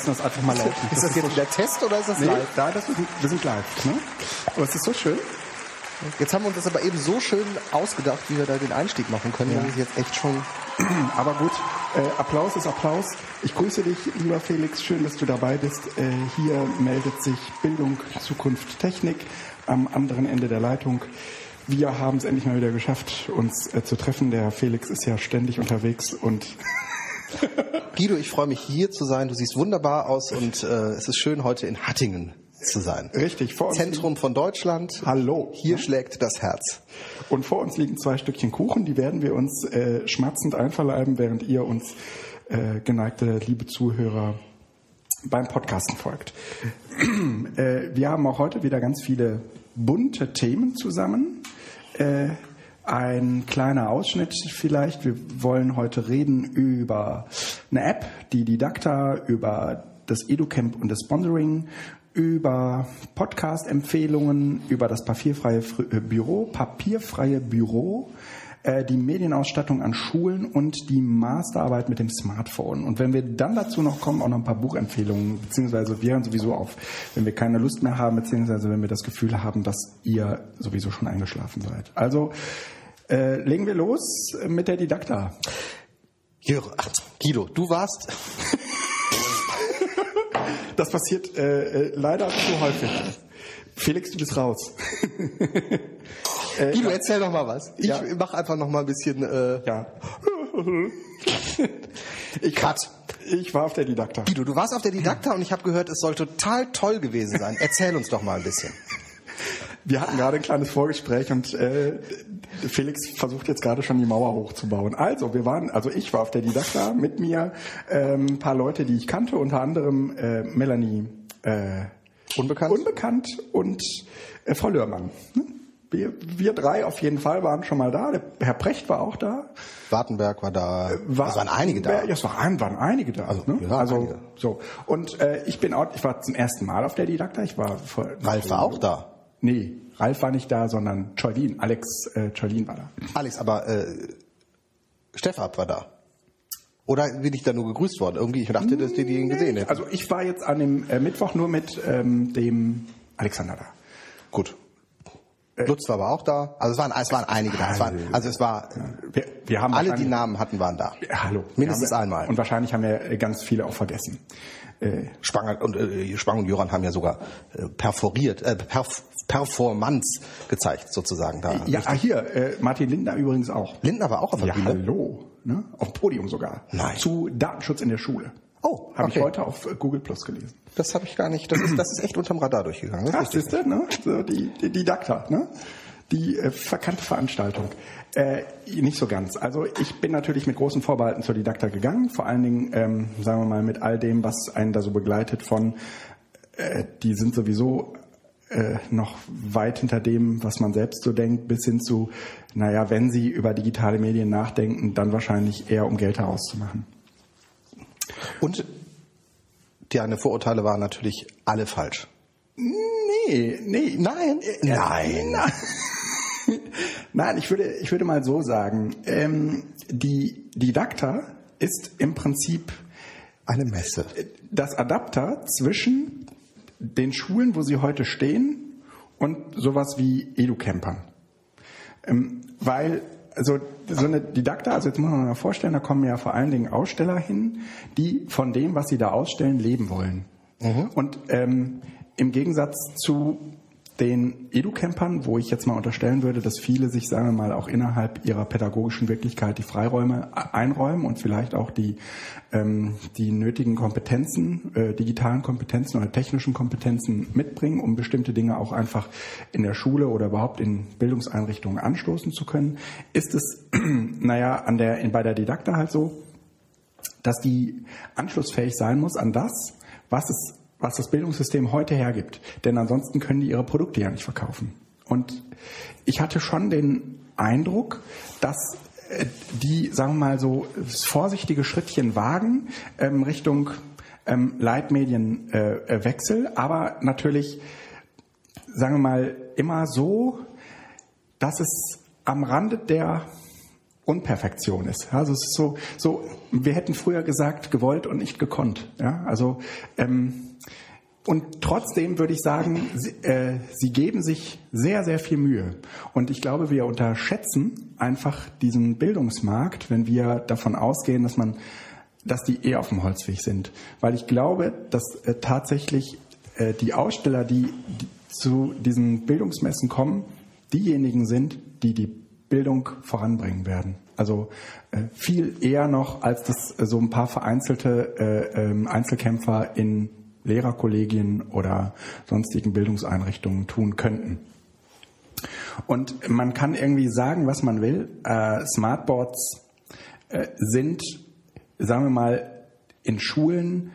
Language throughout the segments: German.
lassen das einfach mal laufen. Ist das, jetzt so der Test oder ist das nee, live? Da, das, wir sind live. Ne? Aber es ist so schön. Jetzt haben wir uns das aber eben so schön ausgedacht, wie wir da den Einstieg machen können. Ja. Das ist jetzt echt schon. Aber gut, äh, Applaus ist Applaus. Ich grüße dich, lieber Felix. Schön, dass du dabei bist. Äh, hier meldet sich Bildung, Zukunft, Technik am anderen Ende der Leitung. Wir haben es endlich mal wieder geschafft, uns äh, zu treffen. Der Felix ist ja ständig unterwegs und Guido, ich freue mich hier zu sein. Du siehst wunderbar aus und äh, es ist schön heute in Hattingen zu sein. Richtig, vor uns Zentrum von Deutschland. Hallo. Hier schlägt das Herz. Und vor uns liegen zwei Stückchen Kuchen, die werden wir uns äh, schmatzend einverleiben, während ihr uns, äh, geneigte liebe Zuhörer, beim Podcasten folgt. äh, wir haben auch heute wieder ganz viele bunte Themen zusammen. Äh, ein kleiner Ausschnitt vielleicht. Wir wollen heute reden über eine App, die Didakta, über das EduCamp und das Sponsoring, über Podcast-Empfehlungen, über das papierfreie äh, Büro, papierfreie Büro, äh, die Medienausstattung an Schulen und die Masterarbeit mit dem Smartphone. Und wenn wir dann dazu noch kommen, auch noch ein paar Buchempfehlungen, beziehungsweise wir hören sowieso auf, wenn wir keine Lust mehr haben, beziehungsweise wenn wir das Gefühl haben, dass ihr sowieso schon eingeschlafen seid. Also äh, legen wir los mit der Didakta. Ach, Guido, du warst Das passiert äh, äh, leider zu häufig. Felix, du bist raus. äh, Guido, erzähl doch mal was. Ich ja. mach einfach noch mal ein bisschen. Äh, ja. ich, Cut. Ich war auf der Didakta. Guido, du warst auf der Didakta und ich habe gehört, es soll total toll gewesen sein. Erzähl uns doch mal ein bisschen. Wir hatten gerade ein kleines Vorgespräch und äh, Felix versucht jetzt gerade schon die Mauer hochzubauen. Also wir waren, also ich war auf der Didakta mit mir ähm, ein paar Leute, die ich kannte, unter anderem äh, Melanie äh, Unbekannt. Unbekannt und äh, Frau Lörmann. Hm? Wir, wir drei auf jeden Fall waren schon mal da. Der Herr Precht war auch da. Wartenberg war da. Äh, war, es waren einige da. Ja, es waren, waren einige da. Also, ne? ja, also einige. so. Und äh, ich bin auch, ich war zum ersten Mal auf der Didakta. Ich war vor. Ralf war auch da. Nee, Ralf war nicht da, sondern Cholin, Alex äh, Cholin war da. Alex, aber äh, Stefan war da. Oder bin ich da nur gegrüßt worden? Irgendwie, ich dachte, dass die ihn gesehen hätten. Also ich war jetzt an dem äh, Mittwoch nur mit ähm, dem Alexander da. Gut. Äh, Lutz war aber auch da. Also es waren, es waren einige da. Es waren, also es war, wir, wir haben alle, die Namen hatten, waren da. Hallo. Mindestens haben, einmal. Und wahrscheinlich haben wir ganz viele auch vergessen. Äh, Spang und, äh, Spang und Joran haben ja sogar äh, perforiert, äh, perf Performance gezeigt, sozusagen. Da, ja, ah, hier, äh, Martin Lindner übrigens auch. Lindner war auch auf der ja, Bühne? hallo. Ne? Auf Podium sogar. Nein. Zu Datenschutz in der Schule. Oh, Habe okay. ich heute auf Google Plus gelesen. Das habe ich gar nicht. Das ist, das ist echt unterm Radar durchgegangen. Das Ach, du, ne? So, die, die, die Didakta, ne? Die äh, verkannte Veranstaltung. Äh, nicht so ganz. Also ich bin natürlich mit großen Vorbehalten zur Didakta gegangen. Vor allen Dingen, ähm, sagen wir mal, mit all dem, was einen da so begleitet von, äh, die sind sowieso äh, noch weit hinter dem, was man selbst so denkt, bis hin zu, naja, wenn sie über digitale Medien nachdenken, dann wahrscheinlich eher um Geld herauszumachen. Und deine Vorurteile waren natürlich alle falsch. Nee, nee, nein, äh, nein. nein. Nein, ich würde, ich würde mal so sagen, ähm, die Didakta ist im Prinzip eine Messe. Das Adapter zwischen den Schulen, wo sie heute stehen, und sowas wie Educampern. Ähm, weil, also so eine Didakta, also jetzt muss man sich mal vorstellen, da kommen ja vor allen Dingen Aussteller hin, die von dem, was sie da ausstellen, leben wollen. Mhm. Und ähm, im Gegensatz zu den Educampern, wo ich jetzt mal unterstellen würde, dass viele sich, sagen wir mal, auch innerhalb ihrer pädagogischen Wirklichkeit die Freiräume einräumen und vielleicht auch die, ähm, die nötigen Kompetenzen, äh, digitalen Kompetenzen oder technischen Kompetenzen mitbringen, um bestimmte Dinge auch einfach in der Schule oder überhaupt in Bildungseinrichtungen anstoßen zu können, ist es, naja, an der, bei der Didakta halt so, dass die anschlussfähig sein muss an das, was es was das Bildungssystem heute hergibt. Denn ansonsten können die ihre Produkte ja nicht verkaufen. Und ich hatte schon den Eindruck, dass äh, die, sagen wir mal so, vorsichtige Schrittchen wagen ähm, Richtung ähm, Leitmedienwechsel, äh, aber natürlich, sagen wir mal, immer so, dass es am Rande der Unperfektion ist. Also es ist so, so, wir hätten früher gesagt, gewollt und nicht gekonnt. Ja, also ähm, und trotzdem würde ich sagen, sie, äh, sie geben sich sehr, sehr viel Mühe. Und ich glaube, wir unterschätzen einfach diesen Bildungsmarkt, wenn wir davon ausgehen, dass man, dass die eh auf dem Holzweg sind. Weil ich glaube, dass äh, tatsächlich äh, die Aussteller, die, die zu diesen Bildungsmessen kommen, diejenigen sind, die die Bildung voranbringen werden. Also äh, viel eher noch, als das äh, so ein paar vereinzelte äh, ähm, Einzelkämpfer in Lehrerkollegien oder sonstigen Bildungseinrichtungen tun könnten. Und man kann irgendwie sagen, was man will. Äh, Smartboards äh, sind, sagen wir mal, in Schulen,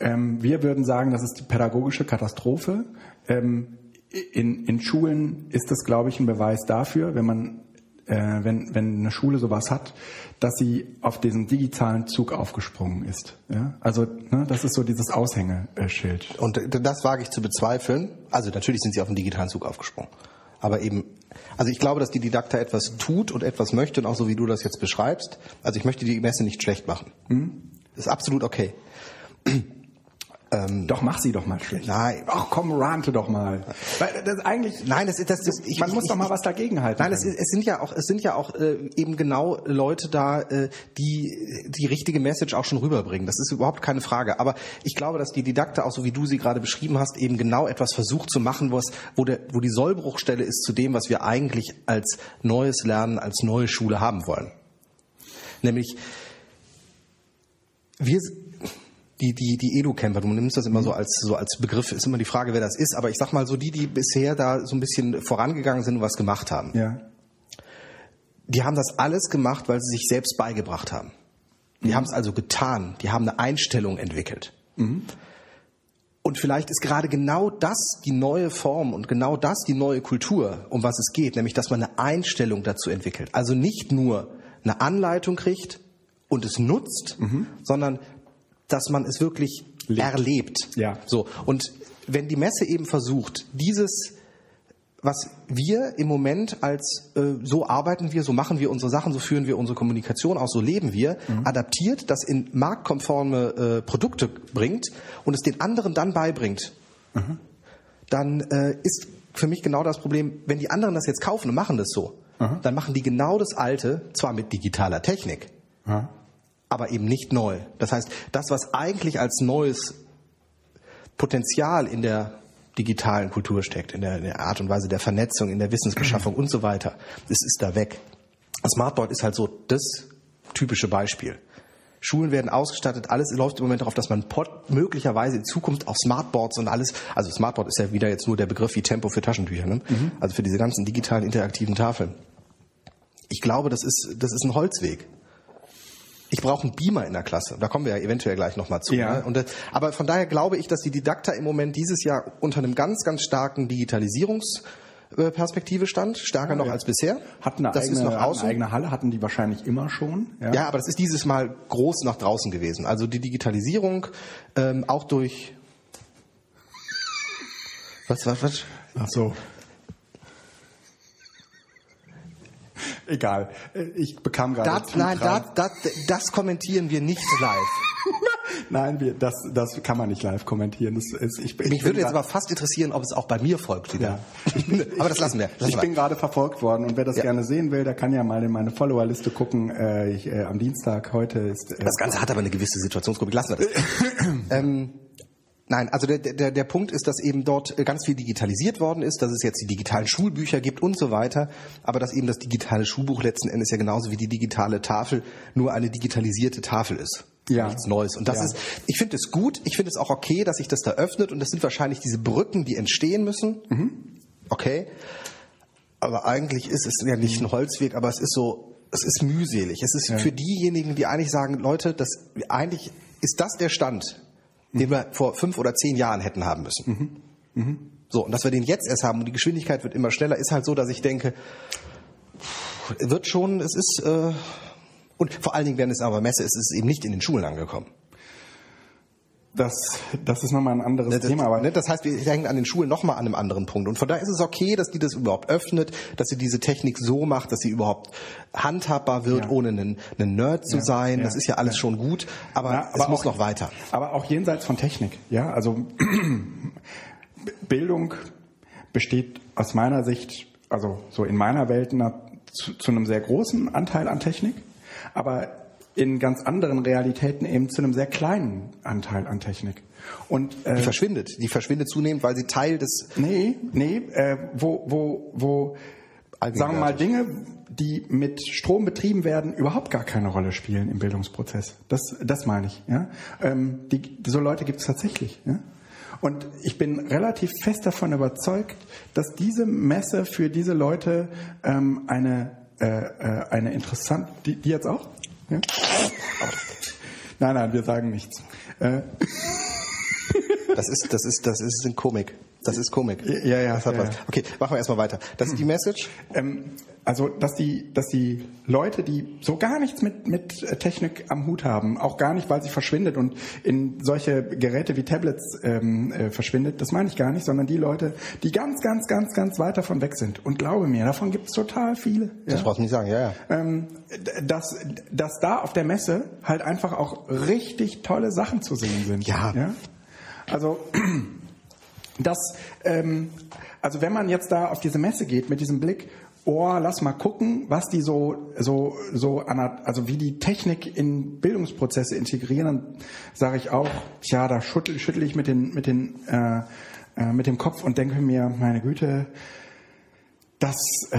ähm, wir würden sagen, das ist die pädagogische Katastrophe. Ähm, in, in Schulen ist das, glaube ich, ein Beweis dafür, wenn man äh, wenn, wenn eine Schule sowas hat, dass sie auf diesen digitalen Zug aufgesprungen ist. Ja? Also ne, das ist so dieses Aushängeschild. Und das wage ich zu bezweifeln. Also natürlich sind sie auf den digitalen Zug aufgesprungen. Aber eben, also ich glaube, dass die Didakta etwas tut und etwas möchte und auch so wie du das jetzt beschreibst. Also ich möchte die Messe nicht schlecht machen. Hm? Das ist absolut okay. Ähm, doch, mach sie doch mal schlecht. Nein. Ach komm, rante doch mal. Weil das eigentlich. Nein, das, das, das ich, man ich, muss ich, doch mal was dagegen halten. Nein, es, es, sind ja auch, es sind ja auch äh, eben genau Leute da, äh, die die richtige Message auch schon rüberbringen. Das ist überhaupt keine Frage. Aber ich glaube, dass die Didakte, auch so wie du sie gerade beschrieben hast, eben genau etwas versucht zu machen, wo, es, wo, der, wo die Sollbruchstelle ist zu dem, was wir eigentlich als neues Lernen, als neue Schule haben wollen. Nämlich, wir die, die, die Edu-Camper, du nimmst das immer so als, so als Begriff, ist immer die Frage, wer das ist, aber ich sag mal so die, die bisher da so ein bisschen vorangegangen sind und was gemacht haben. Ja. Die haben das alles gemacht, weil sie sich selbst beigebracht haben. Die mhm. haben es also getan, die haben eine Einstellung entwickelt. Mhm. Und vielleicht ist gerade genau das die neue Form und genau das die neue Kultur, um was es geht, nämlich dass man eine Einstellung dazu entwickelt. Also nicht nur eine Anleitung kriegt und es nutzt, mhm. sondern dass man es wirklich Lebt. erlebt. Ja. So. Und wenn die Messe eben versucht, dieses was wir im Moment als äh, so arbeiten wir, so machen wir unsere Sachen, so führen wir unsere Kommunikation aus, so leben wir, mhm. adaptiert, das in marktkonforme äh, Produkte bringt und es den anderen dann beibringt, mhm. dann äh, ist für mich genau das Problem, wenn die anderen das jetzt kaufen und machen das so, mhm. dann machen die genau das Alte, zwar mit digitaler Technik, aber eben nicht neu. Das heißt, das, was eigentlich als neues Potenzial in der digitalen Kultur steckt, in der, in der Art und Weise der Vernetzung, in der Wissensbeschaffung und so weiter, das ist da weg. Smartboard ist halt so das typische Beispiel. Schulen werden ausgestattet, alles läuft im Moment darauf, dass man möglicherweise in Zukunft auch Smartboards und alles, also Smartboard ist ja wieder jetzt nur der Begriff wie Tempo für Taschentücher, ne? Mhm. also für diese ganzen digitalen interaktiven Tafeln. Ich glaube, das ist, das ist ein Holzweg ich brauche einen Beamer in der Klasse. Da kommen wir ja eventuell gleich nochmal zu. Ja. Ne? Und, aber von daher glaube ich, dass die Didakta im Moment dieses Jahr unter einem ganz, ganz starken Digitalisierungsperspektive stand, stärker ja, noch ja. als bisher. Hatten eine, das eigene, ist noch außen. eine eigene Halle, hatten die wahrscheinlich immer schon. Ja. ja, aber das ist dieses Mal groß nach draußen gewesen. Also die Digitalisierung ähm, auch durch was, was, was? Ach so. Egal. Ich bekam gerade. Das, nein, das, das, das kommentieren wir nicht live. nein, wir, das, das kann man nicht live kommentieren. Das ist, ich, ich Mich würde jetzt aber fast interessieren, ob es auch bei mir folgt. Ja. Bin, aber das lassen wir. Lassen ich wir. bin gerade verfolgt worden und wer das ja. gerne sehen will, der kann ja mal in meine Followerliste gucken. Äh, ich, äh, am Dienstag heute ist. Äh, das Ganze hat aber eine gewisse Situationsgruppe. Lassen wir das. ähm, Nein, also der, der, der Punkt ist, dass eben dort ganz viel digitalisiert worden ist, dass es jetzt die digitalen Schulbücher gibt und so weiter, aber dass eben das digitale Schulbuch letzten Endes ja genauso wie die digitale Tafel nur eine digitalisierte Tafel ist. Ja. Nichts Neues. Und das ja. ist, ich finde es gut, ich finde es auch okay, dass sich das da öffnet und das sind wahrscheinlich diese Brücken, die entstehen müssen. Mhm. Okay. Aber eigentlich ist es ja nicht ein Holzweg, aber es ist so, es ist mühselig. Es ist ja. für diejenigen, die eigentlich sagen, Leute, das, eigentlich ist das der Stand, den wir vor fünf oder zehn Jahren hätten haben müssen. Mhm. Mhm. So, und dass wir den jetzt erst haben und die Geschwindigkeit wird immer schneller, ist halt so, dass ich denke, wird schon, es ist, äh, und vor allen Dingen, wenn es aber Messe ist, ist es eben nicht in den Schulen angekommen. Das, das ist nochmal ein anderes Ne, das, Thema. Aber ne, das heißt, wir hängen an den Schulen nochmal an einem anderen Punkt. Und von daher ist es okay, dass die das überhaupt öffnet, dass sie diese Technik so macht, dass sie überhaupt handhabbar wird, Ja. ohne ein, Nerd zu sein. ja, Das ist ja alles schon gut, aber, Ja, es aber muss auch- noch weiter. Aber auch jenseits von Technik, ja, also Bildung besteht aus meiner Sicht, also so in meiner Welt, na, zu, zu einem sehr großen Anteil an Technik, aber in ganz anderen Realitäten eben zu einem sehr kleinen Anteil an Technik. Und Die äh, verschwindet. Die verschwindet zunehmend, weil sie Teil des nee, nee, äh, wo, wo, wo sagen wir mal Dinge, die mit Strom betrieben werden, überhaupt gar keine Rolle spielen im Bildungsprozess. Das, das meine ich. Ja? Ähm, die, so Leute gibt es tatsächlich. Ja? Und ich bin relativ fest davon überzeugt, dass diese Messe für diese Leute ähm, eine, äh, äh, eine interessante, die, die jetzt auch? Ja? Nein, nein, wir sagen nichts. Äh, Das ist, das ist, das ist ein Komik. Das ist Komik. Ja, ja, Das hat ja, was. ja. Okay, machen wir erstmal weiter. Das ist die Message. Ähm, also, dass die, dass die Leute, die so gar nichts mit, mit Technik am Hut haben, auch gar nicht, weil sie verschwindet und in solche Geräte wie Tablets ähm, äh, verschwindet, das meine ich gar nicht, sondern die Leute, die ganz, ganz, ganz, ganz weit davon weg sind. Und glaube mir, davon gibt es total viele. Das ja? brauchst du nicht sagen, ja, ja. ähm, dass, dass da auf der Messe halt einfach auch richtig tolle Sachen zu sehen sind. Ja. Also das, ähm, also wenn man jetzt da auf diese Messe geht mit diesem Blick, oh, lass mal gucken, was die so, so, so, also wie die Technik in Bildungsprozesse integrieren, dann sage ich auch, tja, da schüttel, schüttel ich mit den, mit den, äh, äh, mit dem Kopf und denke mir, meine Güte, das, äh,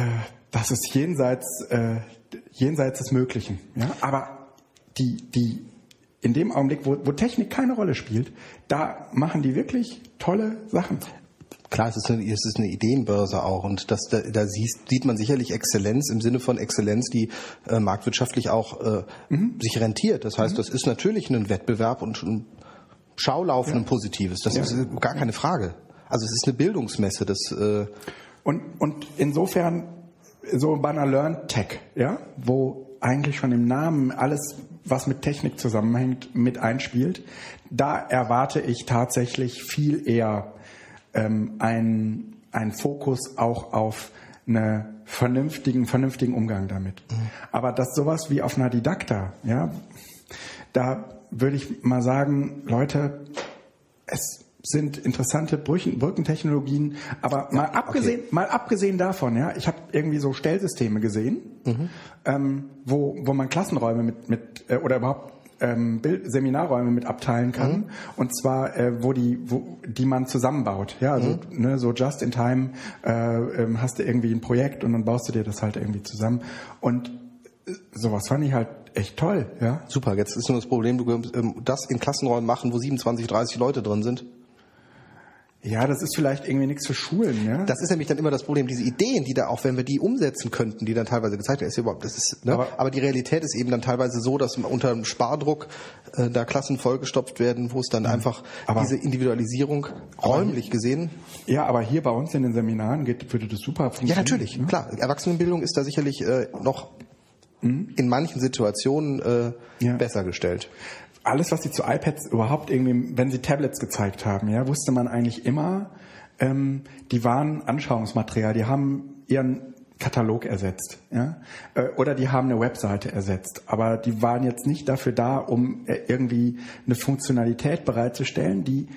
das ist jenseits, äh, jenseits des Möglichen. Ja? Aber die, die, in dem Augenblick, wo, wo Technik keine Rolle spielt, da machen die wirklich tolle Sachen. Klar, es ist eine, es ist eine Ideenbörse auch und das, da, da siehst, sieht man sicherlich Exzellenz im Sinne von Exzellenz, die äh, marktwirtschaftlich auch äh, sich rentiert. Das heißt, das ist natürlich ein Wettbewerb und ein Schaulaufen ein positives. Das ist äh, gar keine Frage. Also es ist eine Bildungsmesse. Das äh, Und, und insofern so bei einer Learn Tech, ja, wo eigentlich schon im Namen alles, was mit Technik zusammenhängt, mit einspielt, da erwarte ich tatsächlich viel eher ähm, einen, einen Fokus auch auf einen vernünftigen, vernünftigen Umgang damit. Aber dass sowas wie auf einer Didakta, ja, da würde ich mal sagen, Leute, es sind interessante Brückentechnologien, aber mal abgesehen, mal abgesehen davon, ja, ich habe irgendwie so Stellsysteme gesehen, ähm, wo wo man Klassenräume mit mit äh, oder überhaupt ähm, Bild, Seminarräume mit abteilen kann und zwar äh, wo die wo die man zusammenbaut, ja, also ne, so just in time äh, ähm, hast du irgendwie ein Projekt und dann baust du dir das halt irgendwie zusammen und äh, sowas fand ich halt echt toll, ja. super. Jetzt ist nur das Problem, du ähm, das in Klassenräumen machen, wo 27, 30 Leute drin sind. Ja, das ist vielleicht irgendwie nichts für Schulen, ja. Das ist nämlich dann immer das Problem, diese Ideen, die da auch, wenn wir die umsetzen könnten, die dann teilweise gezeigt werden, ist ja überhaupt, das ist, ne? aber, Aber- die Realität ist eben dann teilweise so, dass unter dem Spardruck äh, da Klassen vollgestopft werden, wo es dann einfach Aber- diese Individualisierung räumlich gesehen. Ja, aber hier bei uns in den Seminaren geht, würde das super Ja, funktionieren. natürlich, ne? klar. Erwachsenenbildung ist da sicherlich äh, noch in manchen Situationen äh, Ja. besser gestellt. Alles, was sie zu iPads überhaupt irgendwie, wenn sie Tablets gezeigt haben, ja, wusste man eigentlich immer, ähm, die waren Anschauungsmaterial, die haben ihren Katalog ersetzt, ja, äh, oder die haben eine Webseite ersetzt, aber die waren jetzt nicht dafür da, um äh, irgendwie eine Funktionalität bereitzustellen, die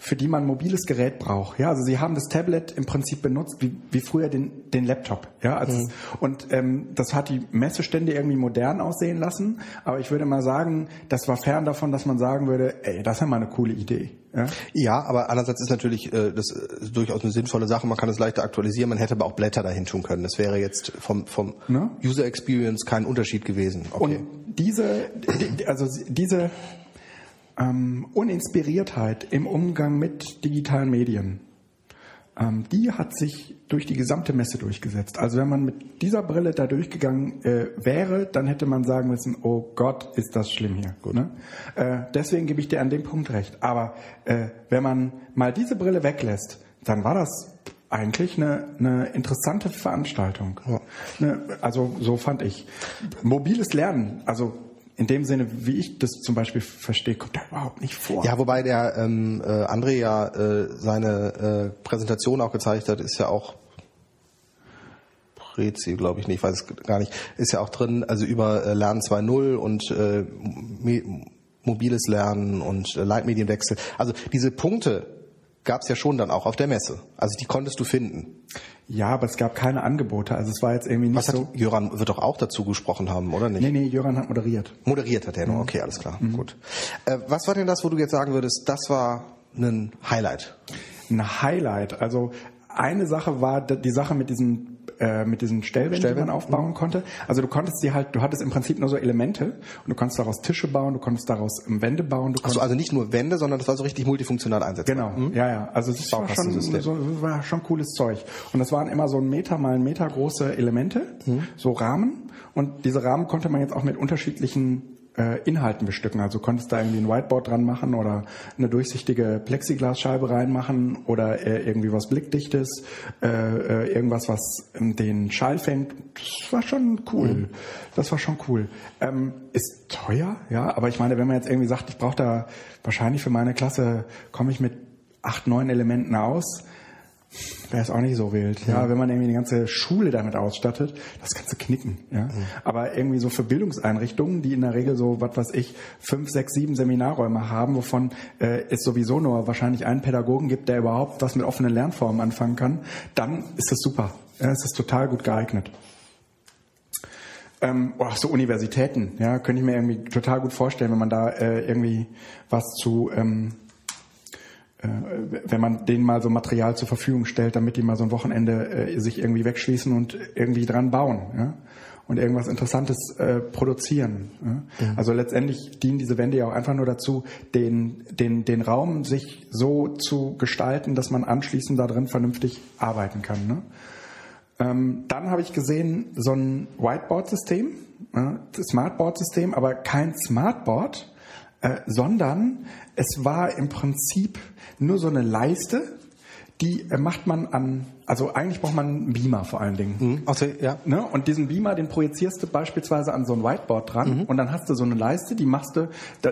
für die man ein mobiles Gerät braucht. Ja, also sie haben das Tablet im Prinzip benutzt wie, wie früher den, den Laptop. Ja, also es, und ähm, das hat die Messestände irgendwie modern aussehen lassen. Aber ich würde mal sagen, das war fern davon, dass man sagen würde, ey, das ist ja mal eine coole Idee. Ja, Ja, aber andererseits ist natürlich äh, das äh, durchaus eine sinnvolle Sache. Man kann es leichter aktualisieren. Man hätte aber auch Blätter dahin tun können. Das wäre jetzt vom, vom Ne? User Experience kein Unterschied gewesen. Okay. Und diese, die- die- also diese ähm, Uninspiriertheit im Umgang mit digitalen Medien, ähm, die hat sich durch die gesamte Messe durchgesetzt. Also wenn man mit dieser Brille da durchgegangen äh, wäre, dann hätte man sagen müssen, oh Gott, ist das schlimm hier. Ne? Äh, deswegen gebe ich dir an dem Punkt recht. Aber äh, wenn man mal diese Brille weglässt, dann war das eigentlich eine, eine interessante Veranstaltung. Ne, also so fand ich. Mobiles Lernen, also in dem Sinne, wie ich das zum Beispiel verstehe, kommt da überhaupt nicht vor. Ja, wobei der ähm, äh, André ja äh, seine äh, Präsentation auch gezeigt hat, ist ja auch Prezi, glaube ich nicht, ich weiß es gar nicht, ist ja auch drin, also über äh, Lernen 2.0 und äh, mobiles Lernen und äh, Leitmedienwechsel. Also diese Punkte gab es ja schon dann auch auf der Messe. Also die konntest du finden. Ja, aber es gab keine Angebote. Also es war jetzt irgendwie nicht Was hat so. Jöran wird doch auch dazu gesprochen haben, oder nicht? Nee, nee, Jöran hat moderiert. Moderiert hat er nur. Okay, alles klar. Gut. Äh, was war denn das, wo du jetzt sagen würdest, das war ein Highlight? Ein Highlight. Also eine Sache war die Sache mit diesen äh, mit diesen Stellwänden, die Stellwänden, man aufbauen konnte. Also du konntest die halt, du hattest im Prinzip nur so Elemente und du konntest daraus Tische bauen, du konntest daraus ähm, Wände bauen, du konntest also nicht nur Wände, sondern das war so richtig multifunktional einsetzbar. Genau, ja, ja. Also das war schon, so, war schon cooles Zeug. Und das waren immer so ein Meter mal ein Meter große Elemente, so Rahmen. Und diese Rahmen konnte man jetzt auch mit unterschiedlichen äh, Inhalten bestücken. Also konntest da irgendwie ein Whiteboard dran machen oder eine durchsichtige Plexiglasscheibe reinmachen oder äh, irgendwie was Blickdichtes, äh, äh, irgendwas, was den Schall fängt. Das war schon cool. Das war schon cool. Ähm, ist teuer, ja, aber ich meine, wenn man jetzt irgendwie sagt, ich brauche da wahrscheinlich für meine Klasse, komme ich mit acht, neun Elementen aus, wäre es auch nicht so wild. Ja, wenn man irgendwie die ganze Schule damit ausstattet, das kannst du knicken. Ja, aber irgendwie so für Bildungseinrichtungen, die in der Regel so, was weiß ich, fünf, sechs, sieben Seminarräume haben, wovon äh, es sowieso nur wahrscheinlich einen Pädagogen gibt, der überhaupt was mit offenen Lernformen anfangen kann, dann ist das super. Ja, es ist total gut geeignet. Ähm, oh, so Universitäten, ja, könnte ich mir irgendwie total gut vorstellen, wenn man da äh, irgendwie was zu ähm, äh, wenn man denen mal so Material zur Verfügung stellt, damit die mal so ein Wochenende äh, sich irgendwie wegschließen und irgendwie dran bauen ja? und irgendwas Interessantes äh, produzieren. Ja? Also letztendlich dienen diese Wände ja auch einfach nur dazu, den, den, den Raum sich so zu gestalten, dass man anschließend da drin vernünftig arbeiten kann. Ne? Ähm, dann habe ich gesehen so ein Whiteboard-System, ja, Smartboard-System, aber kein Smartboard, äh, sondern es war im Prinzip nur so eine Leiste, die äh, macht man an, also eigentlich braucht man einen Beamer vor allen Dingen. Okay, ja. Ne? Und diesen Beamer, den projizierst du beispielsweise an so ein Whiteboard dran und dann hast du so eine Leiste, die machst du,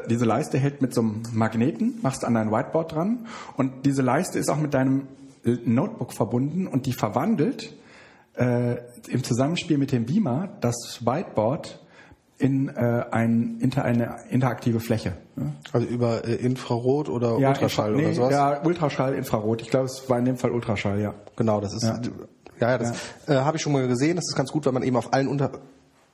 diese Leiste hält mit so einem Magneten, machst du an dein Whiteboard dran und diese Leiste ist auch mit deinem Notebook verbunden und die verwandelt äh, im Zusammenspiel mit dem Beamer das Whiteboard in äh, ein, inter, eine interaktive Fläche. Ne? Also über äh, Infrarot oder Ultraschall Infra- nee, oder sowas? Ja, Ultraschall, Infrarot. Ich glaube, es war in dem Fall Ultraschall, ja. Genau, das ist Ja. ja, ja, das Äh, habe ich schon mal gesehen. Das ist ganz gut, weil man eben auf allen Unterböden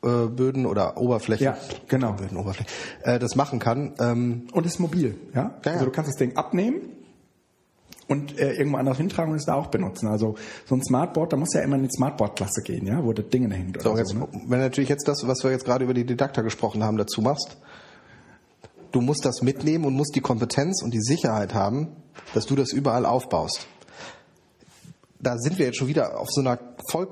äh, Böden oder Oberflächen, Ja, genau. Böden, Oberflächen, äh, das machen kann. Ähm, Und ist mobil, ja? Ja, ja. Also du kannst das Ding abnehmen und äh, irgendwo anders hintragen und es da auch benutzen. Also so ein Smartboard, da muss ja immer in die Smartboard-Klasse gehen, ja, wo das Ding hängt so, so. ne? wenn du natürlich jetzt das, was wir jetzt gerade über die Didakta gesprochen haben, dazu machst, du musst das mitnehmen und musst die Kompetenz und die Sicherheit haben, dass du das überall aufbaust. Da sind wir jetzt schon wieder auf so einer voll,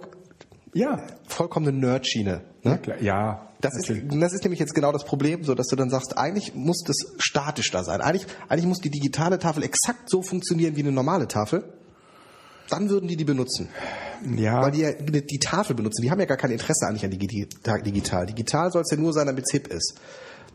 Ja, vollkommenen Nerd-Schiene. Ja, Ne? klar. ja. Das ist, das ist nämlich jetzt genau das Problem, so dass du dann sagst, eigentlich muss das statisch da sein. Eigentlich, eigentlich muss die digitale Tafel exakt so funktionieren wie eine normale Tafel. Dann würden die die benutzen. ja. Weil die ja die, Tafel benutzen. Die haben ja gar kein Interesse eigentlich an digi- digital. Digital soll es ja nur sein, damit es hip ist.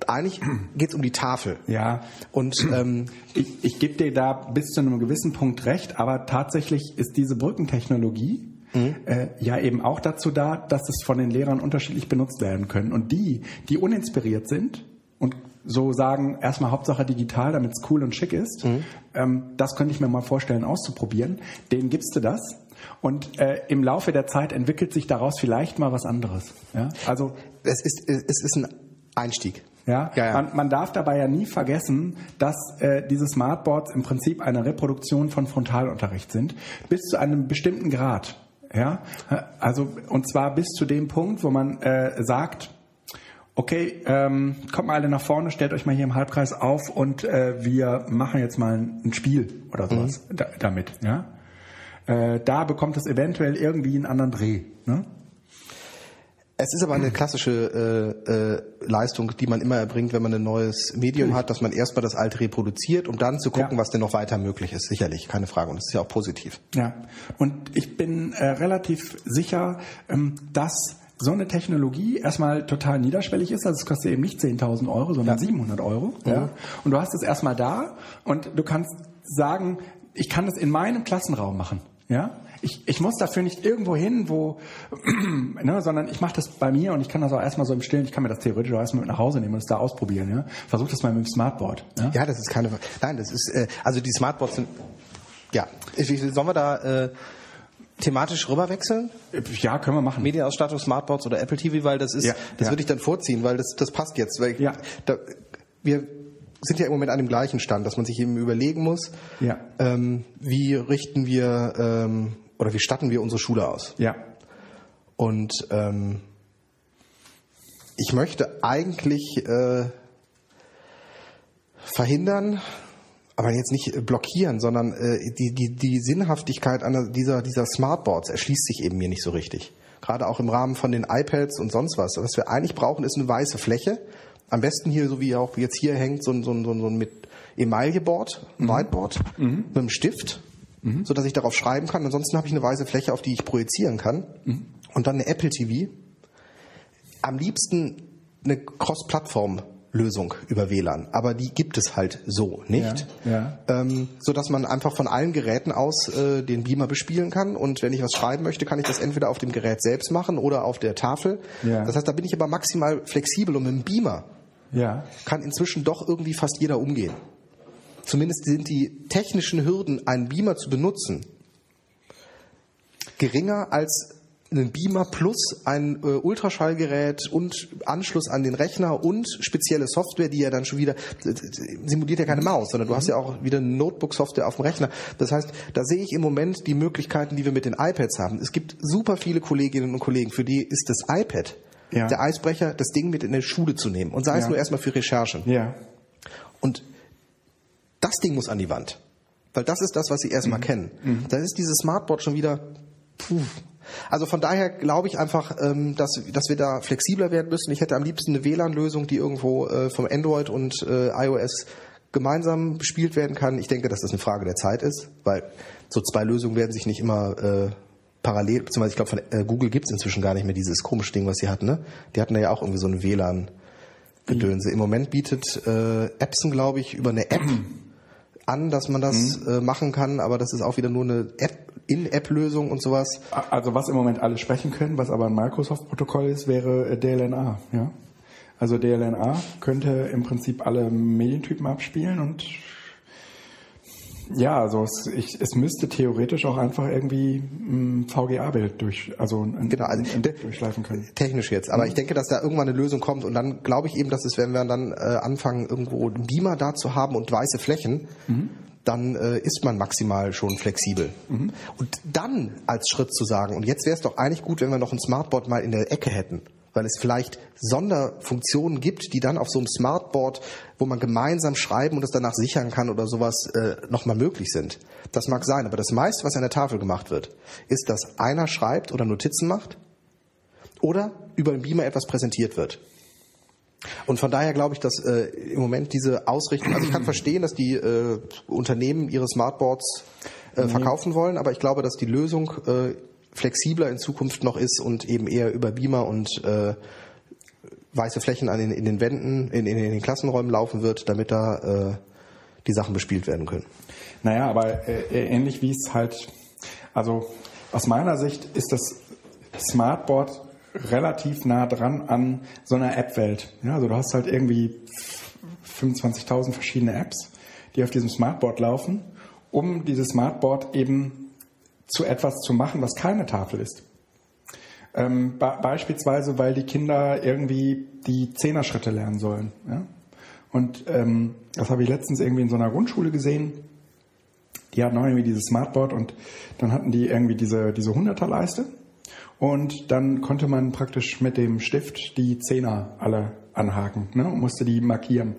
Eigentlich geht es um die Tafel. ja. Und ähm, Ich, ich gebe dir da bis zu einem gewissen Punkt recht, aber tatsächlich ist diese Brückentechnologie äh, ja eben auch dazu da, dass es von den Lehrern unterschiedlich benutzt werden können. Und die, die uninspiriert sind und so sagen, erstmal Hauptsache digital, damit es cool und schick ist, ähm, das könnte ich mir mal vorstellen auszuprobieren, denen gibst du das. Und äh, im Laufe der Zeit entwickelt sich daraus vielleicht mal was anderes. Ja? Also es ist es ist ein Einstieg. ja, Ja, ja. Man, man darf dabei ja nie vergessen, dass äh, diese Smartboards im Prinzip eine Reproduktion von Frontalunterricht sind, bis zu einem bestimmten Grad. Ja, also und zwar bis zu dem Punkt, wo man äh, sagt, okay, ähm, kommt mal alle nach vorne, stellt euch mal hier im Halbkreis auf und äh, wir machen jetzt mal ein, Spiel oder sowas da, damit. Ja, äh, da bekommt es eventuell irgendwie einen anderen Dreh. Ne? Es ist aber eine klassische äh, äh, Leistung, die man immer erbringt, wenn man ein neues Medium hat, dass man erstmal das alte reproduziert, um dann zu gucken, Ja. was denn noch weiter möglich ist. Sicherlich, keine Frage. Und das ist ja auch positiv. Ja, und ich bin äh, relativ sicher, ähm, dass so eine Technologie erstmal total niederschwellig ist, also es kostet eben nicht 10.000 Euro, sondern ja. 700 Euro. Ja. ja. Und du hast es erstmal da und du kannst sagen, ich kann das in meinem Klassenraum machen. Ja, ich, ich muss dafür nicht irgendwo hin, wo, ne, sondern ich mache das bei mir und ich kann das auch erstmal so im Stillen, ich kann mir das theoretisch auch erstmal mit nach Hause nehmen und es da ausprobieren. Ja? Versuch das mal mit dem Smartboard. Ja, ja das ist keine, nein, das ist, äh, also die Smartboards sind, ja, sollen wir da äh, thematisch rüberwechseln? Ja, können wir machen. Medienausstattung, Smartboards oder Apple TV, weil das ist, ja, das ja. würde ich dann vorziehen, weil das, das passt jetzt. Weil ja. Da, wir sind ja im Moment an dem gleichen Stand, dass man sich eben überlegen muss, ja. ähm, wie richten wir ähm, oder wie statten wir unsere Schule aus? Ja. Und ähm, ich möchte eigentlich äh, verhindern, aber jetzt nicht blockieren, sondern äh, die, die, die Sinnhaftigkeit einer, dieser, dieser Smartboards erschließt sich eben mir nicht so richtig. Gerade auch im Rahmen von den iPads und sonst was. Was wir eigentlich brauchen, ist eine weiße Fläche. Am besten hier, so wie auch jetzt hier hängt, so ein, so ein, so ein mit Emailleboard, mhm. Whiteboard, mhm. mit einem Stift mhm. so dass ich darauf schreiben kann. Ansonsten habe ich eine weiße Fläche, auf die ich projizieren kann. Mhm. Und dann eine Apple TV. Am liebsten eine Cross-Plattform Lösung über WLAN. Aber die gibt es halt so nicht. Ja, ja. Ähm, so dass man einfach von allen Geräten aus äh, den Beamer bespielen kann. Und wenn ich was schreiben möchte, kann ich das entweder auf dem Gerät selbst machen oder auf der Tafel. Ja. Das heißt, da bin ich aber maximal flexibel und mit dem Beamer kann inzwischen doch irgendwie fast jeder umgehen. Zumindest sind die technischen Hürden, einen Beamer zu benutzen, geringer als einen Beamer plus ein äh, Ultraschallgerät und Anschluss an den Rechner und spezielle Software, die ja dann schon wieder simuliert ja keine Maus, sondern du hast ja auch wieder Notebook-Software auf dem Rechner. Das heißt, da sehe ich im Moment die Möglichkeiten, die wir mit den iPads haben. Es gibt super viele Kolleginnen und Kollegen, für die ist das iPad ja. der Eisbrecher, das Ding mit in die Schule zu nehmen und sei es nur erstmal für Recherchen. Ja. Und das Ding muss an die Wand. Weil das ist das, was sie erstmal mhm. kennen. Mhm. Dann ist dieses Smartboard schon wieder, puh. Also von daher glaube ich einfach, ähm, dass, dass wir da flexibler werden müssen. Ich hätte am liebsten eine WLAN-Lösung, die irgendwo äh, vom Android und äh, iOS gemeinsam bespielt werden kann. Ich denke, dass das eine Frage der Zeit ist, weil so zwei Lösungen werden sich nicht immer äh, parallel, beziehungsweise ich glaube von Google gibt es inzwischen gar nicht mehr dieses komische Ding, was sie hatten. Ne? Die hatten ja auch irgendwie so ein WLAN. Gedönse. Im Moment bietet äh, Epson, glaube ich, über eine App an, dass man das mhm. äh, machen kann, aber das ist auch wieder nur eine App, In-App-Lösung und sowas. Also was im Moment alle sprechen können, was aber ein Microsoft-Protokoll ist, wäre äh, DLNA, ja. Also DLNA könnte im Prinzip alle Medientypen abspielen und ja, also es, ich, es müsste theoretisch auch einfach irgendwie ein VGA-Bild durch, also, ein, genau, also ein, durchschleifen können. Technisch jetzt, aber mhm. ich denke, dass da irgendwann eine Lösung kommt und dann glaube ich eben, dass es, wenn wir dann äh, anfangen, irgendwo einen Beamer da zu haben und weiße Flächen, mhm. dann äh, ist man maximal schon flexibel. Mhm. Und dann als Schritt zu sagen, und jetzt wäre es doch eigentlich gut, wenn wir noch ein Smartboard mal in der Ecke hätten weil es vielleicht Sonderfunktionen gibt, die dann auf so einem Smartboard, wo man gemeinsam schreiben und es danach sichern kann oder sowas, äh, nochmal möglich sind. Das mag sein, aber das meiste, was an der Tafel gemacht wird, ist, dass einer schreibt oder Notizen macht oder über den Beamer etwas präsentiert wird. Und von daher glaube ich, dass äh, im Moment diese Ausrichtung, also ich kann verstehen, dass die äh, Unternehmen ihre Smartboards äh, verkaufen wollen, aber ich glaube, dass die Lösung äh, flexibler in Zukunft noch ist und eben eher über Beamer und äh, weiße Flächen an den, in den Wänden, in, in, in den Klassenräumen laufen wird, damit da äh, die Sachen bespielt werden können. Naja, aber äh, ähnlich wie es halt, also aus meiner Sicht ist das Smartboard relativ nah dran an so einer App-Welt. Ja, also du hast halt irgendwie 25.000 verschiedene Apps, die auf diesem Smartboard laufen, um dieses Smartboard eben zu etwas zu machen, was keine Tafel ist. Ähm, be beispielsweise, weil die Kinder irgendwie die Zehnerschritte lernen sollen. Ja? Und ähm, das habe ich letztens irgendwie in so einer Grundschule gesehen. Die hatten auch irgendwie dieses Smartboard und dann hatten die irgendwie diese, diese Hunderterleiste. Und dann konnte man praktisch mit dem Stift die Zehner alle anhaken ne? und musste die markieren.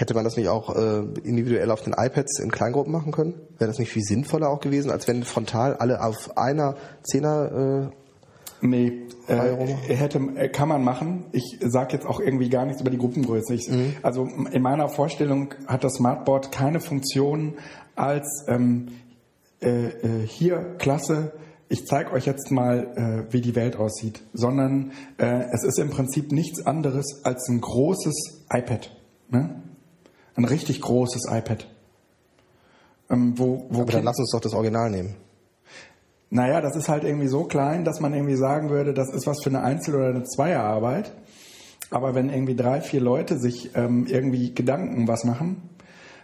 Hätte man das nicht auch äh, individuell auf den iPads in Kleingruppen machen können? Wäre das nicht viel sinnvoller auch gewesen, als wenn frontal alle auf einer Zehner äh, Nee, äh, hätte, äh, kann man machen. Ich sage jetzt auch irgendwie gar nichts über die Gruppengröße. Ich, mhm. Also in meiner Vorstellung hat das Smartboard keine Funktion als ähm, äh, äh, hier Klasse ich zeige euch jetzt mal, äh, wie die Welt aussieht, sondern äh, es ist im Prinzip nichts anderes als ein großes iPad. Ne? Ein richtig großes iPad. Ähm, wo, wo Aber dann lass uns doch das Original nehmen. Naja, das ist halt irgendwie so klein, dass man irgendwie sagen würde, das ist was für eine Einzel- oder eine Zweierarbeit. Aber wenn irgendwie drei, vier Leute sich ähm, irgendwie Gedanken was machen,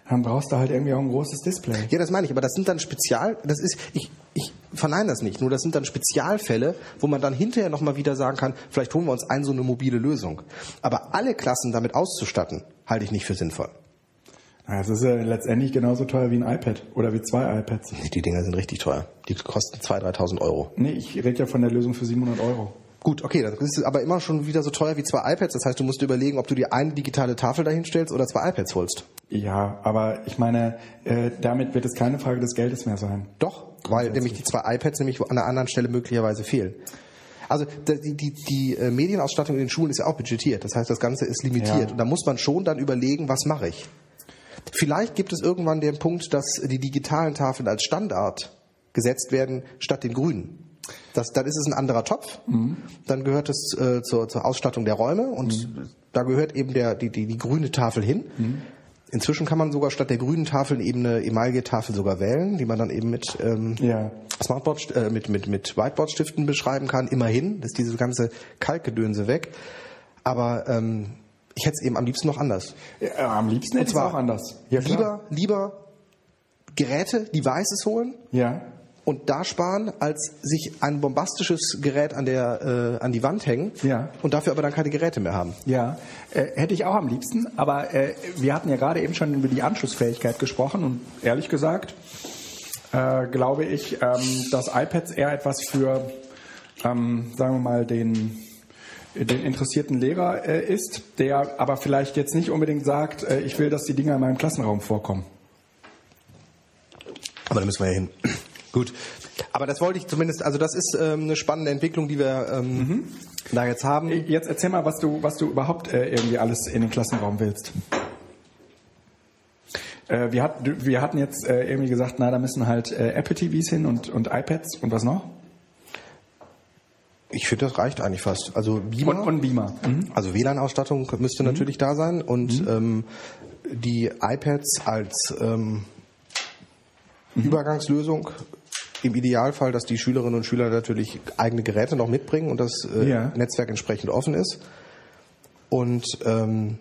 dann brauchst du halt irgendwie auch ein großes Display. Ja, das meine ich, aber das sind dann Spezial, das ist, ich, ich verneine das nicht, nur das sind dann Spezialfälle, wo man dann hinterher nochmal wieder sagen kann, vielleicht holen wir uns ein so eine mobile Lösung. Aber alle Klassen damit auszustatten, halte ich nicht für sinnvoll. Es ist ja letztendlich genauso teuer wie ein iPad oder wie zwei iPads. Die Dinger sind richtig teuer. Die kosten 2.000, 3.000 Euro. Nee, ich rede ja von der Lösung für 700 Euro. Gut, okay, das ist aber immer schon wieder so teuer wie zwei iPads. Das heißt, du musst überlegen, ob du dir eine digitale Tafel dahinstellst oder zwei iPads holst. Ja, aber ich meine, äh, damit wird es keine Frage des Geldes mehr sein. Doch, weil nämlich die zwei iPads nämlich an einer anderen Stelle möglicherweise fehlen. Also die, die, die äh, Medienausstattung in den Schulen ist ja auch budgetiert. Das heißt, das Ganze ist limitiert. Ja. Und da muss man schon dann überlegen, was mache ich. Vielleicht gibt es irgendwann den Punkt, dass die digitalen Tafeln als Standard gesetzt werden statt den grünen. Das, dann ist es ein anderer Topf. Mhm. Dann gehört es äh, zur, zur Ausstattung der Räume und mhm. da gehört eben der, die, die, die grüne Tafel hin. Mhm. Inzwischen kann man sogar statt der grünen Tafeln eben eine Emaille-Tafel sogar wählen, die man dann eben mit ähm, ja. Smartboard, äh, mit, mit, mit Whiteboard-Stiften beschreiben kann. Immerhin ist diese ganze Kalkgedönse weg. Aber ähm, ich hätte es eben am liebsten noch anders. Ja, am liebsten hätte ich es auch anders. Ja, lieber, lieber Geräte, Devices holen. Ja und da sparen, als sich ein bombastisches Gerät an der äh, an die Wand hängen ja. und dafür aber dann keine Geräte mehr haben. Ja, äh, hätte ich auch am liebsten. Aber äh, wir hatten ja gerade eben schon über die Anschlussfähigkeit gesprochen und ehrlich gesagt äh, glaube ich, ähm, dass iPads eher etwas für, ähm, sagen wir mal, den den interessierten Lehrer äh, ist, der aber vielleicht jetzt nicht unbedingt sagt, äh, ich will, dass die Dinger in meinem Klassenraum vorkommen. Aber da müssen wir ja hin. Gut. Aber das wollte ich zumindest, also das ist ähm, eine spannende Entwicklung, die wir ähm, mhm. da jetzt haben. Äh, jetzt erzähl mal, was du, was du überhaupt äh, irgendwie alles in den Klassenraum willst. Äh, wir, hat, wir hatten jetzt äh, irgendwie gesagt, na, da müssen halt äh, Apple TVs hin und, und iPads und was noch? Ich finde, das reicht eigentlich fast. Also Beamer. Und, und Beamer. Mhm. Also WLAN-Ausstattung müsste mhm. natürlich da sein und mhm. ähm, die iPads als ähm, mhm. Übergangslösung im Idealfall, dass die Schülerinnen und Schüler natürlich eigene Geräte noch mitbringen und das äh, ja. Netzwerk entsprechend offen ist. Und ähm,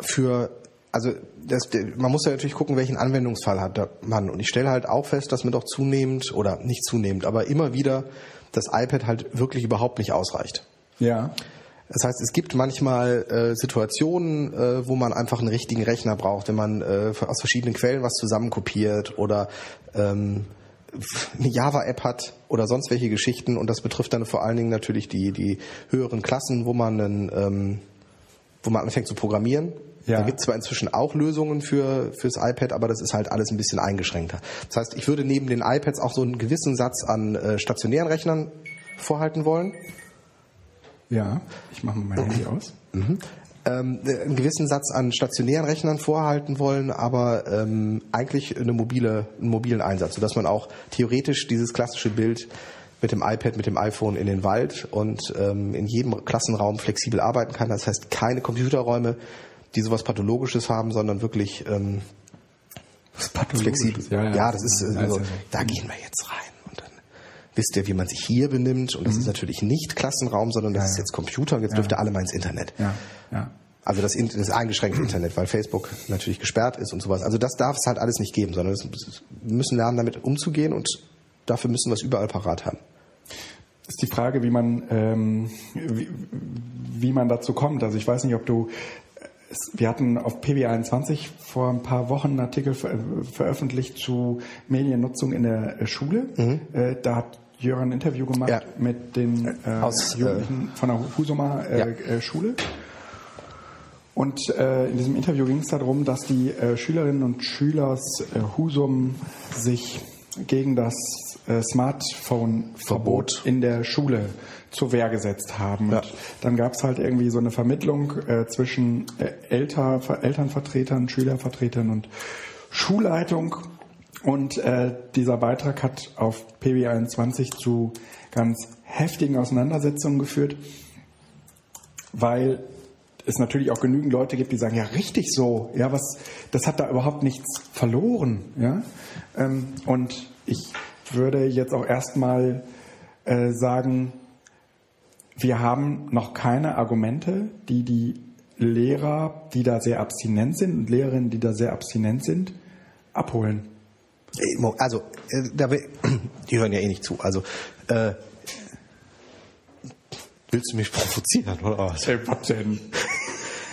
für also das, man muss ja natürlich gucken, welchen Anwendungsfall hat man. Und ich stelle halt auch fest, dass mir doch zunehmend, oder nicht zunehmend, aber immer wieder das iPad halt wirklich überhaupt nicht ausreicht. Ja. Das heißt, es gibt manchmal äh, Situationen, äh, wo man einfach einen richtigen Rechner braucht, wenn man äh, aus verschiedenen Quellen was zusammenkopiert oder ähm, eine Java-App hat oder sonst welche Geschichten. Und das betrifft dann vor allen Dingen natürlich die, die höheren Klassen, wo man, einen, ähm, wo man anfängt zu programmieren. Ja. Da gibt es zwar inzwischen auch Lösungen für fürs iPad, aber das ist halt alles ein bisschen eingeschränkter. Das heißt, ich würde neben den iPads auch so einen gewissen Satz an äh, stationären Rechnern vorhalten wollen. Ja, ich mache mal mein Handy aus. Mhm. Ähm, einen gewissen Satz an stationären Rechnern vorhalten wollen, aber ähm, eigentlich eine mobile, einen mobilen Einsatz, sodass man auch theoretisch dieses klassische Bild mit dem iPad, mit dem iPhone in den Wald und ähm, in jedem Klassenraum flexibel arbeiten kann. Das heißt, keine Computerräume, die sowas Pathologisches haben, sondern wirklich ähm, flexibel. Ja, ja, ja, das ist also, da gehen wir jetzt rein wisst ihr, wie man sich hier benimmt. Und das mhm. ist natürlich nicht Klassenraum, sondern das ja, ist jetzt Computer und jetzt ja. dürft ihr alle mal ins Internet. Ja, ja. Also das, das eingeschränkte Internet, weil Facebook natürlich gesperrt ist und sowas. Also das darf es halt alles nicht geben, sondern wir müssen lernen, damit umzugehen und dafür müssen wir es überall parat haben. Ist die Frage, wie man, ähm, wie, wie man dazu kommt. Also ich weiß nicht, ob du wir hatten auf PW21 vor ein paar Wochen einen Artikel veröffentlicht zu Mediennutzung in der Schule. Mhm. Äh, da hat Jörn ein Interview gemacht ja. mit den äh, Aus, Jugendlichen äh, von der Husumer äh, ja. Äh, Schule. Und äh, in diesem Interview ging es darum, dass die äh, Schülerinnen und Schüler Husum sich gegen das Smartphone-Verbot in der Schule zur Wehr gesetzt haben. Ja. Und dann gab es halt irgendwie so eine Vermittlung äh, zwischen äh, Elter, Elternvertretern, Schülervertretern und Schulleitung. Und äh, dieser Beitrag hat auf PB21 zu ganz heftigen Auseinandersetzungen geführt, weil es natürlich auch genügend Leute gibt, die sagen, ja, richtig so, ja, was, das hat da überhaupt nichts verloren, ja. Ähm, und ich würde jetzt auch erstmal äh, sagen, wir haben noch keine Argumente, die die Lehrer, die da sehr abstinent sind und Lehrerinnen, die da sehr abstinent sind, abholen. Also, äh, die hören ja eh nicht zu. Also, äh, willst du mich provozieren oder was? Hey, was denn?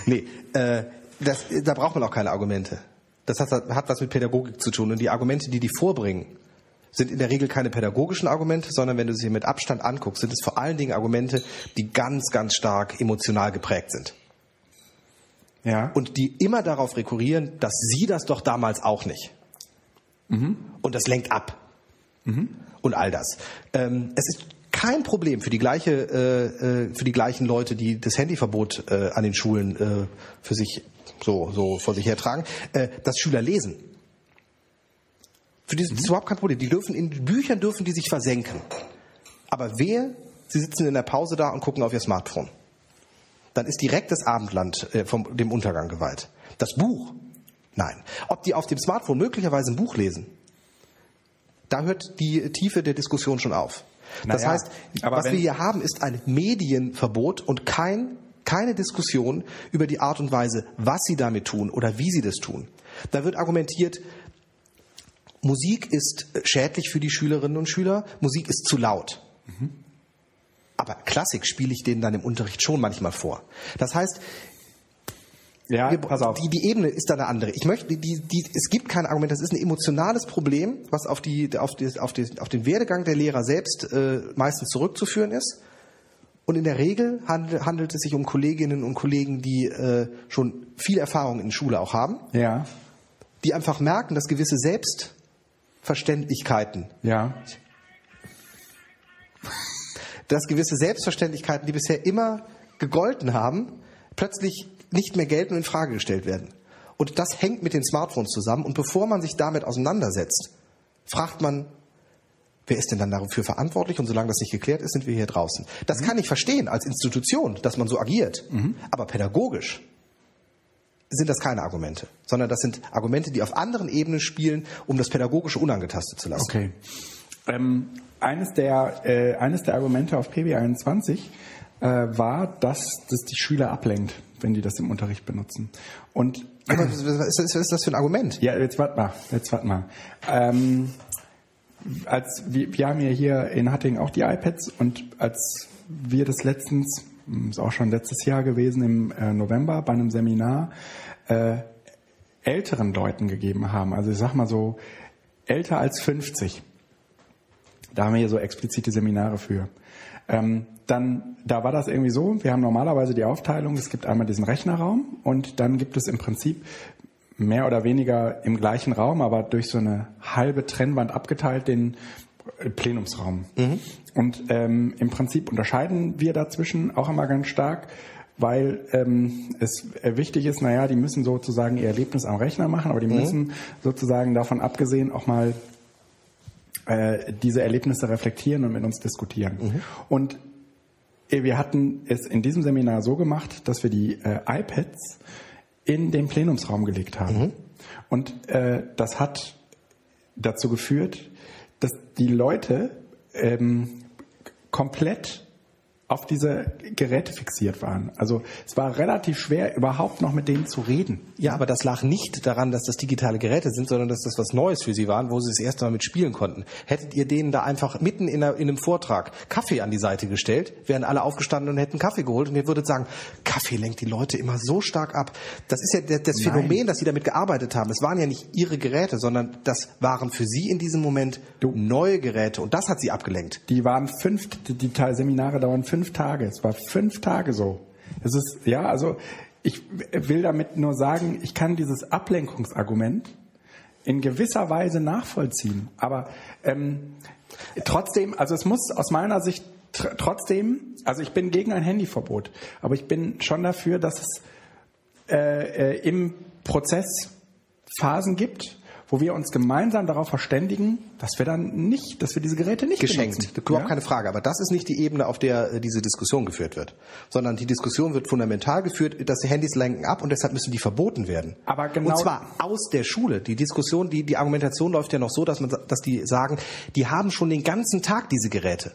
nee, äh, das, da braucht man auch keine Argumente. Das hat, hat was mit Pädagogik zu tun. Und die Argumente, die die vorbringen, sind in der Regel keine pädagogischen Argumente, sondern wenn du sie mit Abstand anguckst, sind es vor allen Dingen Argumente, die ganz, ganz stark emotional geprägt sind. Ja. Und die immer darauf rekurrieren, dass sie das doch damals auch nicht. Mhm. Und das lenkt ab. Mhm. Und all das. Ähm, es ist kein Problem für die gleiche, äh, äh, für die gleichen Leute, die das Handyverbot äh, an den Schulen äh, für sich so, so vor sich hertragen, äh, dass Schüler lesen. Für die ist mhm. überhaupt kein Problem. Die dürfen in Büchern dürfen die sich versenken. Aber wer, sie sitzen in der Pause da und gucken auf ihr Smartphone. Dann ist direkt das Abendland äh, vom dem Untergang geweiht. Das Buch Nein. Ob die auf dem Smartphone möglicherweise ein Buch lesen, da hört die Tiefe der Diskussion schon auf. Das naja, heißt, was wir hier haben, ist ein Medienverbot und kein, keine Diskussion über die Art und Weise, was sie damit tun oder wie sie das tun. Da wird argumentiert, Musik ist schädlich für die Schülerinnen und Schüler, Musik ist zu laut. Mhm. Aber Klassik spiele ich denen dann im Unterricht schon manchmal vor. Das heißt, ja, wir, pass auf. Die, die Ebene ist da eine andere. Ich möchte, die, die, es gibt kein Argument. Das ist ein emotionales Problem, was auf, die, auf, die, auf, die, auf den Werdegang der Lehrer selbst äh, meistens zurückzuführen ist. Und in der Regel handelt, handelt es sich um Kolleginnen und Kollegen, die äh, schon viel Erfahrung in Schule auch haben. Ja. Die einfach merken, dass gewisse Selbstverständlichkeiten. Ja. Dass gewisse Selbstverständlichkeiten, die bisher immer gegolten haben, plötzlich nicht mehr gelten und in Frage gestellt werden. Und das hängt mit den Smartphones zusammen. Und bevor man sich damit auseinandersetzt, fragt man, wer ist denn dann dafür verantwortlich? Und solange das nicht geklärt ist, sind wir hier draußen. Das mhm. kann ich verstehen als Institution, dass man so agiert. Mhm. Aber pädagogisch sind das keine Argumente, sondern das sind Argumente, die auf anderen Ebenen spielen, um das Pädagogische unangetastet zu lassen. Okay. Ähm, eines, der, äh, eines der Argumente auf PB21 äh, war, dass das die Schüler ablenkt wenn die das im Unterricht benutzen. Und was, ist, was ist das für ein Argument? Ja, jetzt warte mal, jetzt warte mal. Ähm, als wir, wir haben ja hier in Hattingen auch die iPads und als wir das letztens, ist auch schon letztes Jahr gewesen im äh, November bei einem Seminar äh, älteren Leuten gegeben haben, also ich sag mal so älter als 50. Da haben wir hier so explizite Seminare für. Ähm, dann, da war das irgendwie so, wir haben normalerweise die Aufteilung, es gibt einmal diesen Rechnerraum und dann gibt es im Prinzip mehr oder weniger im gleichen Raum, aber durch so eine halbe Trennwand abgeteilt den Plenumsraum. Mhm. Und ähm, im Prinzip unterscheiden wir dazwischen auch immer ganz stark, weil ähm, es äh, wichtig ist, naja, die müssen sozusagen ihr Erlebnis am Rechner machen, aber die mhm. müssen sozusagen davon abgesehen auch mal äh, diese Erlebnisse reflektieren und mit uns diskutieren. Mhm. Und äh, wir hatten es in diesem Seminar so gemacht, dass wir die äh, iPads in den Plenumsraum gelegt haben. Mhm. Und äh, das hat dazu geführt, die Leute ähm, komplett auf diese Geräte fixiert waren. Also es war relativ schwer, überhaupt noch mit denen zu reden. Ja, aber das lag nicht daran, dass das digitale Geräte sind, sondern dass das was Neues für sie waren, wo sie das erste Mal mit spielen konnten. Hättet ihr denen da einfach mitten in, einer, in einem Vortrag Kaffee an die Seite gestellt, wären alle aufgestanden und hätten Kaffee geholt und ihr würdet sagen, Kaffee lenkt die Leute immer so stark ab. Das ist ja das Phänomen, dass sie damit gearbeitet haben. Es waren ja nicht ihre Geräte, sondern das waren für sie in diesem Moment du. neue Geräte und das hat sie abgelenkt. Die waren fünf, die Seminare dauern fünf fünf Tage. Es war fünf Tage so. Es ist, ja, also ich will damit nur sagen, ich kann dieses Ablenkungsargument in gewisser Weise nachvollziehen. Aber ähm, trotzdem, also es muss aus meiner Sicht tr trotzdem, also ich bin gegen ein Handyverbot, aber ich bin schon dafür, dass es äh, äh, im Prozess Phasen gibt, wo wir uns gemeinsam darauf verständigen, dass wir dann nicht, dass wir diese Geräte nicht geschenkt. benutzen. Überhaupt Ja? keine Frage. Aber das ist nicht die Ebene, auf der äh, diese Diskussion geführt wird. Sondern die Diskussion wird fundamental geführt, dass die Handys lenken ab und deshalb müssen die verboten werden. Aber genau- Und zwar aus der Schule. Die Diskussion, die, die Argumentation läuft ja noch so, dass man, dass die sagen, die haben schon den ganzen Tag diese Geräte.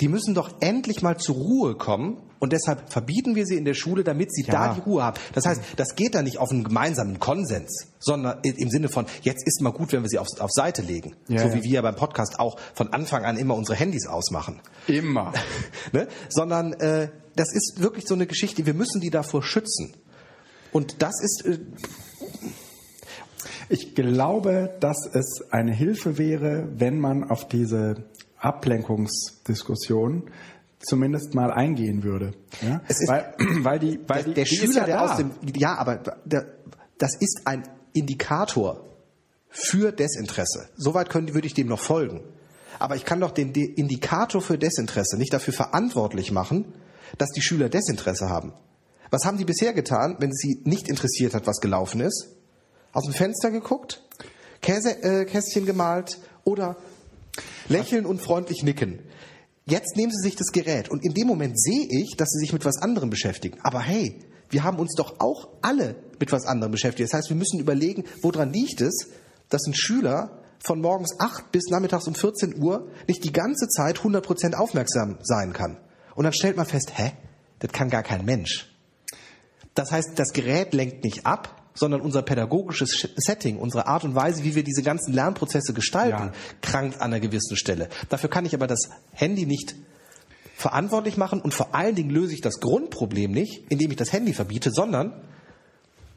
Die müssen doch endlich mal zur Ruhe kommen und deshalb verbieten wir sie in der Schule, damit sie Ja. da die Ruhe haben. Das heißt, das geht da nicht auf einen gemeinsamen Konsens, sondern im Sinne von, jetzt ist mal gut, wenn wir sie auf, auf Seite legen. Ja, so ja. wie wir ja beim Podcast auch von Anfang an immer unsere Handys ausmachen. Immer. ne? Sondern äh, das ist wirklich so eine Geschichte, wir müssen die davor schützen. Und das ist, äh, Ich glaube, dass es eine Hilfe wäre, wenn man auf diese Ablenkungsdiskussion zumindest mal eingehen würde. Ja? Weil, weil die, weil der, die, der die Schüler, ja der aus dem, ja, aber der, das ist ein Indikator für Desinteresse. Soweit können, würde ich dem noch folgen. Aber ich kann doch den De Indikator für Desinteresse nicht dafür verantwortlich machen, dass die Schüler Desinteresse haben. Was haben die bisher getan, wenn sie nicht interessiert hat, was gelaufen ist? Aus dem Fenster geguckt, Käse, äh, Kästchen gemalt oder lächeln und freundlich nicken. Jetzt nehmen sie sich das Gerät und in dem Moment sehe ich, dass sie sich mit was anderem beschäftigen. Aber hey, wir haben uns doch auch alle mit was anderem beschäftigt. Das heißt, wir müssen überlegen, woran liegt es, dass ein Schüler von morgens 8 bis nachmittags um 14 Uhr nicht die ganze Zeit 100% aufmerksam sein kann. Und dann stellt man fest, hä, das kann gar kein Mensch. Das heißt, das Gerät lenkt nicht ab, sondern unser pädagogisches Sch- Setting, unsere Art und Weise, wie wir diese ganzen Lernprozesse gestalten, Ja. krankt an einer gewissen Stelle. Dafür kann ich aber das Handy nicht verantwortlich machen und vor allen Dingen löse ich das Grundproblem nicht, indem ich das Handy verbiete, sondern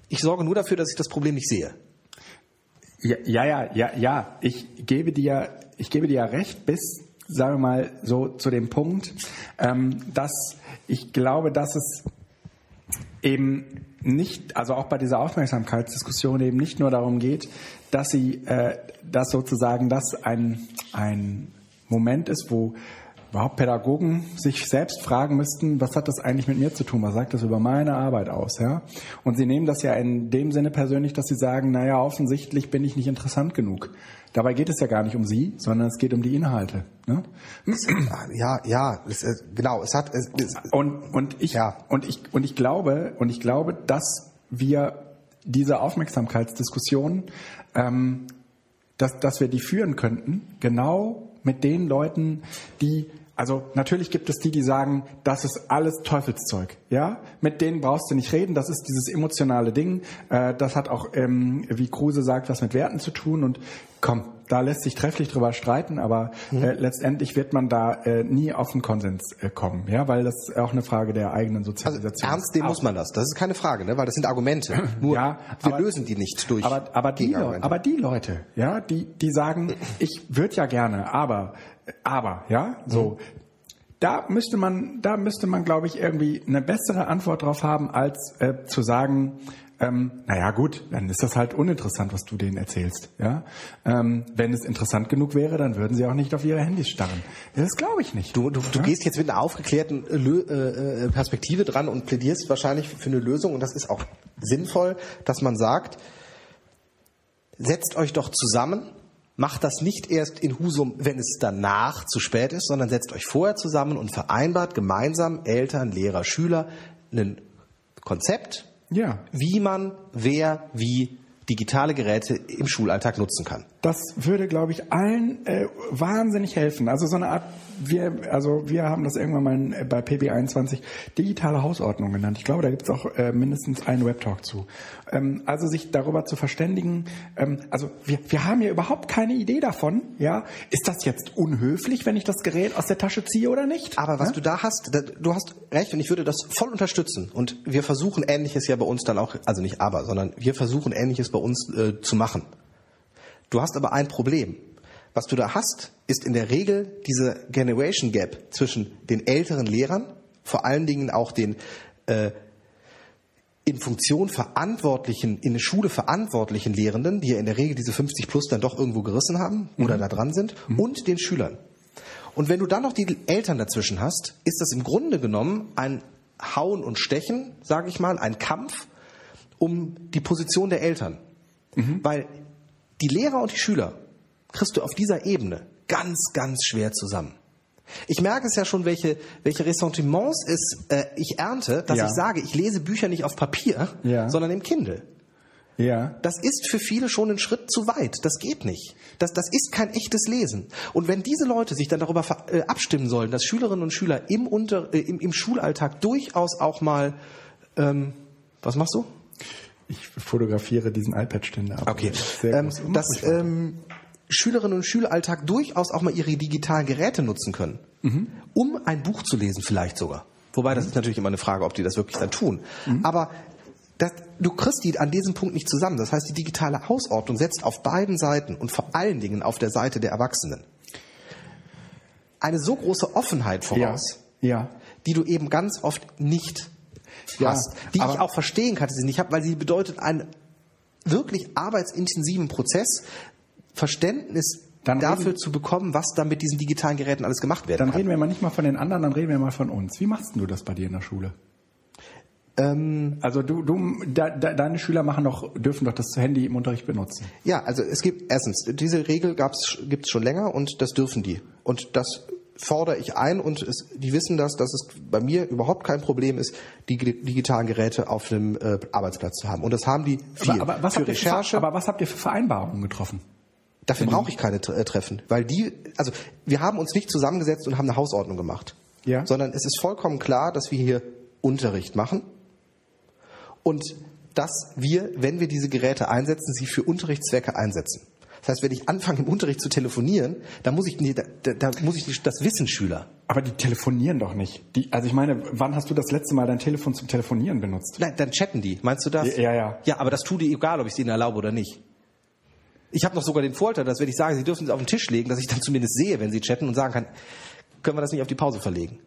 ich sorge nur dafür, dass ich das Problem nicht sehe. Ja, ja, ja, ja, ja. Ich gebe dir, ich gebe dir recht, bis, sagen wir mal, so zu dem Punkt, ähm, dass ich glaube, dass es eben nicht, also auch bei dieser Aufmerksamkeitsdiskussion eben nicht nur darum geht, dass sie, äh, dass sozusagen das ein, ein Moment ist, wo überhaupt Pädagogen sich selbst fragen müssten, was hat das eigentlich mit mir zu tun? Was sagt das über meine Arbeit aus? Ja? Und sie nehmen das ja in dem Sinne persönlich, dass sie sagen, naja, offensichtlich bin ich nicht interessant genug. Dabei geht es ja gar nicht um sie, sondern es geht um die Inhalte. Ne? Ja, ja, es, äh, genau. Es hat, es, es, Und, und ich, Ja. und ich, und ich glaube, und ich glaube, dass wir diese Aufmerksamkeitsdiskussion, ähm, dass, dass wir die führen könnten, genau mit den Leuten, die also natürlich gibt es die, die sagen, das ist alles Teufelszeug. Ja, mit denen brauchst du nicht reden. Das ist dieses emotionale Ding. Äh, das hat auch, ähm, wie Kruse sagt, was mit Werten zu tun. Und komm, da lässt sich trefflich drüber streiten, aber äh, letztendlich wird man da äh, nie auf einen Konsens äh, kommen. Ja, weil das auch eine Frage der eigenen also Sozialisation ernst nehmen muss man das. Das ist keine Frage, ne? weil das sind Argumente. Nur Ja, wir aber- lösen die nicht durch aber, aber, die, aber die Leute, ja, die, die sagen, ich würde ja gerne, aber, aber, ja, so. Da müsste man, da müsste man, glaube ich, irgendwie eine bessere Antwort drauf haben, als äh, zu sagen, ähm, naja gut, dann ist das halt uninteressant, was du denen erzählst. Ja? Ähm, wenn es interessant genug wäre, dann würden sie auch nicht auf ihre Handys starren. Das glaube ich nicht. Du, du, du Ja? gehst jetzt mit einer aufgeklärten äh, Lö äh, äh, Perspektive dran und plädierst wahrscheinlich für eine Lösung. Und das ist auch sinnvoll, dass man sagt, setzt euch doch zusammen, macht das nicht erst in Husum, wenn es danach zu spät ist, sondern setzt euch vorher zusammen und vereinbart gemeinsam Eltern, Lehrer, Schüler ein Konzept, Ja. wie man wer wie digitale Geräte im Schulalltag nutzen kann. Das würde, glaube ich, allen äh, wahnsinnig helfen. Also so eine Art, wir, also wir haben das irgendwann mal äh, bei PB21 digitale Hausordnung genannt. Ich glaube, da gibt es auch äh, mindestens einen Webtalk zu. Ähm, also sich darüber zu verständigen. Ähm, also wir, wir haben ja überhaupt keine Idee davon. Ja, ist das jetzt unhöflich, wenn ich das Gerät aus der Tasche ziehe oder nicht? Aber was ja? du da hast, da, du hast recht und ich würde das voll unterstützen. Und wir versuchen Ähnliches ja bei uns dann auch, also nicht aber, sondern wir versuchen Ähnliches bei uns äh, zu machen. Du hast aber ein Problem. Was du da hast, ist in der Regel diese Generation Gap zwischen den älteren Lehrern, vor allen Dingen auch den äh, in Funktion verantwortlichen, in der Schule verantwortlichen Lehrenden, die ja in der Regel diese 50 plus dann doch irgendwo gerissen haben oder da dran sind, und den Schülern. Und wenn du dann noch die Eltern dazwischen hast, ist das im Grunde genommen ein Hauen und Stechen, sage ich mal, ein Kampf um die Position der Eltern. Weil die Lehrer und die Schüler kriegst du auf dieser Ebene ganz, ganz schwer zusammen. Ich merke es ja schon, welche, welche Ressentiments es äh, ich ernte, dass Ja. ich sage, ich lese Bücher nicht auf Papier, Ja. sondern im Kindle. Ja. Das ist für viele schon ein Schritt zu weit. Das geht nicht. Das, das ist kein echtes Lesen. Und wenn diese Leute sich dann darüber äh, abstimmen sollen, dass Schülerinnen und Schüler im, Unter, äh, im, im Schulalltag durchaus auch mal, ähm, was machst du? Ich fotografiere diesen iPad-Ständer ab. Okay. Sehr Ähm, weiter. ähm, Schülerinnen und Schüleralltag durchaus auch mal ihre digitalen Geräte nutzen können, Mhm. um ein Buch zu lesen vielleicht sogar. Wobei das ist natürlich immer eine Frage, ob die das wirklich dann tun. Mhm. Aber das, du kriegst die an diesem Punkt nicht zusammen. Das heißt, die digitale Hausordnung setzt auf beiden Seiten und vor allen Dingen auf der Seite der Erwachsenen eine so große Offenheit ja. voraus, Ja. die du eben ganz oft nicht Ja, hast, die ich auch verstehen kann, dass sie nicht habe, weil sie bedeutet einen wirklich arbeitsintensiven Prozess, Verständnis Dann dafür reden- zu bekommen, was da mit diesen digitalen Geräten alles gemacht werden Dann kann. reden wir mal nicht mal von den anderen, dann reden wir mal von uns. Wie machst du das bei dir in der Schule? Ähm, Also du, du de, de, deine Schüler machen doch, dürfen doch das Handy im Unterricht benutzen. ja, also es gibt erstens, diese Regel gibt es schon länger und das dürfen die. Und das fordere ich ein und es, die wissen das, dass es bei mir überhaupt kein Problem ist, die digitalen Geräte auf dem äh, Arbeitsplatz zu haben. Und das haben die viel. Aber, aber, was für ihr für, Recherche. aber was habt ihr für Vereinbarungen getroffen? Dafür brauche ich keine äh, Treffen, weil die, also wir haben uns nicht zusammengesetzt und haben eine Hausordnung gemacht, Ja. sondern es ist vollkommen klar, dass wir hier Unterricht machen und dass wir, wenn wir diese Geräte einsetzen, sie für Unterrichtszwecke einsetzen. Das heißt, wenn ich anfange im Unterricht zu telefonieren, dann muss ich, da, da, muss ich das wissen Schüler. Aber die telefonieren doch nicht. Die, also ich meine, wann hast du das letzte Mal dein Telefon zum Telefonieren benutzt? Nein, dann chatten die. Meinst du das? Ja, ja. Ja, aber das tut die egal, ob ich es ihnen erlaube oder nicht. Ich habe noch sogar den Vorteil, dass wenn ich sage, sie dürfen es auf den Tisch legen, dass ich dann zumindest sehe, wenn sie chatten und sagen kann, können wir das nicht auf die Pause verlegen?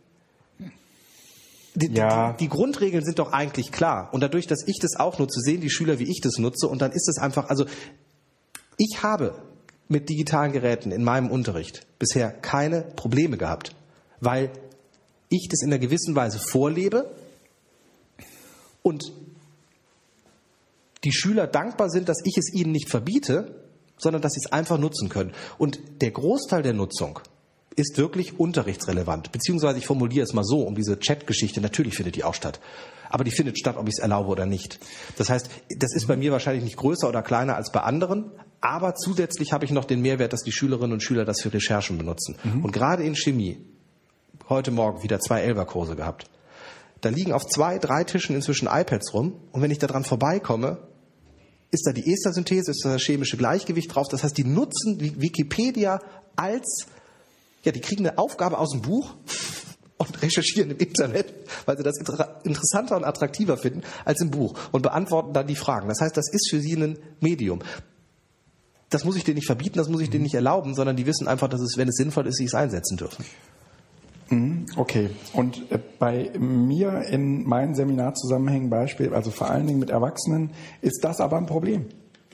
Die, Ja. die, die Grundregeln sind doch eigentlich klar. Und dadurch, dass ich das auch nutze, sehen die Schüler, wie ich das nutze. Und dann ist es einfach, also ich habe mit digitalen Geräten in meinem Unterricht bisher keine Probleme gehabt, weil ich das in einer gewissen Weise vorlebe und die Schüler dankbar sind, dass ich es ihnen nicht verbiete, sondern dass sie es einfach nutzen können. Und der Großteil der Nutzung ist wirklich unterrichtsrelevant. Beziehungsweise ich formuliere es mal so, um diese Chat-Geschichte, natürlich findet die auch statt. Aber die findet statt, ob ich es erlaube oder nicht. Das heißt, das ist bei mir wahrscheinlich nicht größer oder kleiner als bei anderen. Aber zusätzlich habe ich noch den Mehrwert, dass die Schülerinnen und Schüler das für Recherchen benutzen. Und gerade in Chemie, heute Morgen wieder zwei Elferkurse gehabt. Da liegen auf zwei, drei Tischen inzwischen iPads rum. Und wenn ich daran vorbeikomme, ist da die Estersynthese, ist da das chemische Gleichgewicht drauf. Das heißt, die nutzen Wikipedia als, ja, die kriegen eine Aufgabe aus dem Buch und recherchieren im Internet, weil sie das inter- interessanter und attraktiver finden als im Buch und beantworten dann die Fragen. Das heißt, das ist für sie ein Medium. Das muss ich denen nicht verbieten, das muss ich denen nicht erlauben, sondern die wissen einfach, dass es, wenn es sinnvoll ist, sie es einsetzen dürfen. Okay. Und äh, bei mir in meinen Seminarzusammenhängen Beispiel, also vor allen Dingen mit Erwachsenen, ist das aber ein Problem.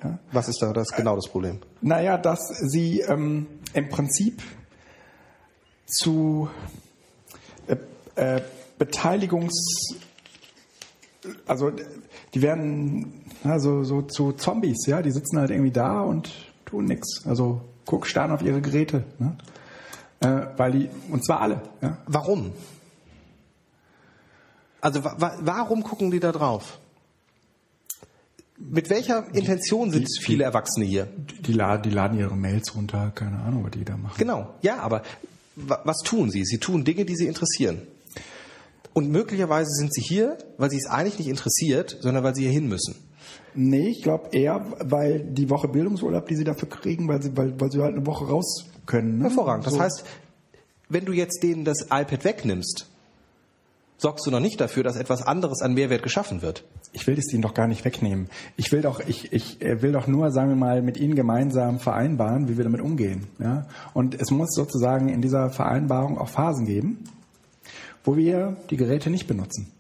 Ja? Was ist da das genau das Problem? Naja, dass sie ähm, im Prinzip zu äh, äh, Beteiligungs... Also die werden so, so zu Zombies, ja, die sitzen halt irgendwie da und tun nichts. Also guck starren auf ihre Geräte. Ne? Äh, weil die, und zwar alle, ja. Warum? Also wa wa warum gucken die da drauf? Mit welcher Intention sind die- viele Erwachsene hier? Die, laden, die laden ihre Mails runter, keine Ahnung, was die da machen. Genau, ja, aber wa was tun sie? Sie tun Dinge, die sie interessieren. Und möglicherweise sind sie hier, weil sie es eigentlich nicht interessiert, sondern weil sie hier hin müssen. Nee, ich glaube eher, weil die Woche Bildungsurlaub, die sie dafür kriegen, weil sie, weil, weil sie halt eine Woche raus können. Ne? Hervorragend. Das So. heißt, wenn du jetzt denen das iPad wegnimmst, sorgst du noch nicht dafür, dass etwas anderes an Mehrwert geschaffen wird. ich will es ihnen doch gar nicht wegnehmen. Ich will doch, ich, ich äh, will doch nur, sagen wir mal, mit ihnen gemeinsam vereinbaren, wie wir damit umgehen. Ja? Und es muss sozusagen in dieser Vereinbarung auch Phasen geben, wo wir die Geräte nicht benutzen.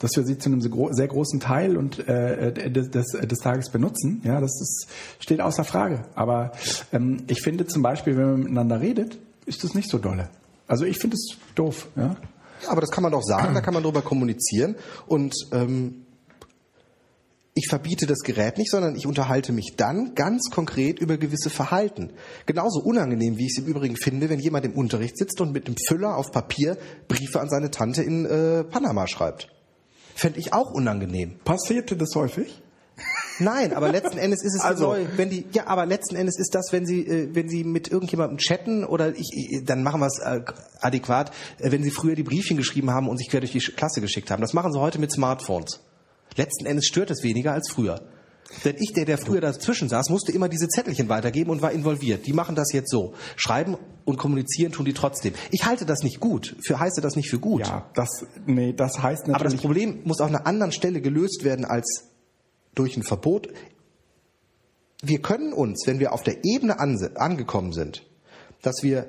Dass wir sie zu einem sehr gro- sehr großen Teil und äh, des, des, des Tages benutzen, ja, das ist, steht außer Frage. Aber ähm, ich finde zum Beispiel, wenn man miteinander redet, ist das nicht so dolle. Also ich finde es doof. Ja? Ja, aber das kann man doch sagen, da kann man drüber kommunizieren. Und ähm, Ich verbiete das Gerät nicht, sondern ich unterhalte mich dann ganz konkret über gewisse Verhalten. Genauso unangenehm, wie ich es im Übrigen finde, wenn jemand im Unterricht sitzt und mit einem Füller auf Papier Briefe an seine Tante in äh, Panama schreibt. Fände ich auch unangenehm. Passierte das häufig? Nein, aber letzten Endes ist es Also- also, wenn die ja, aber letzten Endes ist das, wenn sie äh, wenn sie mit irgendjemandem chatten oder ich, ich dann machen wir es äh, adäquat, äh, wenn sie früher die Briefchen geschrieben haben und sich quer durch die Klasse geschickt haben. Das machen sie heute mit Smartphones. Letzten Endes stört es weniger als früher. Denn ich, der, der früher dazwischen saß, musste immer diese Zettelchen weitergeben und war involviert. Die machen das jetzt so. Schreiben und kommunizieren tun die trotzdem. Ich halte das nicht gut. Für heiße das nicht für gut. Ja, das, nee, das heißt Aber das natürlich. Problem muss auf einer anderen Stelle gelöst werden als durch ein Verbot. Wir können uns, wenn wir auf der Ebene angekommen sind, dass wir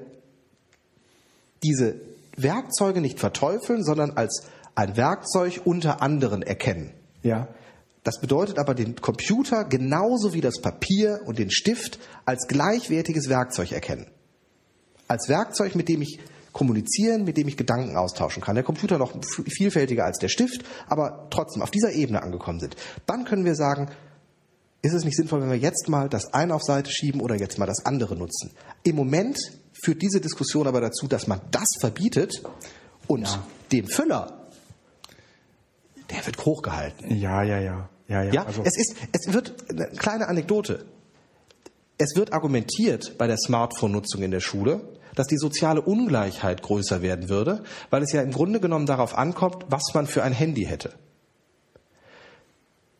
diese Werkzeuge nicht verteufeln, sondern als ein Werkzeug unter anderen erkennen. ja, Das bedeutet aber den Computer genauso wie das Papier und den Stift als gleichwertiges Werkzeug erkennen. Als Werkzeug, mit dem ich kommunizieren, mit dem ich Gedanken austauschen kann. Der Computer noch vielfältiger als der Stift, aber trotzdem auf dieser Ebene angekommen sind. Dann können wir sagen, ist es nicht sinnvoll, wenn wir jetzt mal das eine auf Seite schieben oder jetzt mal das andere nutzen? Im Moment führt diese Diskussion aber dazu, dass man das verbietet und Ja. den Füller, der wird hochgehalten. ja, ja, ja, ja, ja. Ja, also, es ist, es wird, eine kleine Anekdote. Es wird argumentiert bei der Smartphone-Nutzung in der Schule, dass die soziale Ungleichheit größer werden würde, weil es ja im Grunde genommen darauf ankommt, was man für ein Handy hätte.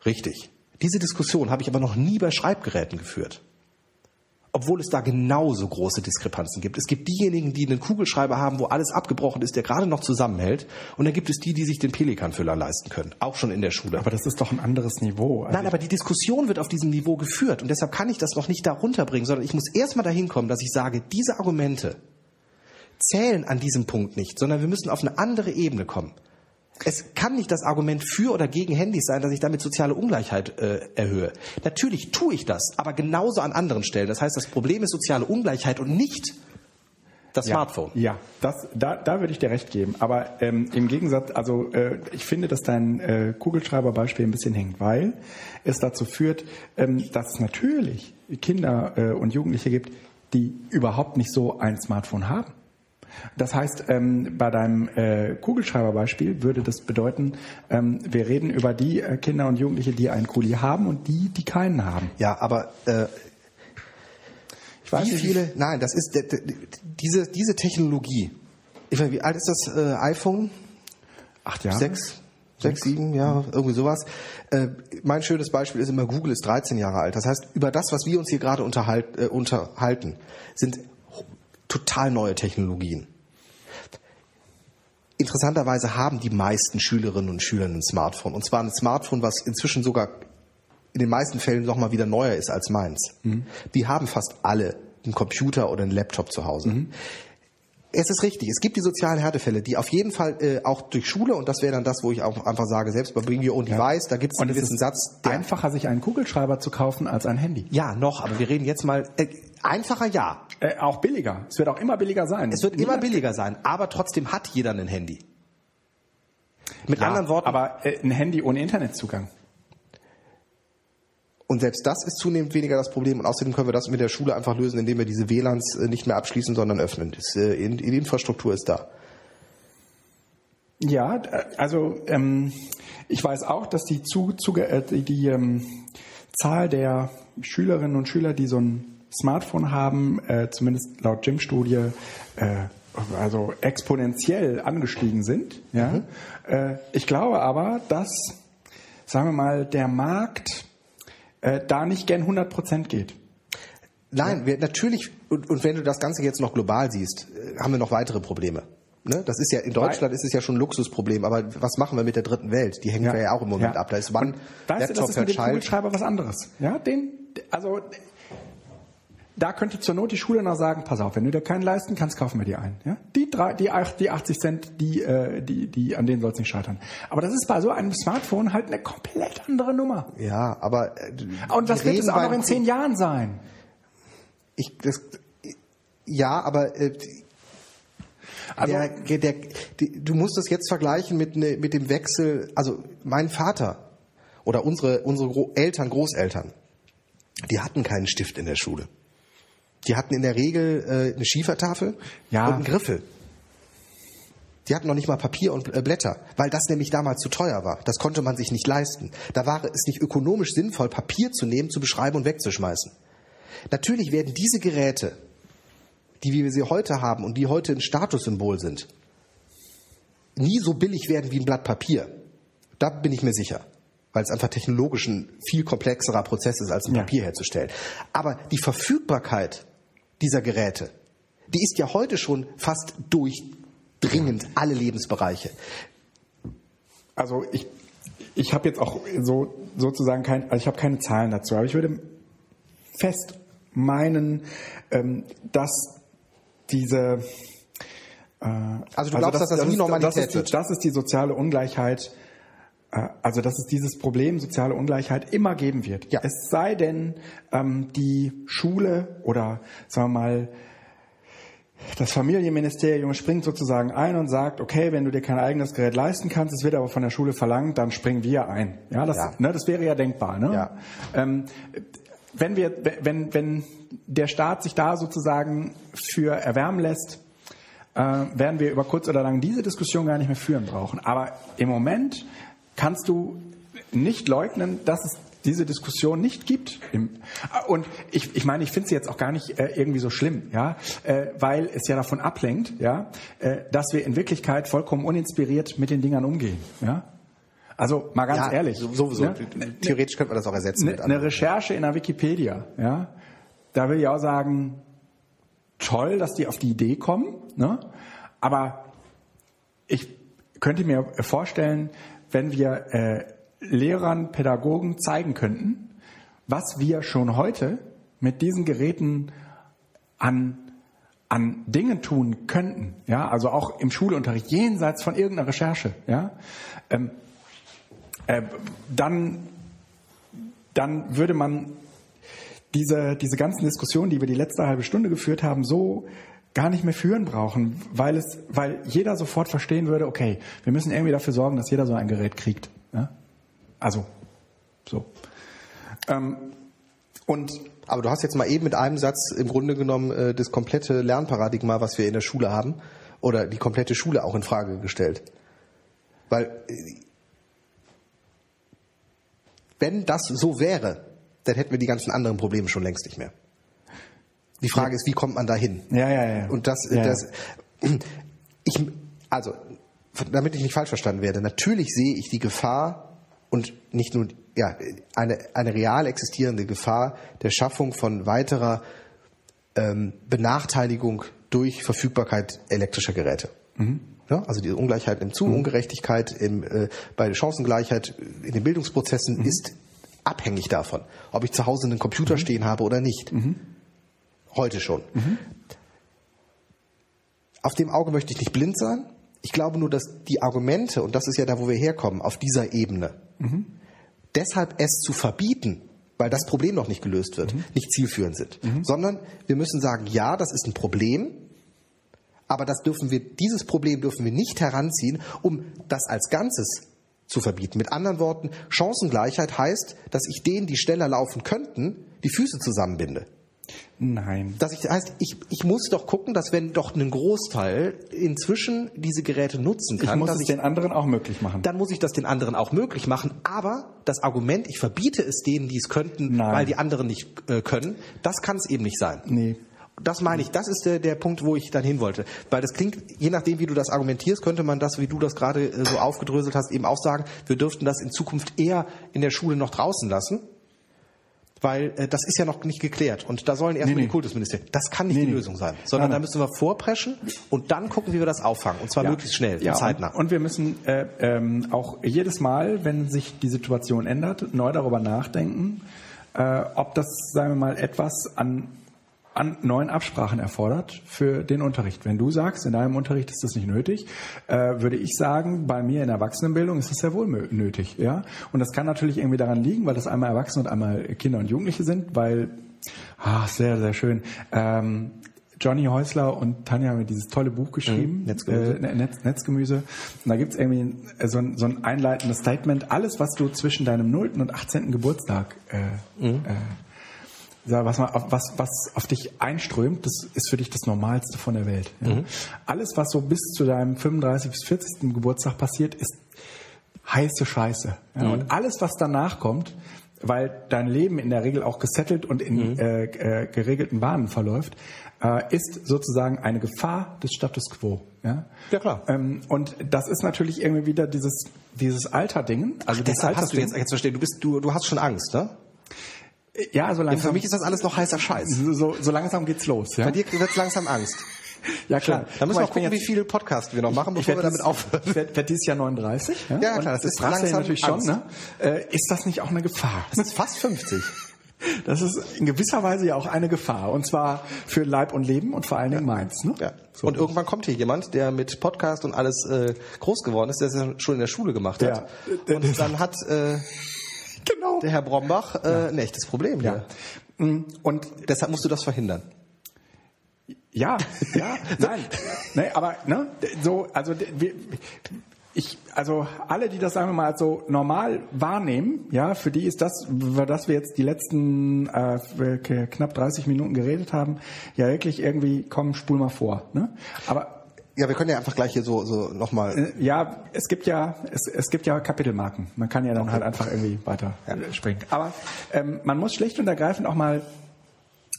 Richtig. Diese Diskussion habe ich aber noch nie bei Schreibgeräten geführt. Obwohl es da genauso große Diskrepanzen gibt. Es gibt diejenigen, die einen Kugelschreiber haben, wo alles abgebrochen ist, der gerade noch zusammenhält. Und dann gibt es die, die sich den Pelikanfüller leisten können. Auch schon in der Schule. aber das ist doch ein anderes Niveau. Also Nein, aber die Diskussion wird auf diesem Niveau geführt und deshalb kann ich das noch nicht da runterbringen, sondern ich muss erstmal dahin kommen, dass ich sage, diese Argumente zählen an diesem Punkt nicht, sondern wir müssen auf eine andere Ebene kommen. Es kann nicht das Argument für oder gegen Handys sein, dass ich damit soziale Ungleichheit äh, erhöhe. Natürlich tue ich das, aber genauso an anderen Stellen. Das heißt, das Problem ist soziale Ungleichheit und nicht das ja, Smartphone. Ja, das, da, da würde ich dir recht geben. Aber ähm, im Gegensatz, also äh, ich finde, dass dein äh, Kugelschreiberbeispiel ein bisschen hängt, weil es dazu führt, ähm, dass es natürlich Kinder äh, und Jugendliche gibt, die überhaupt nicht so ein Smartphone haben. Das heißt, ähm, bei deinem äh, Kugelschreiberbeispiel würde das bedeuten, ähm, wir reden über die äh, Kinder und Jugendliche, die einen Kuli haben und die, die keinen haben. Ja, aber äh, Ich weiß wie nicht, viele? Nein, das ist diese diese Technologie. Ich weiß, wie alt ist das äh, iPhone? acht Jahre. Sechs, sechs, sieben Jahre, irgendwie sowas. Äh, mein schönes Beispiel ist immer, Google ist 13 Jahre alt. Das heißt, über das, was wir uns hier gerade unterhalt, äh, unterhalten, sind total neue Technologien. Interessanterweise haben die meisten Schülerinnen und Schüler ein Smartphone. Und zwar ein Smartphone, was inzwischen sogar in den meisten Fällen noch mal wieder neuer ist als meins. Die haben fast alle einen Computer oder einen Laptop zu Hause. Es ist richtig, es gibt die sozialen Härtefälle, die auf jeden Fall äh, auch durch Schule, und das wäre dann das, wo ich auch einfach sage, selbst bei Bring Your Own Device, da gibt es einen gewissen ist Satz, der einfacher, sich einen Kugelschreiber zu kaufen als ein Handy. ja, noch, aber wir reden jetzt mal, äh, einfacher ja. Äh, auch billiger. Es wird auch immer billiger sein. Es wird immer billiger sein, aber trotzdem hat jeder ein Handy. Mit Ja, anderen Worten, Aber äh, ein Handy ohne Internetzugang. Und selbst das ist zunehmend weniger das Problem. Und außerdem können wir das mit der Schule einfach lösen, indem wir diese WLANs äh, nicht mehr abschließen, sondern öffnen. Äh, die Infrastruktur ist da. Ja, äh, also ähm, ich weiß auch, dass die, zu, zuge, äh, die, ähm, Zahl der Schülerinnen und Schüler, die so ein Smartphone haben, äh, zumindest laut Gym-Studie, äh, also exponentiell angestiegen sind. Ja? Äh, ich glaube aber, dass, sagen wir mal, der Markt äh, da nicht gern 100 Prozent geht. Nein, wir, natürlich, und, und wenn du das Ganze jetzt noch global siehst, äh, haben wir noch weitere Probleme. Ne? Das ist ja, in Deutschland ist es ja schon ein Luxusproblem, aber was machen wir mit der dritten Welt? Die hängen wir ja auch im Moment ab. Da ist One Und weißt du, Laptop das ist mit dem. Kugelschreiber was anderes. Ja, den, also da könnte zur Not die Schule noch sagen, pass auf, wenn du dir keinen leisten kannst, kaufen wir dir einen. Ja? Die, drei, die, die 80 Cent, die, äh, die, die, an denen soll es nicht scheitern. Aber das ist bei so einem Smartphone halt eine komplett andere Nummer. Ja, aber äh, Und das wir wird es auch noch in zehn Jahren sein. Ich, das, ja, aber äh, Also- der, der, die, du musst das jetzt vergleichen mit, ne, mit dem Wechsel. Also mein Vater oder unsere, unsere Gro Eltern, Großeltern, die hatten keinen Stift in der Schule. Die hatten in der Regel äh, eine Schiefertafel Ja. und einen Griffel. Die hatten noch nicht mal Papier und äh, Blätter, weil das nämlich damals zu teuer war. Das konnte man sich nicht leisten. Da war es nicht ökonomisch sinnvoll, Papier zu nehmen, zu beschreiben und wegzuschmeißen. Natürlich werden diese Geräte, die wir sie heute haben und die heute ein Statussymbol sind, nie so billig werden wie ein Blatt Papier. Da bin ich mir sicher. Weil es einfach technologisch ein viel komplexerer Prozess ist, als ein Ja. Papier herzustellen. Aber die Verfügbarkeit dieser Geräte, die ist ja heute schon fast durchdringend alle Lebensbereiche. Also ich, ich habe jetzt auch so sozusagen kein, also ich habe keine Zahlen dazu, aber ich würde fest meinen, ähm, dass diese äh, Also du glaubst, dass das nie ist- Normalität das ist, die, wird? das ist die soziale Ungleichheit, also dass es dieses Problem soziale Ungleichheit immer geben wird. Ja. Es sei denn, ähm, die Schule oder sagen wir mal das Familienministerium springt sozusagen ein und sagt, okay, wenn du dir kein eigenes Gerät leisten kannst, es wird aber von der Schule verlangt, dann springen wir ein. Ja, das, Ja. Ne, das wäre ja denkbar. Ne? Ja. Ähm, wenn wir, wenn, wenn der Staat sich da sozusagen für erwärmen lässt, äh, werden wir über kurz oder lang diese Diskussion gar nicht mehr führen brauchen. Aber im Moment kannst du nicht leugnen, dass es diese Diskussion nicht gibt. Und ich, ich meine, ich finde sie jetzt auch gar nicht äh, irgendwie so schlimm, ja, äh, weil es ja davon ablenkt, ja, äh, dass wir in Wirklichkeit vollkommen uninspiriert mit den Dingern umgehen, ja. Also mal ganz Ja, ehrlich, so- Sowieso. ne? Theoretisch könnte man das auch ersetzen mit eine. Recherche in der Wikipedia, ja, da will ich auch sagen, toll, dass die auf die Idee kommen, ne? aber ich könnte mir vorstellen, wenn wir äh, Lehrern, Pädagogen zeigen könnten, was wir schon heute mit diesen Geräten an an Dingen tun könnten, ja, also auch im Schulunterricht jenseits von irgendeiner Recherche, ja, ähm, äh, dann dann würde man diese, diese ganzen Diskussionen, die wir die letzte halbe Stunde geführt haben, so gar nicht mehr führen brauchen, weil es, weil jeder sofort verstehen würde, okay, wir müssen irgendwie dafür sorgen, dass jeder so ein Gerät kriegt. Ja? Also, so. Ähm, und Aber du hast jetzt mal eben mit einem Satz im Grunde genommen äh, das komplette Lernparadigma, was wir in der Schule haben, oder die komplette Schule auch in Frage gestellt. Weil äh, wenn das so wäre, dann hätten wir die ganzen anderen Probleme schon längst nicht mehr. Die Frage ist, wie kommt man da hin? Ja, ja, ja. Und das, Ja, das, ich, also, damit ich nicht falsch verstanden werde, natürlich sehe ich die Gefahr und nicht nur, ja, eine, eine real existierende Gefahr der Schaffung von weiterer ähm, Benachteiligung durch Verfügbarkeit elektrischer Geräte. Ja, also die Ungleichheit im Zu, Ungerechtigkeit im, äh, bei der Chancengleichheit in den Bildungsprozessen ist abhängig davon, ob ich zu Hause einen Computer stehen habe oder nicht. Heute schon. Auf dem Auge möchte ich nicht blind sein. Ich glaube nur, dass die Argumente, und das ist ja da, wo wir herkommen, auf dieser Ebene, deshalb es zu verbieten, weil das Problem noch nicht gelöst wird, nicht zielführend sind. Sondern wir müssen sagen, ja, das ist ein Problem, aber das dürfen wir, dieses Problem dürfen wir nicht heranziehen, um das als Ganzes zu verbieten. Mit anderen Worten, Chancengleichheit heißt, dass ich denen, die schneller laufen könnten, die Füße zusammenbinde. Nein. Das ich- heißt, ich, ich muss doch gucken, dass wenn doch ein Großteil inzwischen diese Geräte nutzen Ich kann, muss dass es ich, den anderen auch möglich machen. dann muss ich das den anderen auch möglich machen. Aber das Argument, ich verbiete es denen, die es könnten, Nein. weil die anderen nicht äh, können, das kann es eben nicht sein. Nee. Das meine ich, das ist der, der Punkt, wo ich dann hin wollte. Weil das klingt, je nachdem, wie du das argumentierst, könnte man das, wie du das gerade äh, so aufgedröselt hast, eben auch sagen, wir dürften das in Zukunft eher in der Schule noch draußen lassen. Weil äh, das ist ja noch nicht geklärt. Und da sollen erstmal Nee, nee. die Kultusministerien. Das kann nicht Nee, die. Lösung sein. Sondern da müssen wir vorpreschen und dann gucken, wie wir das auffangen. Und zwar möglichst schnell, ja, und zeitnah. Und, und wir müssen äh, ähm, auch jedes Mal, wenn sich die Situation ändert, neu darüber nachdenken, äh, ob das, sagen wir mal, etwas an, an neuen Absprachen erfordert für den Unterricht. Wenn du sagst, in deinem Unterricht ist das nicht nötig, äh, würde ich sagen, bei mir in der Erwachsenenbildung ist das sehr wohl nötig. Ja? Und das kann natürlich irgendwie daran liegen, weil das einmal Erwachsene und einmal Kinder und Jugendliche sind, weil, ah, sehr, sehr schön, ähm, Johnny Häusler und Tanja haben dieses tolle Buch geschrieben, Mhm, Netzgemüse. Äh, Netz, Netzgemüse. Und da gibt's irgendwie äh, so ein, so ein einleitendes Statement. Alles, was du zwischen deinem 0. und 18. Geburtstag äh, Mhm. äh, was, man, was, was auf dich einströmt, das ist für dich das Normalste von der Welt. Ja. Mhm. Alles, was so bis zu deinem 35. bis 40. Geburtstag passiert, ist heiße Scheiße. Ja. Mhm. Und alles, was danach kommt, weil dein Leben in der Regel auch gesettelt und in Mhm. äh, äh, geregelten Bahnen verläuft, äh, ist sozusagen eine Gefahr des Status quo. Ja, Ja, klar. Ähm, und das ist natürlich irgendwie wieder dieses dieses Alter-Ding. Also das Deshalb hast du jetzt, jetzt verstehen, du bist, du, du hast schon Angst, ne? Ja, so Ja, langsam. für mich ist das alles noch heißer Scheiß. so, so, so langsam geht's los. Ja, Bei dir wird langsam Angst. ja klar. Da müssen wir auch gucken, wie jetzt- viele Podcasts wir noch machen, Ich bevor wir damit aufhören. Ich werde werd dieses Jahr 39. Ja, Ja, klar, das ist du ja langsam natürlich Angst. schon. Ne? Äh, ist das nicht auch eine Gefahr? Das ist fast 50. Das ist in gewisser Weise ja auch eine Gefahr. Und zwar für Leib und Leben und vor allen Dingen meins. Ne? Ja. So. Und irgendwann kommt hier jemand, der mit Podcast und alles äh, groß geworden ist, der es ja schon in der Schule gemacht hat. Ja. Und dann hat äh, genau. der Herr Brombach äh, ein echtes Problem. Ja. Mm, Und Deshalb musst du das verhindern. ja, ja, nein. nee, aber ne, so, also wir, ich, also alle, die das sagen wir mal als so normal wahrnehmen, ja, für die ist das, über das wir jetzt die letzten äh, knapp 30 Minuten geredet haben, ja wirklich irgendwie, komm, spul mal vor. Ne? Aber Ja, wir können ja einfach gleich hier so, so nochmal. Äh, Ja, es gibt ja es, es gibt ja Kapitelmarken. Man kann ja dann halt einfach irgendwie weiter äh, springen. Aber ähm, man muss schlicht und ergreifend auch mal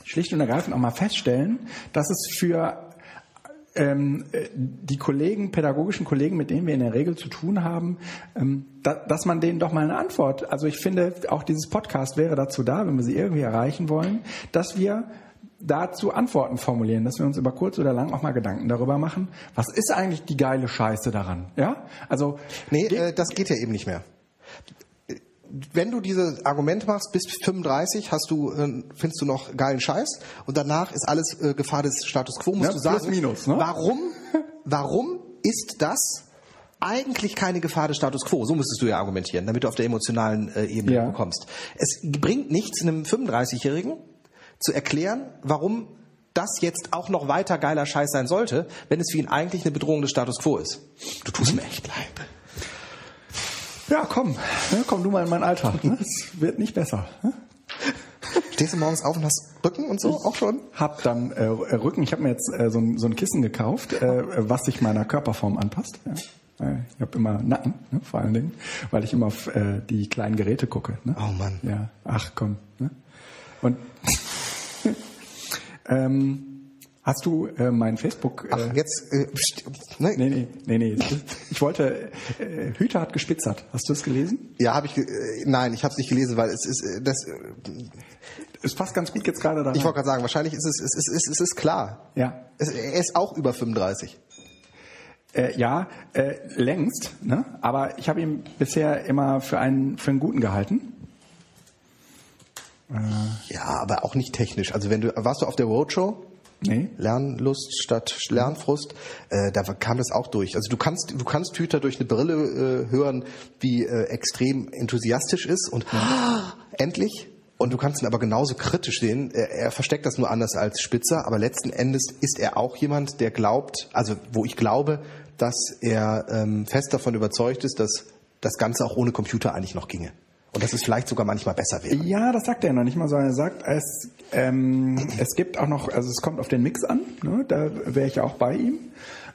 schlicht und ergreifend auch mal feststellen, dass es für ähm, äh, die Kollegen, pädagogischen Kollegen, mit denen wir in der Regel zu tun haben, ähm, da, dass man denen doch mal eine Antwort, also ich finde, auch dieses Podcast wäre dazu da, wenn wir sie irgendwie erreichen wollen, dass wir dazu Antworten formulieren, dass wir uns über kurz oder lang auch mal Gedanken darüber machen, was ist eigentlich die geile Scheiße daran? Ja, also Nee, äh, das geht ja eben nicht mehr. Wenn du dieses Argument machst, bis 35 hast du, äh, findest du noch geilen Scheiß und danach ist alles äh, Gefahr des Status Quo, musst Ja, du sagen. plus minus, ne? Warum, warum ist das eigentlich keine Gefahr des Status Quo? So müsstest du ja argumentieren, damit du auf der emotionalen äh, Ebene Ja. bekommst. Es bringt nichts, einem 35-Jährigen zu erklären, warum das jetzt auch noch weiter geiler Scheiß sein sollte, wenn es für ihn eigentlich eine Bedrohung des Status Quo ist. Du tust mir echt leid. ja, komm, ne, komm du mal in meinen Alltag. Ne? Es wird nicht besser. Ne? Stehst du morgens auf und hast Rücken und so auch schon? Hab dann äh, Rücken. Ich habe mir jetzt äh, so, ein, so ein Kissen gekauft, äh, was sich meiner Körperform anpasst. Ja. Äh, Ich habe immer Nacken, ne, vor allen Dingen, weil ich immer auf äh, die kleinen Geräte gucke. Ne? Oh Mann. Ja, ach komm. Ne? Und ähm, hast du äh, mein Facebook? Äh, Ach, jetzt, äh, pst, ne? Nee, nee, nee, nee. Ich wollte, äh, Hüter hat gespitzert. Hast du es gelesen? Ja, habe ich. Äh, nein, ich habe es nicht gelesen, weil es ist äh, das. Äh, Es passt ganz gut jetzt gerade da. ich wollte gerade sagen, wahrscheinlich ist es, es, ist, es, ist, es ist klar. Ja. Es, er ist auch über 35. Äh, ja, äh, längst, ne? aber ich habe ihn bisher immer für einen, für einen guten gehalten. Ja, aber auch nicht technisch. Also wenn du warst du auf der Roadshow? Nee. Lernlust statt Lernfrust, äh, da kam das auch durch. Also du kannst du kannst Hüter durch eine Brille äh, hören, wie äh, extrem enthusiastisch ist und endlich. Und du kannst ihn aber genauso kritisch sehen. Er, er versteckt das nur anders als Spitzer, aber letzten Endes ist er auch jemand, der glaubt, also wo ich glaube, dass er ähm, fest davon überzeugt ist, dass das Ganze auch ohne Computer eigentlich noch ginge. Und dass es vielleicht sogar manchmal besser wäre. Ja, das sagt er noch nicht mal, sondern er sagt, es, ähm, es gibt auch noch, also es kommt auf den Mix an, ne? da wäre ich ja auch bei ihm.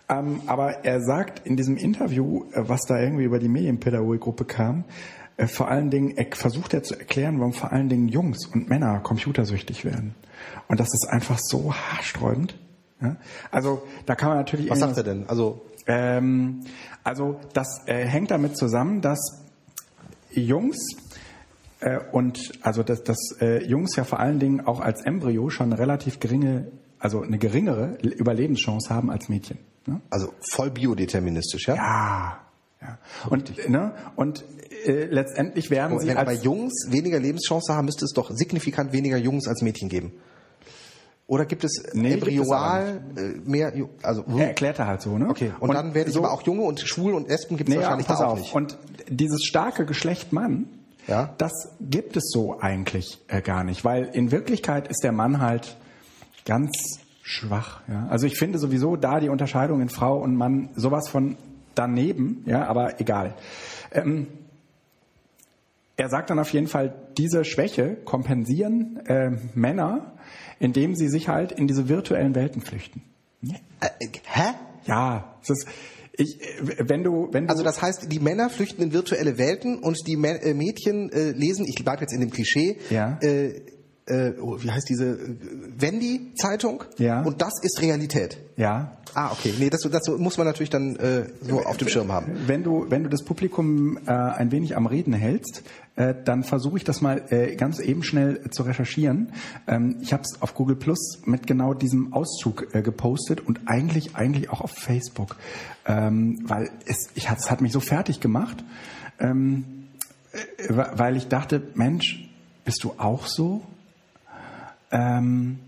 Ähm, aber er sagt in diesem Interview, äh, was da irgendwie über die Medienpädagogikgruppe kam, äh, vor allen Dingen, er versucht er zu erklären, warum vor allen Dingen Jungs und Männer computersüchtig werden. Und das ist einfach so haarsträubend. Ja? Also da kann man natürlich Was sagt er denn? Also ähm, also das äh, hängt damit zusammen, dass Jungs äh, und also dass, dass äh, Jungs ja vor allen Dingen auch als Embryo schon eine relativ geringe, also eine geringere Überlebenschance haben als Mädchen. Ne? also voll biodeterministisch, ja? Ja. ja. Und, ne? und äh, letztendlich werden sie Wenn aber Jungs weniger Lebenschance haben, müsste es doch signifikant weniger Jungs als Mädchen geben. Oder gibt es Nee, gibt es embryoal äh, mehr, also er erklärte halt so, ne? okay. Und, dann werde ich so- aber auch Junge und Schwul und Lesben gibt es Nee, ja, wahrscheinlich pass da auch auf. nicht. Und dieses starke Geschlecht Mann, Ja. das gibt es so eigentlich äh, gar nicht, weil in Wirklichkeit ist der Mann halt ganz schwach. Ja? Also ich finde sowieso da die Unterscheidung in Frau und Mann sowas von daneben, ja, aber egal. Ähm, er sagt dann auf jeden Fall, diese Schwäche kompensieren äh, Männer, indem sie sich halt in diese virtuellen Welten flüchten. Äh, hä? Ja, es ist, ich, äh, wenn du, wenn du Also das heißt, die Männer flüchten in virtuelle Welten und die Mä- äh, Mädchen äh, lesen, ich bleibe jetzt in dem Klischee, Ja. äh, äh, oh, wie heißt diese äh, Wendy-Zeitung? Ja. Und das ist Realität. ja, Ah, okay. Nee, das, das muss man natürlich dann äh, so auf dem Schirm haben. Wenn du, wenn du das Publikum äh, ein wenig am Reden hältst, äh, dann versuche ich das mal äh, ganz eben schnell äh, zu recherchieren. Ähm, ich habe es auf Google Plus mit genau diesem Auszug äh, gepostet und eigentlich eigentlich auch auf Facebook, ähm, weil es, ich, hat- es hat mich so fertig gemacht, ähm, äh, weil ich dachte, Mensch, bist du auch so? Ähm,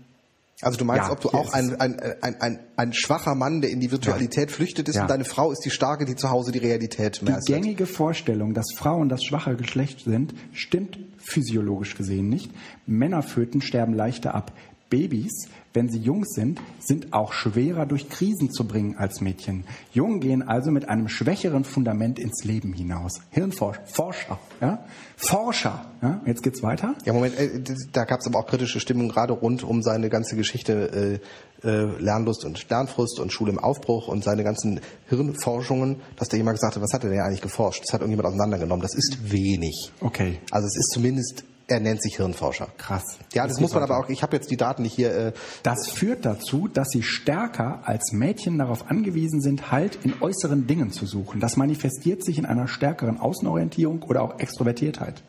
Also du meinst, Ja, ob du auch ein, ein, ein, ein, ein schwacher Mann, der in die Virtualität flüchtet ist Ja. und deine Frau ist die starke, die zu Hause die Realität Die meistert. gängige Vorstellung, dass Frauen das schwache Geschlecht sind, stimmt physiologisch gesehen nicht. Männerföten sterben leichter ab. Babys, wenn sie jung sind, sind auch schwerer durch Krisen zu bringen als Mädchen. Jungen gehen also mit einem schwächeren Fundament ins Leben hinaus. Hirnforscher, Forscher, ja? Forscher, ja? Jetzt geht's weiter. Ja, Moment, äh, da gab es aber auch kritische Stimmung, gerade rund um seine ganze Geschichte äh, äh, Lernlust und Lernfrust und Schule im Aufbruch und seine ganzen Hirnforschungen, dass da jemand gesagt hat, was hat er denn eigentlich geforscht? Das hat irgendjemand auseinandergenommen. Das ist wenig. Okay, Also es ist zumindest, er nennt sich Hirnforscher. krass. Ja, das Jetzt muss man aber auch, ich habe jetzt die Daten nicht hier. Äh, Das führt dazu, dass sie stärker als Mädchen darauf angewiesen sind, Halt in äußeren Dingen zu suchen. Das manifestiert sich in einer stärkeren Außenorientierung oder auch Extrovertiertheit.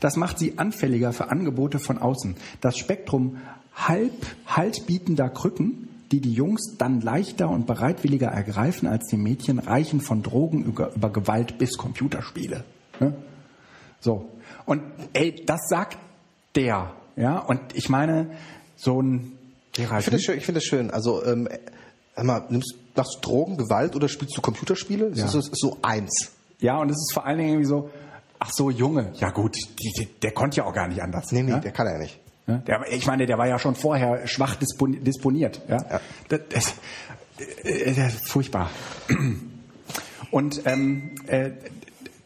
Das macht sie anfälliger für Angebote von außen. Das Spektrum halb haltbietender Krücken, die die Jungs dann leichter und bereitwilliger ergreifen als die Mädchen, reichen von Drogen über, über Gewalt bis Computerspiele. Ne? So. Und ey, das sagt der. Ja, und ich meine, so ein Gerald ich finde das schön. Ich finde das schön. Also ähm, mal, nimmst machst du Drogen, Gewalt oder spielst du Computerspiele? Das Ja. ist, so- ist so eins. Ja, und es ist vor allen Dingen irgendwie so, ach so, Junge, ja gut, die, die, der konnte ja auch gar nicht anders. Nee, nee, ja? der kann er nicht. Ja? Der, ich meine, der war ja schon vorher schwach dispon, disponiert. Ja? Ja. Das, das, äh, das ist furchtbar. Und ähm, äh,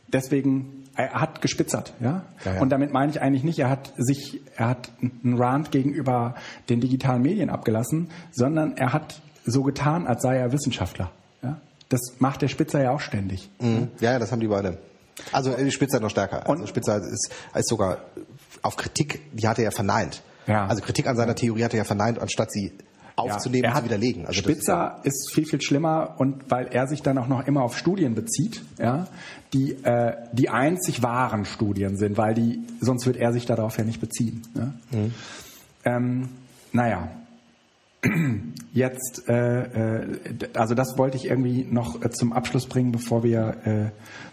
deswegen, er hat gespitzert. Ja? Ja, ja. Und damit meine ich eigentlich nicht, er hat sich, er hat einen Rant gegenüber den digitalen Medien abgelassen, sondern er hat so getan, als sei er Wissenschaftler. Ja? Das macht der Spitzer ja auch ständig. Mhm. Ja, ja, das haben die beide. Also äh, Spitzer noch stärker. Also Und- Spitzer ist, ist sogar auf Kritik, die hat er ja verneint. Ja. Also Kritik an seiner Theorie hat er ja verneint, anstatt sie aufzunehmen Ja, und zu widerlegen. Also Spitzer ist, viel, viel schlimmer und weil er sich dann auch noch immer auf Studien bezieht, ja, die äh, die einzig wahren Studien sind, weil die, sonst wird er sich darauf ja nicht beziehen. Ja? Mhm. Ähm, naja. Jetzt, äh, äh, also das wollte ich irgendwie noch äh, zum Abschluss bringen, bevor wir äh,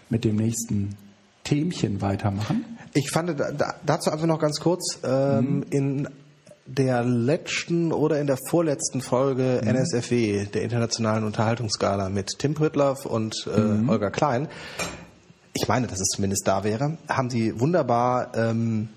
mit dem nächsten Themchen weitermachen. Ich fand da, da, dazu einfach noch ganz kurz ähm, in der letzten oder in der vorletzten Folge NSFW, der internationalen Unterhaltungsgala mit Tim Pritloff und äh, Holger Klein, ich meine, dass es zumindest da wäre, haben sie wunderbar, ähm,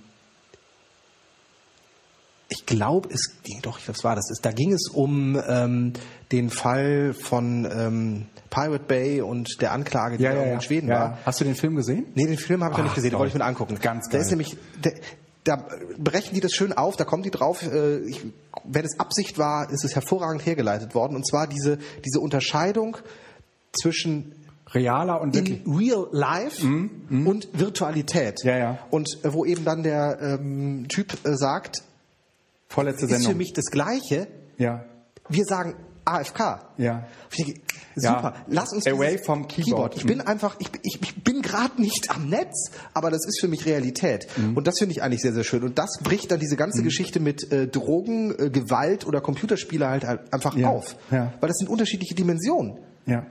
ich glaube, es ging doch, was war das? Da ging es um ähm, den Fall von ähm, Pirate Bay und der Anklage, die da in Schweden war. Hast du den Film gesehen? Nee, den Film habe ich noch nicht gesehen, den wollte ich mir angucken. Ganz Der geil. ist nämlich, der, da brechen die das schön auf, da kommen die drauf. Äh, ich, wenn es Absicht war, ist es hervorragend hergeleitet worden. Und zwar diese, diese Unterscheidung zwischen Realer und in real life und Virtualität. Ja, ja. Und äh, wo eben dann der ähm, Typ äh, sagt, Vorletzte ist Sendung. für mich das Gleiche. ja. Wir sagen AFK. Ja. Denke, Ja. Super. Lass uns Away dieses from Keyboard. Ich bin einfach, ich, bin- ich, ich bin gerade nicht am Netz, aber das ist für mich Realität. Und das finde ich eigentlich sehr, sehr schön. Und das bricht dann diese ganze Geschichte mit äh, Drogen, äh, Gewalt oder Computerspiele halt, halt einfach Ja. auf. Ja. Weil das sind unterschiedliche Dimensionen. Ja.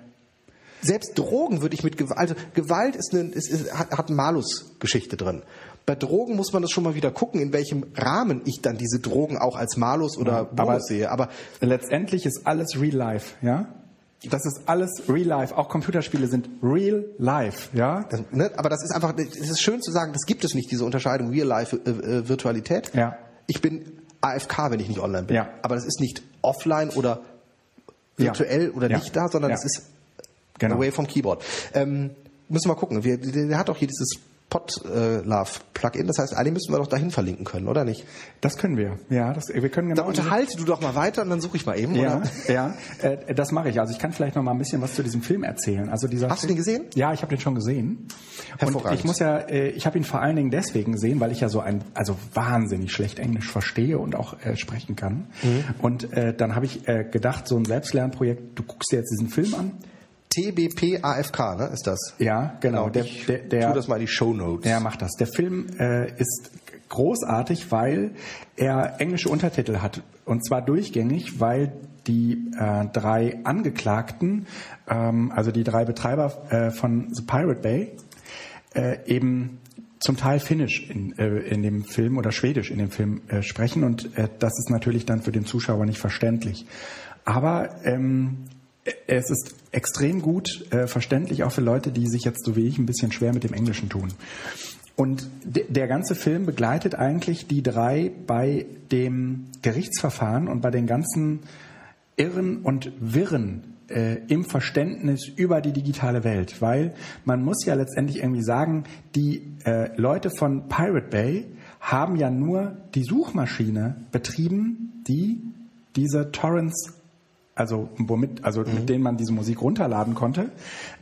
Selbst Drogen würde ich mit Gewalt, also Gewalt ist eine, ist, ist, hat, hat eine Malus-Geschichte drin. Bei Drogen muss man das schon mal wieder gucken, in welchem Rahmen ich dann diese Drogen auch als Malus oder Bonus aber- sehe. Aber Letztendlich ist alles real life, ja? Das ist alles real life. Auch Computerspiele sind real life, ja? Das, ne, aber das ist einfach, es ist schön zu sagen, das gibt es nicht, diese Unterscheidung Real Life, äh, äh, Virtualität. Ja. Ich bin AFK, wenn ich nicht online bin. Ja. Aber das ist nicht offline oder virtuell oder Ja. nicht da, sondern Ja. es ist Genau. away vom Keyboard. Ähm, müssen wir mal gucken. Wir, der hat auch hier dieses Podlove-Plugin. Das heißt, eigentlich müssen wir doch dahin verlinken können, oder nicht? Das können wir. Ja, das, wir können genau. Dann unterhalte du doch mal weiter und dann suche ich mal eben. Ja, Oder? ja, äh, das mache ich. Also ich kann vielleicht noch mal ein bisschen was zu diesem Film erzählen. Also dieser Hast du Film, den gesehen? Ja, ich habe den schon gesehen. Und ich muss ja, äh, ich habe ihn vor allen Dingen deswegen gesehen, weil ich ja so ein, also wahnsinnig schlecht Englisch verstehe und auch äh, sprechen kann. Mhm. Und äh, dann habe ich äh, gedacht, so ein Selbstlernprojekt. Du guckst dir jetzt diesen Film an. TBP AFK, ne, ist das? Ja, genau. Der, ich der, der, tu das mal in die Show Notes. Ja, macht das. Der Film äh, ist großartig, weil er englische Untertitel hat. Und zwar durchgängig, weil die äh, drei Angeklagten, ähm, also die drei Betreiber äh, von The Pirate Bay, äh, eben zum Teil Finnisch in, äh, in dem Film oder Schwedisch in dem Film äh, sprechen und äh, das ist natürlich dann für den Zuschauer nicht verständlich. Aber ähm, es ist extrem gut äh, verständlich, auch für Leute, die sich jetzt so wie ich ein bisschen schwer mit dem Englischen tun. Und de der ganze Film begleitet eigentlich die drei bei dem Gerichtsverfahren und bei den ganzen Irren und Wirren äh, im Verständnis über die digitale Welt. Weil man muss ja letztendlich irgendwie sagen, die äh, Leute von Pirate Bay haben ja nur die Suchmaschine betrieben, die diese Torrents also womit, also mit denen man diese Musik runterladen konnte,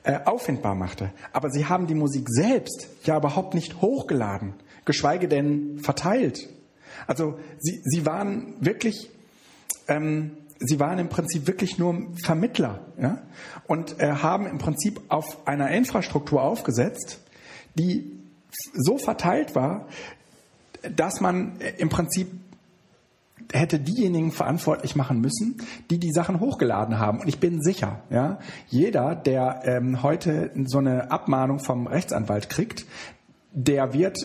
äh, auffindbar machte. Aber sie haben die Musik selbst ja überhaupt nicht hochgeladen, geschweige denn verteilt. Also sie, sie waren wirklich, ähm, sie waren im Prinzip wirklich nur Vermittler ja? und äh, haben im Prinzip auf einer Infrastruktur aufgesetzt, die so verteilt war, dass man äh, im Prinzip hätte diejenigen verantwortlich machen müssen, die die Sachen hochgeladen haben. Und ich bin sicher, ja, jeder, der ähm, heute so eine Abmahnung vom Rechtsanwalt kriegt, der wird,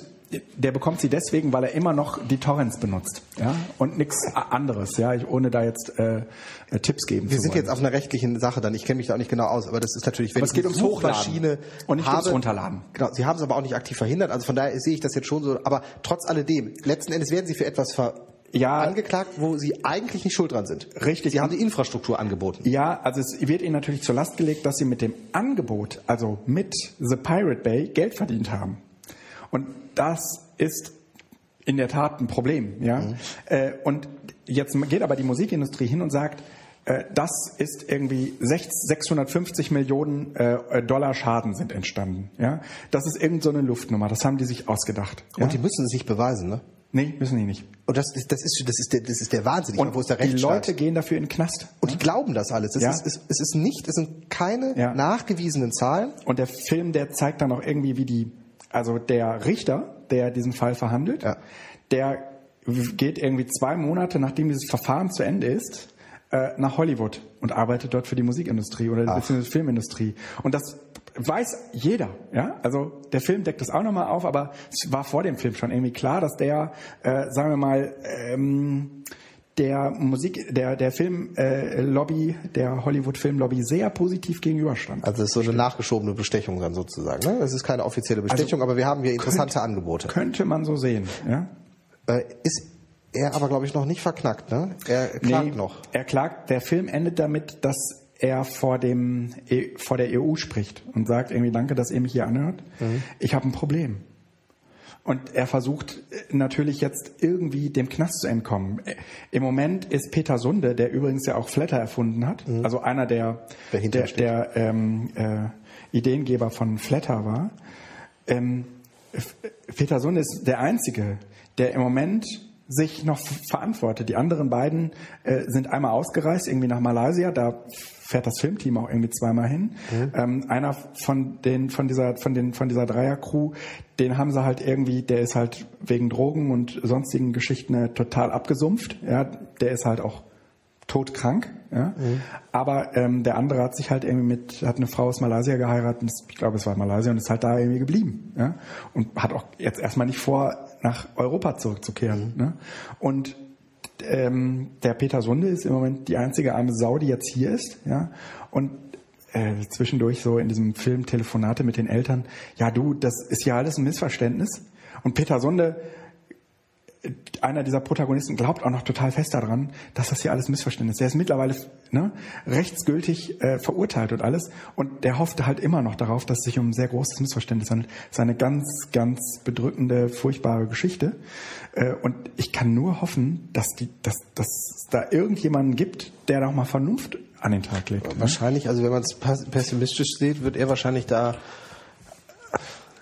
der bekommt sie deswegen, weil er immer noch die Torrents benutzt, ja, und nichts anderes, ja, ich, ohne da jetzt äh, äh, Tipps geben Wir zu sind wollen. jetzt auf einer rechtlichen Sache dann. Ich kenne mich da auch nicht genau aus, aber das ist natürlich, wenn Aber es geht ums Hochladen und nicht habe, ums Runterladen. Genau, Sie haben es aber auch nicht aktiv verhindert. Also von daher sehe ich das jetzt schon so. Aber trotz alledem, letzten Endes werden Sie für etwas ver Ja. angeklagt, wo Sie eigentlich nicht schuld dran sind. Richtig. Sie haben die Infrastruktur angeboten. Ja, also es wird ihnen natürlich zur Last gelegt, dass sie mit dem Angebot, also mit The Pirate Bay, Geld verdient haben. Und das ist in der Tat ein Problem. Ja? Äh, und jetzt geht aber die Musikindustrie hin und sagt, äh, das ist irgendwie 6 650 Millionen äh, Dollar Schaden sind entstanden. Ja? Das ist irgend so eine Luftnummer, das haben die sich ausgedacht. Ja? Und die müssen es nicht beweisen, ne? Nee, müssen die nicht. Und das ist, das ist, das ist der, das ist der Wahnsinn. Und meine, wo ist der die? Leute gehen dafür in den Knast. und die glauben das alles. Es, Ja. ist, es, es ist nicht, es sind keine Ja. nachgewiesenen Zahlen. Und der Film, der zeigt dann auch irgendwie, wie die, also der Richter, der diesen Fall verhandelt, Ja. der geht irgendwie zwei Monate, nachdem dieses Verfahren zu Ende ist, äh, nach Hollywood und arbeitet dort für die Musikindustrie oder beziehungsweise Filmindustrie. Und das weiß jeder, ja. Also der Film deckt das auch nochmal auf, aber es war vor dem Film schon irgendwie klar, dass der, äh, sagen wir mal, ähm, der Musik, der der Filmlobby, äh, Lobby, der Hollywood Filmlobby sehr positiv gegenüberstand. Also das ist so eine nachgeschobene Bestechung dann sozusagen. Ne? Das ist keine offizielle Bestechung, aber wir haben hier interessante Angebote. Könnte man so sehen, ja? Äh, ist er aber, glaube ich, noch nicht verknackt, ne? Er klagt noch. Er klagt. Der Film endet damit, dass er vor dem E- vor der EU spricht und sagt irgendwie Danke, dass ihr mich hier anhört. Mhm. Ich habe ein Problem. Und er versucht äh, natürlich jetzt irgendwie dem Knast zu entkommen. Äh, Im Moment ist Peter Sunde, der übrigens ja auch Flatter erfunden hat, also einer der Mhm. Der, der ähm, äh, Ideengeber von Flatter war. Ähm, Peter Sunde ist der einzige, der im Moment sich noch verantwortet. Die anderen beiden äh, sind einmal ausgereist, irgendwie nach Malaysia, da fährt das Filmteam auch irgendwie zweimal hin. Ähm, einer von den von dieser von den von dieser Dreiercrew, den haben sie halt irgendwie, der ist halt wegen Drogen und sonstigen Geschichten äh, total abgesumpft. Ja, der ist halt auch todkrank. Ja? Aber ähm, der andere hat sich halt irgendwie mit, hat eine Frau aus Malaysia geheiratet, ich glaube es war Malaysia und ist halt da irgendwie geblieben. Ja? Und hat auch jetzt erstmal nicht vor, nach Europa zurückzukehren. Ne? Und ähm, der Peter Sunde ist im Moment die einzige arme Sau, die jetzt hier ist. Ja? Und äh, zwischendurch so in diesem Film Telefonate mit den Eltern, ja du, das ist ja alles ein Missverständnis. Und Peter Sunde einer dieser Protagonisten glaubt auch noch total fest daran, dass das hier alles Missverständnis ist. Der ist mittlerweile ne, rechtsgültig äh, verurteilt und alles. Und der hoffte halt immer noch darauf, dass es sich um ein sehr großes Missverständnis handelt. Das ist eine ganz, ganz bedrückende, furchtbare Geschichte. Äh, und ich kann nur hoffen, dass, die, dass, dass es da irgendjemanden gibt, der da auch mal Vernunft an den Tag legt. Ne? Wahrscheinlich, also wenn man es pessimistisch sieht, wird er wahrscheinlich da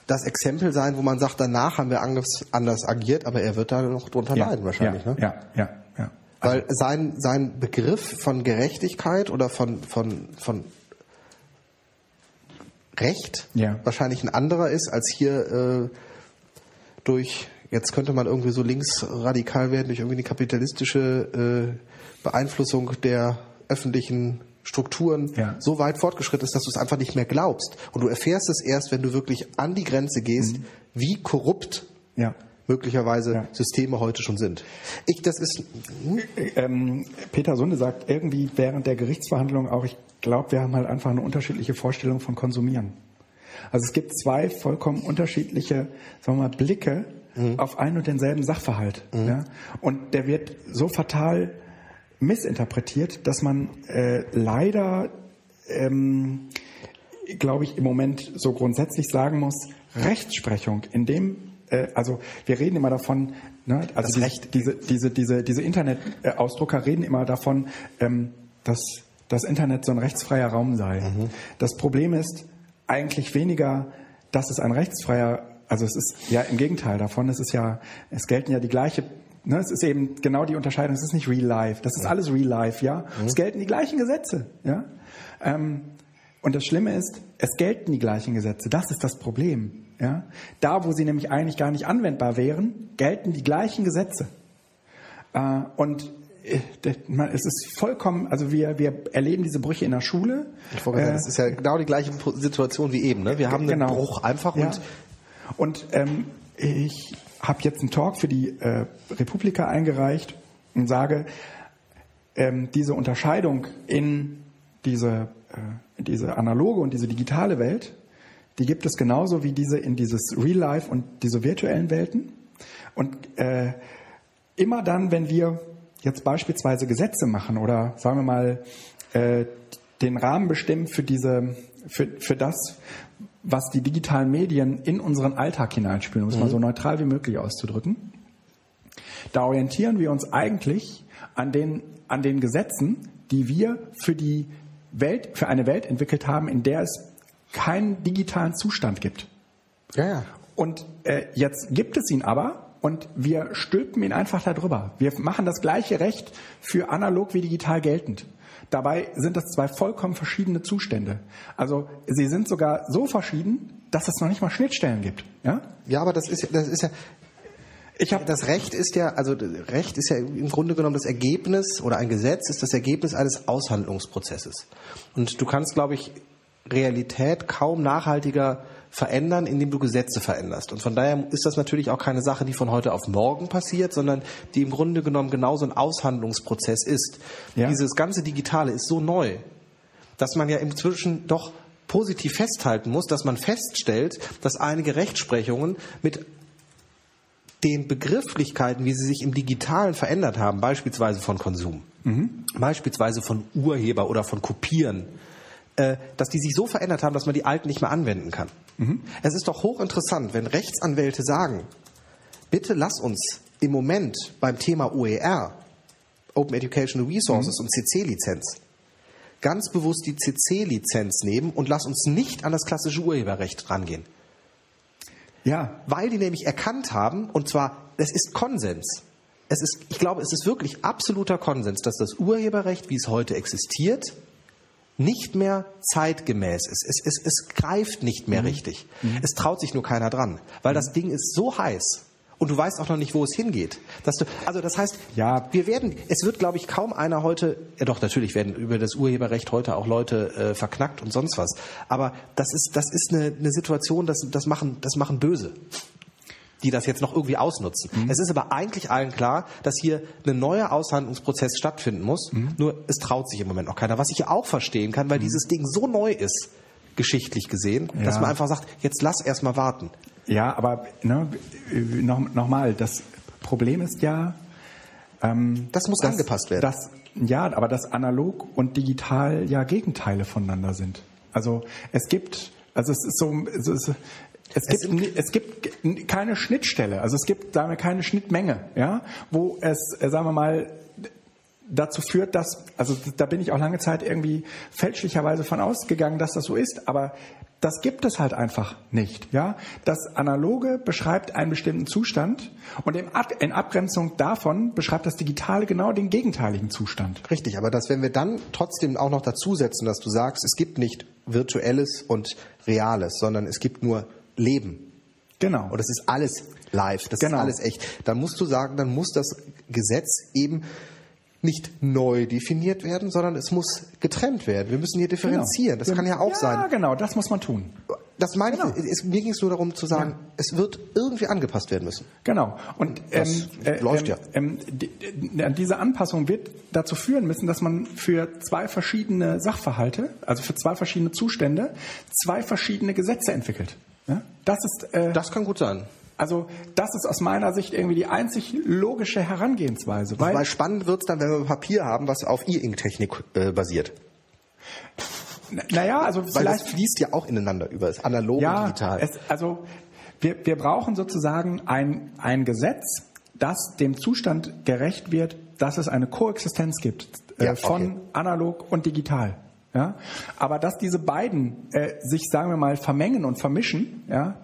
das Exempel sein, wo man sagt, danach haben wir anders, anders agiert, aber er wird da noch drunter ja, leiden wahrscheinlich. Ja, ne? ja, ja, ja. Also Weil sein, sein Begriff von Gerechtigkeit oder von, von, von Recht ja. wahrscheinlich ein anderer ist, als hier äh, durch, jetzt könnte man irgendwie so linksradikal werden, durch irgendwie eine kapitalistische äh, Beeinflussung der öffentlichen Strukturen ja. so weit fortgeschritten ist, dass du es einfach nicht mehr glaubst. Und du erfährst es erst, wenn du wirklich an die Grenze gehst, mhm. wie korrupt ja. möglicherweise ja. Systeme heute schon sind. Ich, das ist. Ähm, Peter Sunde sagt irgendwie während der Gerichtsverhandlung auch, ich glaube, wir haben halt einfach eine unterschiedliche Vorstellung von Konsumieren. Also es gibt zwei vollkommen unterschiedliche, sagen wir mal, Blicke mhm. auf einen und denselben Sachverhalt. Mhm. Ja? Und der wird so fatal missinterpretiert, dass man äh, leider, ähm, glaube ich, im Moment so grundsätzlich sagen muss, Rechtsprechung in dem, äh, also wir reden immer davon, ne, also die, diese, diese, diese, diese Internet-Ausdrucker reden immer davon, ähm, dass das Internet so ein rechtsfreier Raum sei. Mhm. Das Problem ist eigentlich weniger, dass es ein rechtsfreier also es ist ja im Gegenteil davon, es ist ja, es gelten ja die gleiche Ne, es ist eben genau die Unterscheidung. Es ist nicht Real Life. Das ist alles Real Life, ja. Mhm. Es gelten die gleichen Gesetze, ja. Ähm, und das Schlimme ist, es gelten die gleichen Gesetze. Das ist das Problem, ja. Da, wo sie nämlich eigentlich gar nicht anwendbar wären, gelten die gleichen Gesetze. Äh, und äh, es ist vollkommen, also wir, wir erleben diese Brüche in der Schule. Ich wollte sagen, das ist ja genau die gleiche Situation wie eben. Ne? Wir haben einen genau. Bruch einfach ja. und und ähm, ich habe jetzt einen Talk für die äh, Republika eingereicht und sage, ähm, diese Unterscheidung in diese, äh, diese analoge und diese digitale Welt, die gibt es genauso wie diese in dieses Real Life und diese virtuellen Welten. Und äh, immer dann, wenn wir jetzt beispielsweise Gesetze machen oder sagen wir mal äh, den Rahmen bestimmen für diese für, für das, was die digitalen Medien in unseren Alltag hineinspielen, um es mhm. mal so neutral wie möglich auszudrücken. Da orientieren wir uns eigentlich an den, an den Gesetzen, die wir für die Welt, für eine Welt entwickelt haben, in der es keinen digitalen Zustand gibt. Ja, ja. Und äh, jetzt gibt es ihn aber und wir stülpen ihn einfach darüber. Wir machen das gleiche Recht für analog wie digital geltend. Dabei sind das zwei vollkommen verschiedene Zustände. Also sie sind sogar so verschieden, dass es noch nicht mal Schnittstellen gibt. Ja, ja aber das ist, das ist ja, ich habe das Recht ist ja, also Recht ist ja im Grunde genommen das Ergebnis oder ein Gesetz ist das Ergebnis eines Aushandlungsprozesses. Und du kannst, glaube ich, Realität kaum nachhaltiger verändern, indem du Gesetze veränderst. Und von daher ist das natürlich auch keine Sache, die von heute auf morgen passiert, sondern die im Grunde genommen genauso ein Aushandlungsprozess ist. Ja. Dieses ganze Digitale ist so neu, dass man ja inzwischen doch positiv festhalten muss, dass man feststellt, dass einige Rechtsprechungen mit den Begrifflichkeiten, wie sie sich im Digitalen verändert haben, beispielsweise von Konsum, mhm. beispielsweise von Urheber oder von Kopieren, dass die sich so verändert haben, dass man die alten nicht mehr anwenden kann. Mhm. Es ist doch hochinteressant, wenn Rechtsanwälte sagen, bitte lass uns im Moment beim Thema OER, Open Educational Resources mhm. und CC-Lizenz, ganz bewusst die CC-Lizenz nehmen und lass uns nicht an das klassische Urheberrecht rangehen. Ja. Weil die nämlich erkannt haben, und zwar, es ist Konsens. Es ist, ich glaube, es ist wirklich absoluter Konsens, dass das Urheberrecht, wie es heute existiert, nicht mehr zeitgemäß ist. Es, es, es greift nicht mehr mhm. richtig. Mhm. Es traut sich nur keiner dran, weil mhm. das Ding ist so heiß. Und du weißt auch noch nicht, wo es hingeht. Dass du, also das heißt, ja, wir werden, es wird, glaube ich, kaum einer heute, ja doch, natürlich werden über das Urheberrecht heute auch Leute äh, verknackt und sonst was. Aber das ist, das ist eine, eine Situation, das, das machen, das machen Böse die das jetzt noch irgendwie ausnutzen. Mhm. Es ist aber eigentlich allen klar, dass hier ein neuer Aushandlungsprozess stattfinden muss. Mhm. Nur es traut sich im Moment noch keiner. Was ich auch verstehen kann, weil mhm. dieses Ding so neu ist, geschichtlich gesehen, ja. dass man einfach sagt, jetzt lass erst mal warten. Ja, aber ne, noch, noch das Problem ist ja, ähm, Das muss dass- angepasst werden. Dass, ja, aber dass analog und digital ja Gegenteile voneinander sind. Also es gibt, also es ist so, es, ist, es gibt, es gibt keine Schnittstelle, also es gibt, sagen wir, keine Schnittmenge, ja, wo es, äh, sagen wir mal, dazu führt, dass, also da bin ich auch lange Zeit irgendwie fälschlicherweise von ausgegangen, dass das so ist, aber das gibt es halt einfach nicht, ja. Das Analoge beschreibt einen bestimmten Zustand und in Ab- in Abgrenzung davon beschreibt das Digitale genau den gegenteiligen Zustand. Richtig, aber dass wenn wir dann trotzdem auch noch dazusetzen, dass du sagst, es gibt nicht virtuelles und reales, sondern es gibt nur Leben. Genau. Und das ist alles live, das Genau. ist alles echt. Dann musst du sagen, dann muss das Gesetz eben nicht neu definiert werden, sondern es muss getrennt werden. Wir müssen hier differenzieren. Das kann ja auch ja, sein. genau, das muss man tun. Das meine Genau. ich, es, mir ging es nur darum zu sagen, es wird irgendwie angepasst werden müssen. Genau. Und Das läuft ja. ähm, die, die, diese Anpassung wird dazu führen müssen, dass man für zwei verschiedene Sachverhalte, also für zwei verschiedene Zustände, zwei verschiedene Gesetze entwickelt. Ja? Das ist äh, Das kann gut sein. also das ist aus meiner Sicht irgendwie die einzig logische Herangehensweise, weil, Weil spannend wird's dann, wenn wir Papier haben, was auf E-Ink-Technik äh, basiert. naja, also Weil vielleicht das fließt ja auch ineinander über, das analog und ja, digital. es, also wir, wir brauchen sozusagen ein, ein Gesetz, das dem Zustand gerecht wird, dass es eine Koexistenz gibt äh, Ja, von okay. analog und digital. Ja? Aber dass diese beiden äh, sich, sagen wir mal, vermengen und vermischen, ja,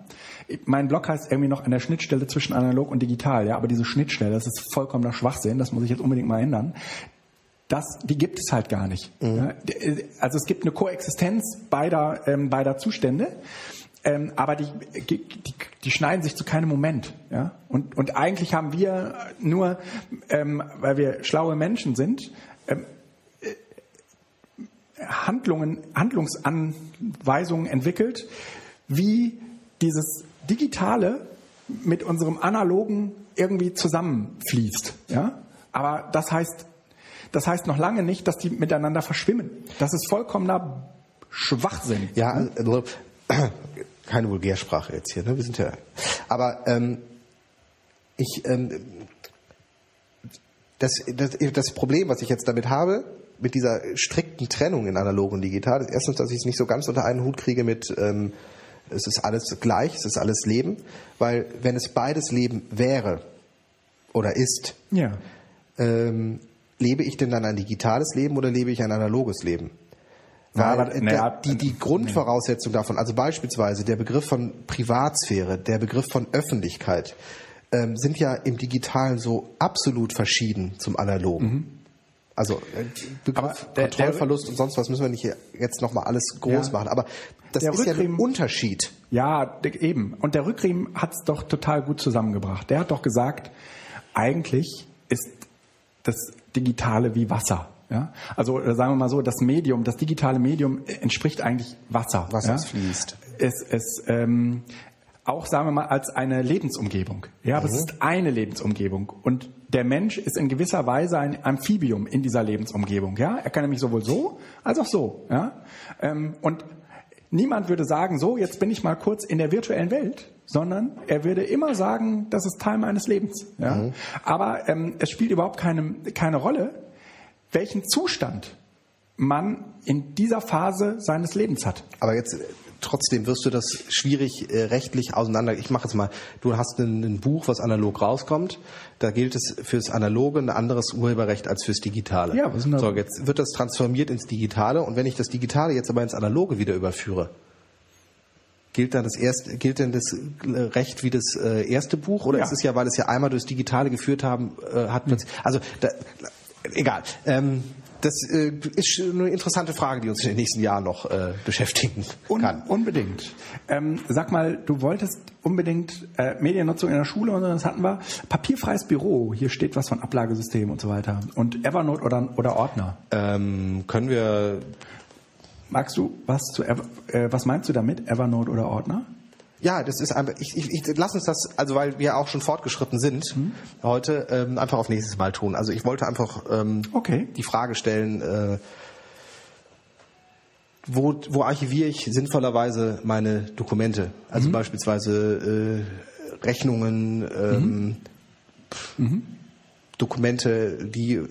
mein Blog heißt irgendwie noch an der Schnittstelle zwischen analog und digital, ja, aber diese Schnittstelle, das ist vollkommener Schwachsinn, das muss ich jetzt unbedingt mal ändern. Das, die gibt es halt gar nicht. Ja, d- also es gibt eine Koexistenz beider, ähm, beider Zustände, ähm, aber die, die, die schneiden sich zu keinem Moment. Ja? Und, und eigentlich haben wir nur, ähm, weil wir schlaue Menschen sind, ähm, äh, Handlungen, Handlungsanweisungen entwickelt, wie dieses Digitale mit unserem Analogen irgendwie zusammenfließt. Ja? Aber das heißt, das heißt noch lange nicht, dass die miteinander verschwimmen. Das ist vollkommener Schwachsinn. Ja, also, keine Vulgärsprache jetzt hier, ne? Wir sind ja. Aber ähm, ich ähm, das, das, das Problem, was ich jetzt damit habe, mit dieser strikten Trennung in analog und digital, ist erstens, dass ich es nicht so ganz unter einen Hut kriege mit ähm, es ist alles gleich, es ist alles Leben, weil wenn es beides Leben wäre oder ist, Ja. ähm, lebe ich denn dann ein digitales Leben oder lebe ich ein analoges Leben? Ja, Weil aber- äh, naja, da- die, die Grundvoraussetzung davon, also beispielsweise der Begriff von Privatsphäre, der Begriff von Öffentlichkeit, ähm, sind ja im Digitalen so absolut verschieden zum Analogen. Also äh, Begriff der- Kontrollverlust und sonst was müssen wir nicht jetzt nochmal alles groß Ja. machen. Aber das Der ist ja ein Rückriemen- Unterschied. Ja, eben. Und der Rückriemen hat es doch total gut zusammengebracht. Der hat doch gesagt, eigentlich ist das Digitale wie Wasser. Ja? Also äh, sagen wir mal so, das Medium, das digitale Medium äh, entspricht eigentlich Wasser. Wasser, ja? es fließt. Es, es ähm, auch sagen wir mal als eine Lebensumgebung. Ja, aber es ist eine Lebensumgebung und der Mensch ist in gewisser Weise ein Amphibium in dieser Lebensumgebung. Ja, er kann nämlich sowohl so als auch so. Ja, ähm, und niemand würde sagen, so jetzt bin ich mal kurz in der virtuellen Welt, sondern er würde immer sagen, das ist Teil meines Lebens. Ja, aber ähm, es spielt überhaupt keine keine Rolle, welchen Zustand man in dieser Phase seines Lebens hat. Aber jetzt trotzdem wirst du das schwierig äh, rechtlich auseinander. Ich mache jetzt mal, du hast ein, ein Buch, was analog rauskommt. Da gilt es fürs Analoge ein anderes Urheberrecht als fürs Digitale. Ja, was so, jetzt wird das transformiert ins Digitale und wenn ich das Digitale jetzt aber ins Analoge wieder überführe, gilt dann das erste, gilt denn das äh, Recht wie das äh, erste Buch oder Ja. ist es ja, weil es ja einmal durchs Digitale geführt haben, äh, hat man, also da, egal. Ähm, das äh, ist eine interessante Frage, die uns in den nächsten Jahren noch äh, beschäftigen Un kann. unbedingt. Ähm, sag mal, du wolltest unbedingt äh, Mediennutzung in der Schule und das hatten wir. Papierfreies Büro, hier steht was von Ablagesystem und so weiter. Und Evernote oder, oder Ordner. Ähm, können wir, Magst du was zu Ever äh, was meinst du damit? Evernote oder Ordner? Ja, das ist einfach, ich, ich, ich lass uns das, also weil wir auch schon fortgeschritten sind heute, ähm, einfach auf nächstes Mal tun. Also ich wollte einfach ähm, Okay. die Frage stellen, äh, wo, wo archiviere ich sinnvollerweise meine Dokumente? Also beispielsweise äh, Rechnungen, ähm, Dokumente, die äh,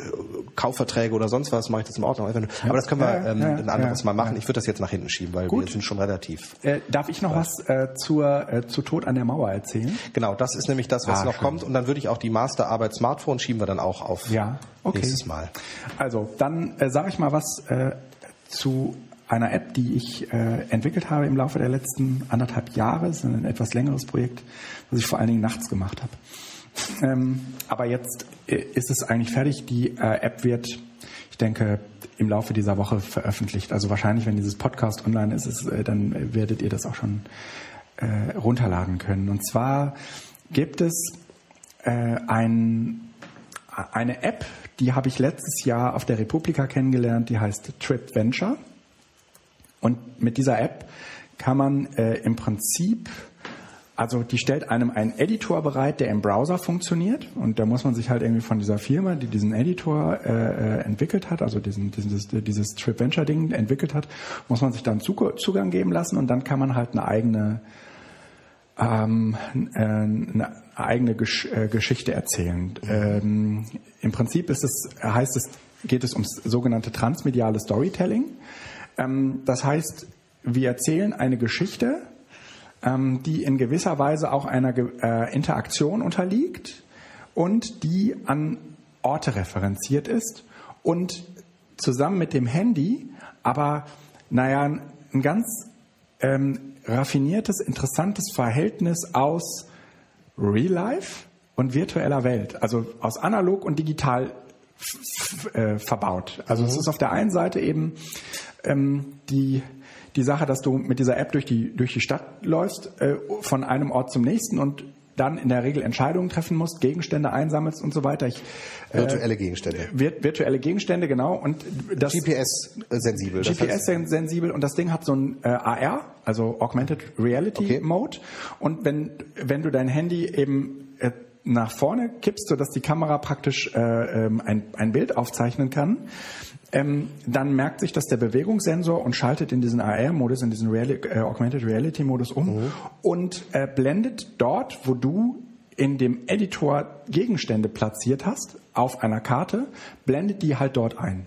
Kaufverträge oder sonst was, mache ich das in Ordnung. Einfach nur- Aber das können wir ähm, ein anderes Mal machen. Ich würde das jetzt nach hinten schieben, weil wir Gut. sind schon relativ. Äh, darf ich noch was äh, zur, äh, zu Tod an der Mauer erzählen? Genau, das ist nämlich das, was Ah, noch schön. kommt. Und dann würde ich auch die Masterarbeit Smartphone schieben wir dann auch auf Ja, okay. nächstes Mal. Also, dann äh, sage ich mal was äh, zu einer App, die ich äh, entwickelt habe im Laufe der letzten anderthalb Jahre. Es ist ein etwas längeres Projekt, was ich vor allen Dingen nachts gemacht habe. Ähm, aber jetzt äh, ist es eigentlich fertig. Die äh, App wird, ich denke, im Laufe dieser Woche veröffentlicht. Also wahrscheinlich, wenn dieses Podcast online ist, ist äh, dann werdet ihr das auch schon äh, runterladen können. Und zwar gibt es äh, ein eine App, die habe ich letztes Jahr auf der Republika kennengelernt, die heißt Trip Venture. Und mit dieser App kann man äh, im Prinzip, also die stellt einem einen Editor bereit, der im Browser funktioniert. Und da muss man sich halt irgendwie von dieser Firma, die diesen Editor äh, äh, entwickelt hat, also diesen, dieses, dieses Trip Venture Ding entwickelt hat, muss man sich dann Zug Zugang geben lassen und dann kann man halt eine eigene ähm, äh, eine eigene Gesch äh, Geschichte erzählen. Ähm, Im Prinzip ist es, heißt es, geht es ums sogenannte transmediale Storytelling. Ähm, das heißt, wir erzählen eine Geschichte, ähm, die in gewisser Weise auch einer äh, Interaktion unterliegt und die an Orte referenziert ist und zusammen mit dem Handy aber, naja, ein, ganz ähm, raffiniertes, interessantes Verhältnis aus Real Life und virtueller Welt, also aus analog und digital äh, verbaut. Also es ist auf der einen Seite eben ähm, die die Sache, dass du mit dieser App durch die durch die Stadt läufst, äh, von einem Ort zum nächsten und dann in der Regel Entscheidungen treffen musst, Gegenstände einsammelst und so weiter. Ich, äh, Virtuelle Gegenstände. vir virtuelle Gegenstände, genau. Und das GPS-sensibel. GPS-sensibel und das Ding hat so ein äh, AR, also Augmented Reality Okay. Mode. Und wenn, wenn du dein Handy eben äh, nach vorne kippst, sodass die Kamera praktisch äh, ähm, ein, ein Bild aufzeichnen kann, ähm, dann merkt sich das der Bewegungssensor und schaltet in diesen AR-Modus, in diesen Reali äh, Augmented Reality-Modus um und äh, blendet dort, wo du in dem Editor Gegenstände platziert hast, auf einer Karte, blendet die halt dort ein.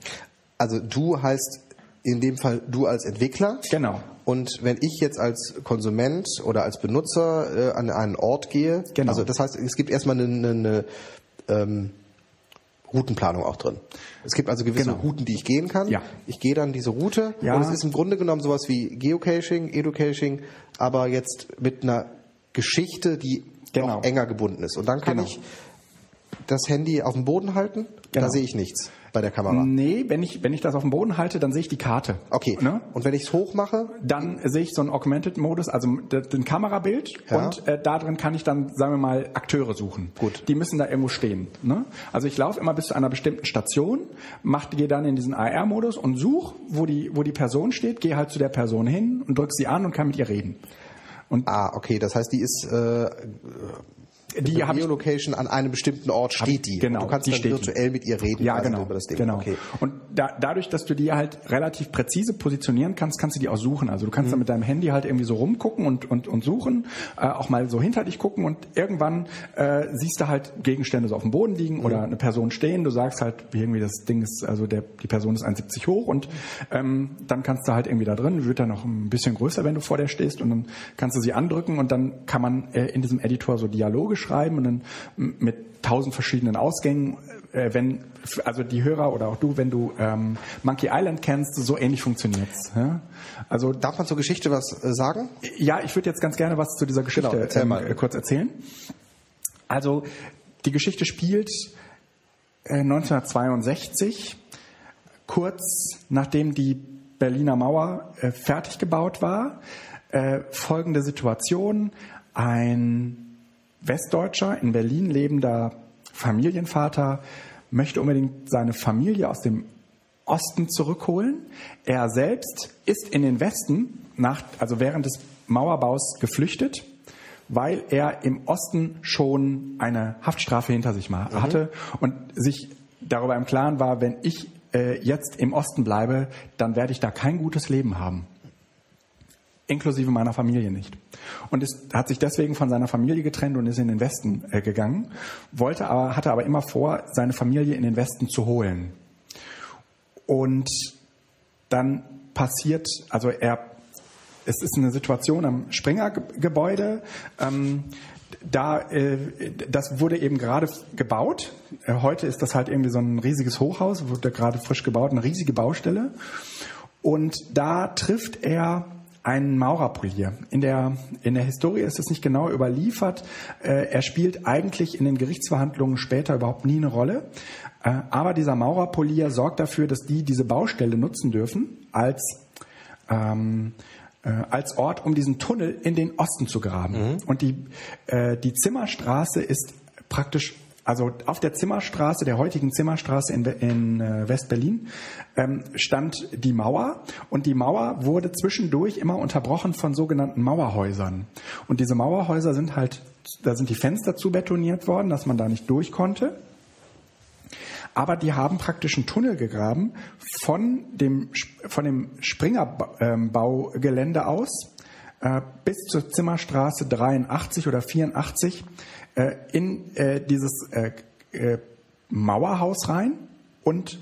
also du heißt in dem Fall du als Entwickler. Genau. Und wenn ich jetzt als Konsument oder als Benutzer äh, an einen Ort gehe, Genau. also das heißt, es gibt erstmal eine, eine, eine ähm, Routenplanung auch drin. Es gibt also gewisse Genau. Routen, die ich gehen kann. Ja. Ich gehe dann diese Route Ja. und es ist im Grunde genommen sowas wie Geocaching, Educaching, aber jetzt mit einer Geschichte, die Genau. noch enger gebunden ist. Und dann kann Genau. ich das Handy auf dem Boden halten, Genau. da sehe ich nichts bei der Kamera. Nee, wenn ich, wenn ich das auf dem Boden halte, dann sehe ich die Karte. Okay. Ne? Und wenn ich es hoch mache, Dann sehe ich so einen Augmented-Modus, also den Kamerabild Ja. und äh, da drin kann ich dann, sagen wir mal, Akteure suchen. Gut. Die müssen da irgendwo stehen. Ne? Also ich laufe immer bis zu einer bestimmten Station, mach, gehe dann in diesen AR-Modus und suche, wo die, wo die Person steht, gehe halt zu der Person hin und drücke sie an und kann mit ihr reden. ah, okay, das heißt, die ist äh, Die die Geolocation an einem bestimmten Ort steht die. Genau, Und du kannst die dann steht die. virtuell mit ihr reden Ja, quasi genau. über das Ding. genau. Okay. Und da, dadurch, dass du die halt relativ präzise positionieren kannst, kannst du die auch suchen. Also du kannst Mhm. dann mit deinem Handy halt irgendwie so rumgucken und, und, und suchen, äh, auch mal so hinter dich gucken und irgendwann äh, siehst du halt Gegenstände so auf dem Boden liegen Mhm. oder eine Person stehen. Du sagst halt, irgendwie das Ding ist, also der, die Person ist 1,70 hoch und ähm, dann kannst du halt irgendwie da drin, wird dann noch ein bisschen größer, wenn du vor der stehst und dann kannst du sie andrücken und dann kann man äh, in diesem Editor so Dialoge schreiben und dann mit tausend verschiedenen Ausgängen, äh, wenn, also die Hörer oder auch du, wenn du ähm, Monkey Island kennst, so ähnlich funktioniert's. Ja? Also Darf man zur Geschichte was äh, sagen? ja, ich würde jetzt ganz gerne was zu dieser Geschichte Genau, erzähl ähm, mal. äh, kurz erzählen. Also die Geschichte spielt äh, 1962, kurz nachdem die Berliner Mauer äh, fertig gebaut war. Äh, folgende Situation: Ein Westdeutscher in Berlin lebender Familienvater möchte unbedingt seine Familie aus dem Osten zurückholen. Er selbst ist in den Westen nach, also während des Mauerbaus geflüchtet, weil er im Osten schon eine Haftstrafe hinter sich ma- hatte und sich darüber im Klaren war, wenn ich äh, jetzt im Osten bleibe, dann werde ich da kein gutes Leben haben. Inklusive meiner Familie nicht. Und ist, hat sich deswegen von seiner Familie getrennt und ist in den Westen äh, gegangen, wollte aber, hatte aber immer vor, seine Familie in den Westen zu holen. Und dann passiert, also er, es ist eine Situation am Springer-Gebäude, ähm, da, äh, das wurde eben gerade gebaut. Äh, heute ist das halt irgendwie so ein riesiges Hochhaus, wurde gerade frisch gebaut, eine riesige Baustelle. Und da trifft er einen Maurerpolier. In der, in der Historie ist es nicht genau überliefert. Äh, er spielt eigentlich in den Gerichtsverhandlungen später überhaupt nie eine Rolle. Äh, aber dieser Maurerpolier sorgt dafür, dass die diese Baustelle nutzen dürfen als, ähm, äh, als Ort, um diesen Tunnel in den Osten zu graben. Mhm. Und die, äh, die Zimmerstraße ist praktisch also auf der Zimmerstraße, der heutigen Zimmerstraße in, in äh, West-Berlin, ähm, stand die Mauer und die Mauer wurde zwischendurch immer unterbrochen von sogenannten Mauerhäusern. Und diese Mauerhäuser sind halt, da sind die Fenster zu betoniert worden, dass man da nicht durch konnte. Aber die haben praktisch einen Tunnel gegraben von dem, von dem Springerbaugelände aus äh, bis zur Zimmerstraße 83 oder 84 äh, in äh, dieses äh, äh, Mauerhaus rein und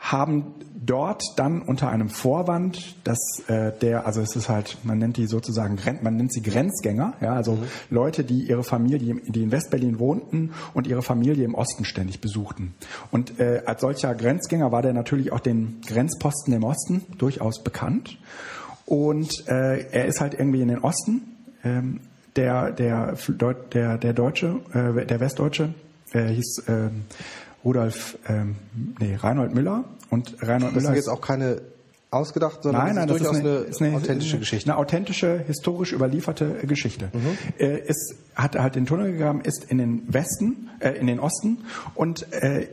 haben dort dann unter einem Vorwand, dass äh, der, also es ist halt, man nennt die sozusagen, man nennt sie Grenzgänger, ja, also mhm. Leute, die ihre Familie, die in Westberlin wohnten und ihre Familie im Osten ständig besuchten. Und äh, als solcher Grenzgänger war der natürlich auch den Grenzposten im Osten durchaus bekannt. Und äh, er ist halt irgendwie in den Osten ähm, der, der, der, der Deutsche, äh, der Westdeutsche, äh, hieß äh, Rudolf, ähm, nee, Reinhold Müller. Und Reinhold das Müller. ist jetzt auch keine ausgedacht, sondern nein, nein, das ist durchaus eine, eine, ist eine authentische Geschichte. Eine authentische, historisch überlieferte Geschichte. Mhm. Äh, ist, hat halt den Tunnel gegraben, ist in den Westen, äh, in den Osten und äh,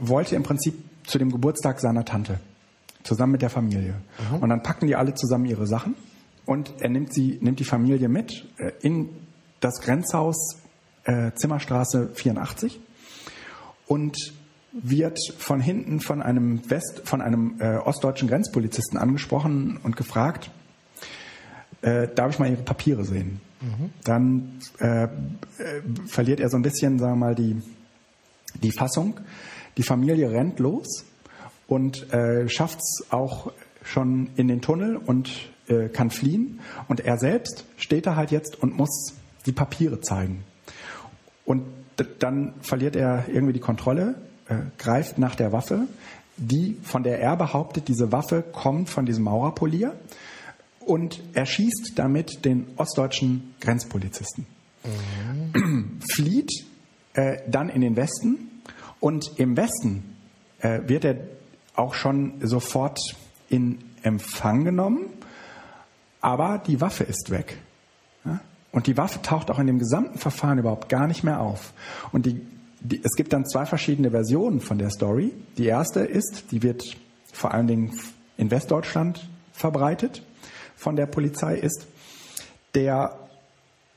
wollte im Prinzip zu dem Geburtstag seiner Tante. Zusammen mit der Familie. Mhm. Und dann packen die alle zusammen ihre Sachen und er nimmt sie, nimmt die Familie mit äh, in das Grenzhaus äh, Zimmerstraße 84 und wird von hinten von einem West, von einem äh, ostdeutschen Grenzpolizisten angesprochen und gefragt, äh, darf ich mal Ihre Papiere sehen? Mhm. Dann äh, äh, verliert er so ein bisschen, sagen wir mal, die, die Fassung. Die Familie rennt los und äh, schafft es auch schon in den Tunnel und äh, kann fliehen. Und er selbst steht da halt jetzt und muss die Papiere zeigen. Und dann verliert er irgendwie die Kontrolle, äh, greift nach der Waffe, die, von der er behauptet, diese Waffe kommt von diesem Maurerpolier und erschießt damit den ostdeutschen Grenzpolizisten. Mhm. Flieht äh, dann in den Westen und im Westen äh, wird er auch schon sofort in Empfang genommen, aber die Waffe ist weg. Und die Waffe taucht auch in dem gesamten Verfahren überhaupt gar nicht mehr auf. Und die, die, es gibt dann zwei verschiedene Versionen von der Story. Die erste ist, die wird vor allen Dingen in Westdeutschland verbreitet von der Polizei, ist, der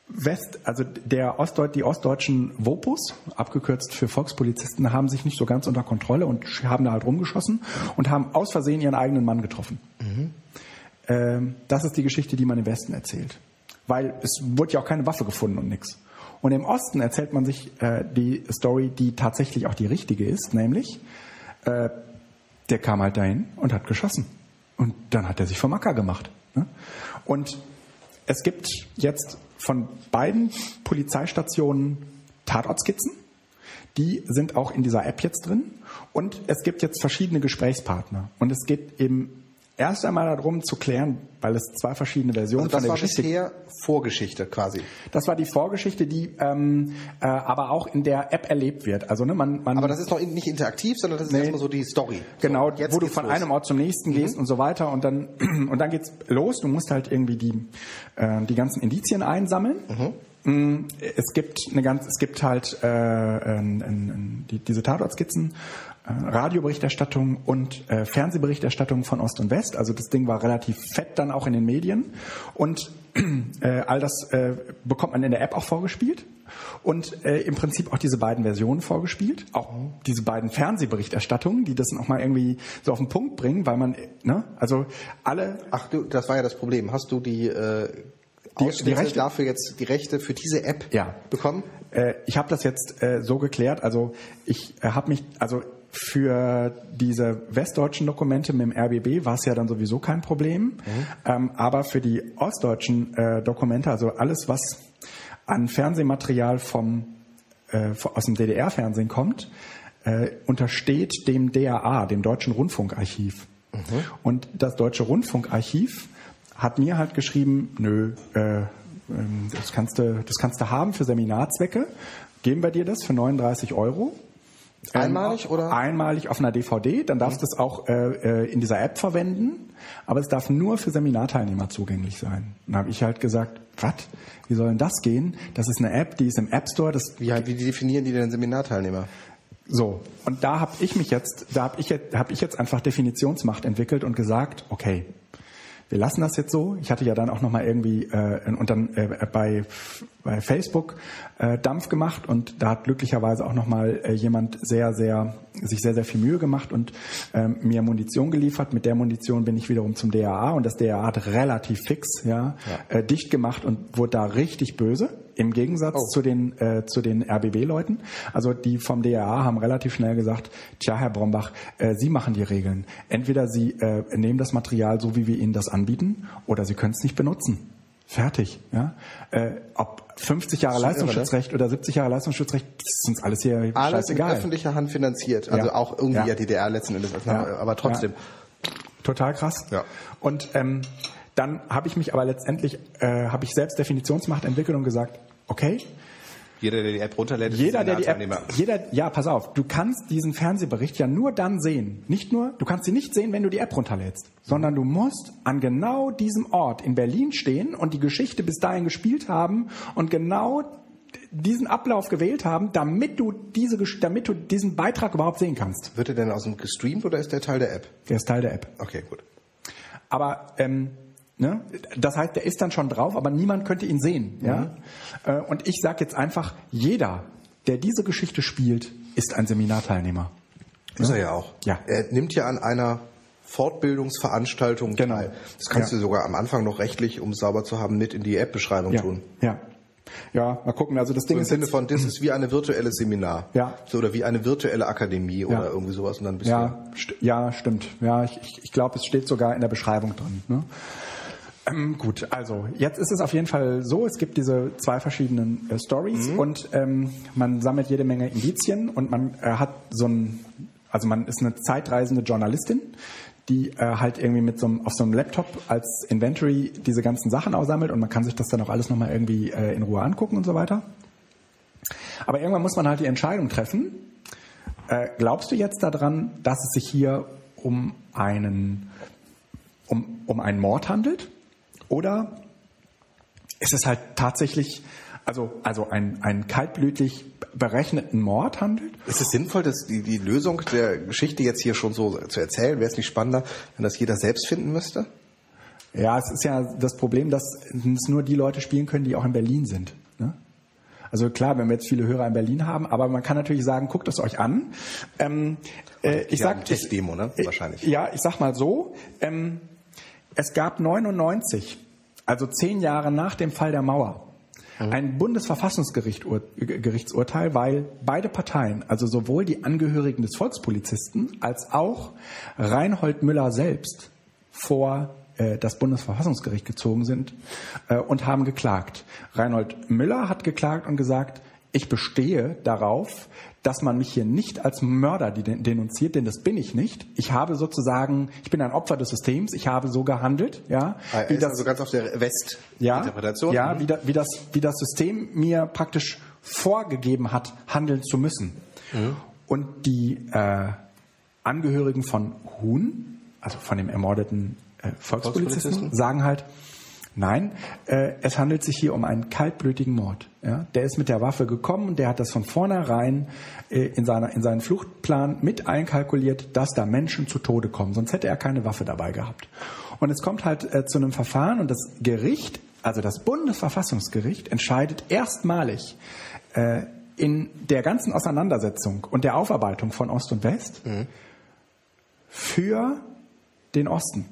West, also der Ostdeut, die ostdeutschen Vopus, abgekürzt für Volkspolizisten, haben sich nicht so ganz unter Kontrolle und haben da halt rumgeschossen und haben aus Versehen ihren eigenen Mann getroffen. Mhm. Ähm, das ist die Geschichte, die man im Westen erzählt weil es wurde ja auch keine Waffe gefunden und nichts. Und im Osten erzählt man sich äh, die Story, die tatsächlich auch die richtige ist, nämlich äh, der kam halt dahin und hat geschossen. Und dann hat er sich vom Acker gemacht. Ne? Und es gibt jetzt von beiden Polizeistationen Tatortskizzen. Die sind auch in dieser App jetzt drin. Und es gibt jetzt verschiedene Gesprächspartner. Und es geht eben erst einmal darum zu klären, weil es zwei verschiedene Versionen also von der war Geschichte bisher Vorgeschichte quasi. Das war die Vorgeschichte, die ähm, äh, aber auch in der App erlebt wird. Also ne, man, man aber das ist doch nicht interaktiv, sondern das ist nee, erstmal so die Story. Genau, so, wo du von los. einem Ort zum nächsten mhm. gehst und so weiter und dann und dann geht's los. Du musst halt irgendwie die äh, die ganzen Indizien einsammeln. Mhm. Mm, es gibt eine ganz, es gibt halt äh, äh, äh, die, diese Tatortskizzen Radioberichterstattung und äh, Fernsehberichterstattung von Ost und West. Also das Ding war relativ fett dann auch in den Medien. Und äh, all das äh, bekommt man in der App auch vorgespielt und äh, im Prinzip auch diese beiden Versionen vorgespielt, auch diese beiden Fernsehberichterstattungen, die das noch mal irgendwie so auf den Punkt bringen, weil man, ne, also alle. Ach du, das war ja das Problem. Hast du die äh, Die- die Rechte? dafür jetzt die Rechte für diese App Ja. bekommen? Äh, ich habe das jetzt äh, so geklärt, also ich äh, habe mich, also für diese westdeutschen Dokumente mit dem RBB war es ja dann sowieso kein Problem, ähm, aber für die ostdeutschen äh, Dokumente, also alles, was an Fernsehmaterial vom äh, aus dem DDR-Fernsehen kommt, äh, untersteht dem DRA, dem Deutschen Rundfunkarchiv. Und das Deutsche Rundfunkarchiv hat mir halt geschrieben, nö, äh, ähm, das kannst du, das kannst du haben für Seminarzwecke. Geben wir dir das für 39 Euro. Einmalig Ähm, oder? Einmalig auf einer DVD. Dann darfst du es auch äh, äh, in dieser App verwenden. Aber es darf nur für Seminarteilnehmer zugänglich sein. Dann habe ich halt gesagt, was? Wie soll denn das gehen? Das ist eine App, die ist im App Store. Das Wie, wie definieren die denn Seminarteilnehmer? so, und da habe ich mich jetzt, da habe ich jetzt, habe ich jetzt einfach Definitionsmacht entwickelt und gesagt, okay, wir lassen das jetzt so. Ich hatte ja dann auch noch mal irgendwie äh, und dann äh, bei bei Facebook äh, Dampf gemacht und da hat glücklicherweise auch noch mal äh, jemand sehr sehr sich sehr sehr viel Mühe gemacht und ähm, mir Munition geliefert. Mit der Munition bin ich wiederum zum DAA und das DAA hat relativ fix ja, Äh, dicht gemacht und wurde da richtig böse. Im Gegensatz Oh. zu den äh, zu den RBB-Leuten. Also die vom DAA haben relativ schnell gesagt, tja, Herr Brombach, äh, Sie machen die Regeln. Entweder Sie äh, nehmen das Material so, wie wir Ihnen das anbieten, oder Sie können es nicht benutzen. Fertig. Ja? Äh, ob 50 Jahre Das ist irre, Leistungsschutzrecht oder 70 Jahre Leistungsschutzrecht, das ist uns alles hier Alles in scheißegal. öffentlicher Hand finanziert. Also Ja. auch irgendwie Ja. ja. DDR letzten Endes. Ja. Aber trotzdem. Total krass. Ja. Und ähm, dann habe ich mich aber letztendlich, äh, habe ich selbst Definitionsmacht entwickelt und gesagt, okay, Jeder, der die App runterlädt, ist Jeder, der die App, jeder, ja, pass auf, du kannst diesen Fernsehbericht ja nur dann sehen. Nicht nur, du kannst ihn nicht sehen, wenn du die App runterlädst, sondern du musst an genau diesem Ort in Berlin stehen und die Geschichte bis dahin gespielt haben und genau diesen Ablauf gewählt haben, damit du diese, damit du diesen Beitrag überhaupt sehen kannst. Wird er denn aus dem gestreamt oder ist der Teil der App? Der ist Teil der App. Okay, gut. Aber ähm, ne, das heißt, der ist dann schon drauf, aber niemand könnte ihn sehen. Ja? Äh, und ich sage jetzt einfach, jeder, der diese Geschichte spielt, ist ein Seminarteilnehmer. Ist er ja auch. Ja. Er nimmt ja an einer Fortbildungsveranstaltung Genau. teil. Das kannst Ja. du sogar am Anfang noch rechtlich, um es sauber zu haben, mit in die App-Beschreibung Ja, tun. ja. Ja, mal gucken. Also das So Ding Im ist Sinne von, das ist wie eine virtuelle Seminar. Ja. So, oder wie eine virtuelle Akademie oder irgendwie sowas. Und dann bist ja, st ja, stimmt. Ja, ich, ich, ich glaube, es steht sogar in der Beschreibung drin. Ne? Ähm, gut, also jetzt ist es auf jeden Fall so, es gibt diese zwei verschiedenen äh, Stories und ähm, man sammelt jede Menge Indizien und man äh, hat so ein, also man ist eine zeitreisende Journalistin, die äh, halt irgendwie mit so einem, auf so einem Laptop als Inventory diese ganzen Sachen aussammelt und man kann sich das dann auch alles nochmal irgendwie äh, in Ruhe angucken und so weiter. Aber irgendwann muss man halt die Entscheidung treffen, äh, glaubst du jetzt daran, dass es sich hier um einen, um, um einen Mord handelt? Oder ist es halt tatsächlich, also, also ein, ein kaltblütig berechneten Mord handelt? Ist es sinnvoll, dass die, die Lösung der Geschichte jetzt hier schon so zu erzählen? Wäre es nicht spannender, wenn das jeder selbst finden müsste? Ja, es ist ja das Problem, dass es nur die Leute spielen können, die auch in Berlin sind. Ne? Also klar, wenn wir jetzt viele Hörer in Berlin haben, aber man kann natürlich sagen, guckt es euch an. Ähm, äh, ich sag, eine Testdemo, ne? ich- Wahrscheinlich. Ja, ich sag mal so. Ähm, es gab 99, also zehn Jahre nach dem Fall der Mauer, ein Bundesverfassungsgerichtsurteil, weil beide Parteien, also sowohl die Angehörigen des Volkspolizisten als auch Reinhold Müller selbst vor äh, das Bundesverfassungsgericht gezogen sind äh, und haben geklagt. Reinhold Müller hat geklagt und gesagt, ich bestehe darauf, dass man mich hier nicht als Mörder den- denunziert, denn das bin ich nicht. Ich habe sozusagen, ich bin ein Opfer des Systems, ich habe so gehandelt, ja, Er wie ist das, also ganz auf der ja, West-Interpretation. ja, wie, da, wie das, wie das System mir praktisch vorgegeben hat, handeln zu müssen. Und die äh, Angehörigen von Huhn, also von dem ermordeten äh, Volkspolizisten, Volkspolizisten? sagen halt, nein, äh, es handelt sich hier um einen kaltblütigen Mord. Ja? Der ist mit der Waffe gekommen und der hat das von vornherein äh, in, seiner, in seinen Fluchtplan mit einkalkuliert, dass da Menschen zu Tode kommen. Sonst hätte er keine Waffe dabei gehabt. Und es kommt halt äh, zu einem Verfahren und das Gericht Also das Bundesverfassungsgericht entscheidet erstmalig äh, in der ganzen Auseinandersetzung und der Aufarbeitung von Ost und West mhm. für den Osten.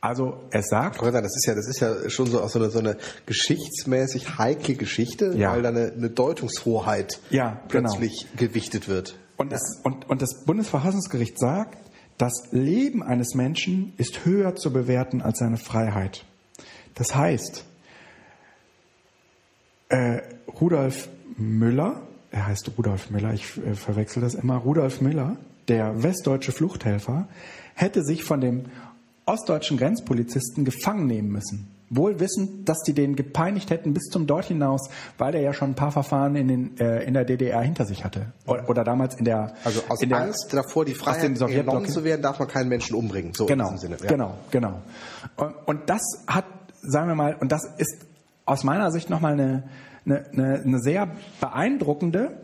Also es sagt. Das ist ja, das ist ja schon so, so, eine, so eine geschichtsmäßig heikle Geschichte, ja. weil da eine, eine Deutungshoheit ja, genau. plötzlich genau. gewichtet wird. Und, ja. das, und, und das Bundesverfassungsgericht sagt, das Leben eines Menschen ist höher zu bewerten als seine Freiheit. Das heißt, äh, Rudolf Müller, er heißt Rudolf Müller, ich äh, verwechsel das immer, Rudolf Müller, der westdeutsche Fluchthelfer, hätte sich von dem ostdeutschen Grenzpolizisten gefangen nehmen müssen. Wohl wissend, dass die den gepeinigt hätten bis zum dort hinaus, weil er ja schon ein paar Verfahren in, den, äh, in der DDR hinter sich hatte. Oder, oder damals in der... Also aus der, Angst davor, die Freiheit genommen zu werden, darf man keinen Menschen umbringen. So genau, in Sinne. Ja. Genau, genau. Und, und das hat, sagen wir mal, und das ist aus meiner Sicht nochmal eine, eine, eine, eine sehr beeindruckende,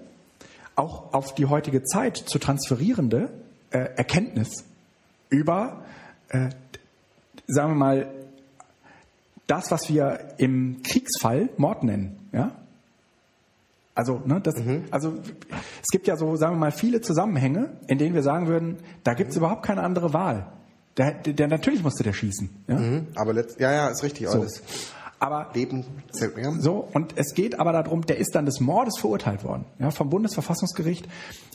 auch auf die heutige Zeit zu transferierende äh, Erkenntnis über, äh, sagen wir mal, das, was wir im Kriegsfall Mord nennen. Ja? Also, ne, das, mhm. also es gibt ja so, sagen wir mal, viele Zusammenhänge, in denen wir sagen würden, da gibt es mhm. überhaupt keine andere Wahl. Der, der, der, natürlich musste der schießen. Ja? Mhm. Aber letzt, ja, ja, ist richtig so. Aber Leben zählt mehr. So, und es geht aber darum, der ist dann des Mordes verurteilt worden. Ja, vom Bundesverfassungsgericht,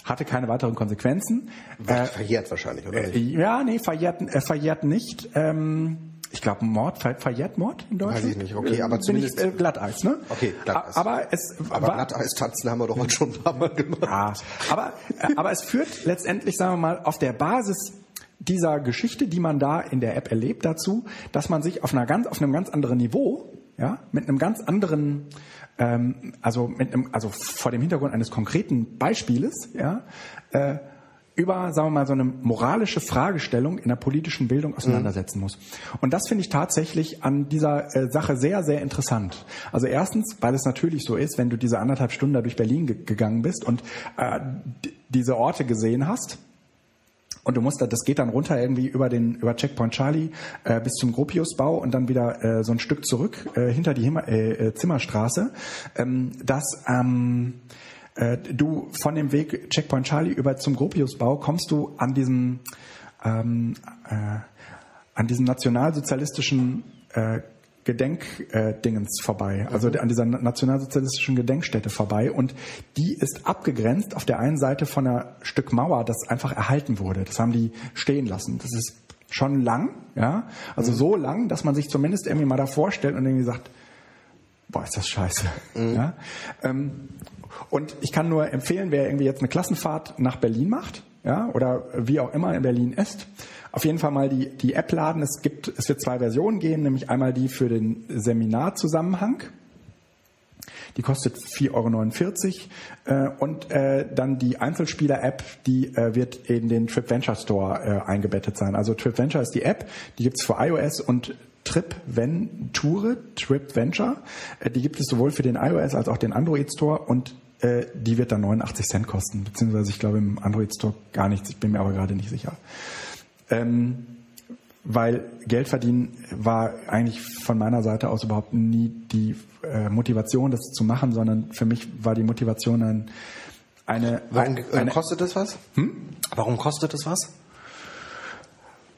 hatte keine weiteren Konsequenzen. Äh, verjährt wahrscheinlich, oder? Äh, ja, nee, verjährt, äh, verjährt nicht. Ähm, ich glaube, Mord, ver verjährt Mord in Deutschland? Weiß ich nicht, okay, aber zumindest... Ich, äh, Glatteis, ne? Okay, Glatteis. Aber, es aber Glatteis-Tanzen haben wir doch schon ein paar Mal gemacht. Ja, aber, äh, aber es führt letztendlich, sagen wir mal, auf der Basis dieser Geschichte, die man da in der App erlebt, dazu, dass man sich auf, einer ganz, auf einem ganz anderen Niveau, ja, mit einem ganz anderen, ähm, also mit einem, also vor dem Hintergrund eines konkreten Beispieles, ja, äh, über, sagen wir mal, so eine moralische Fragestellung in der politischen Bildung auseinandersetzen mhm. muss. Und das finde ich tatsächlich an dieser äh, Sache sehr, sehr interessant. Also erstens, weil es natürlich so ist, wenn du diese anderthalb Stunden da durch Berlin gegangen bist und äh, diese Orte gesehen hast, und du musst da, das geht dann runter irgendwie über den über Checkpoint Charlie äh, bis zum Gropiusbau und dann wieder äh, so ein Stück zurück äh, hinter die Himmer, äh, äh, Zimmerstraße. Ähm, das ähm, äh, du von dem Weg Checkpoint Charlie über zum Gropiusbau kommst du an diesem ähm, äh, an diesem nationalsozialistischen äh, Gedenkdingens äh, vorbei, also an dieser nationalsozialistischen Gedenkstätte vorbei. Und die ist abgegrenzt auf der einen Seite von einer Stück Mauer, das einfach erhalten wurde. Das haben die stehen lassen. Das ist schon lang, ja, also mhm. so lang, dass man sich zumindest irgendwie mal da vorstellt und irgendwie sagt, boah, ist das scheiße. Mhm. Ja? Ähm, und ich kann nur empfehlen, wer irgendwie jetzt eine Klassenfahrt nach Berlin macht, ja, oder wie auch immer in Berlin ist, auf jeden Fall mal die, die App laden. Es gibt, es wird zwei Versionen geben, nämlich einmal die für den Seminarzusammenhang. Die kostet 4,49 Euro. Äh, und äh, dann die Einzelspieler-App, die äh, wird in den TripVenture Store eingebettet sein. Also TripVenture ist die App, die gibt's für iOS und TripVenture, TripVenture. Äh, die gibt es sowohl für den iOS als auch den Android Store und die wird dann 89 Cent kosten, beziehungsweise ich glaube im Android Store gar nichts, ich bin mir aber gerade nicht sicher. Ähm, weil Geld verdienen war eigentlich von meiner Seite aus überhaupt nie die äh, Motivation, das zu machen, sondern für mich war die Motivation ein, eine. Warum äh, eine, kostet das was? Hm? Warum kostet das was?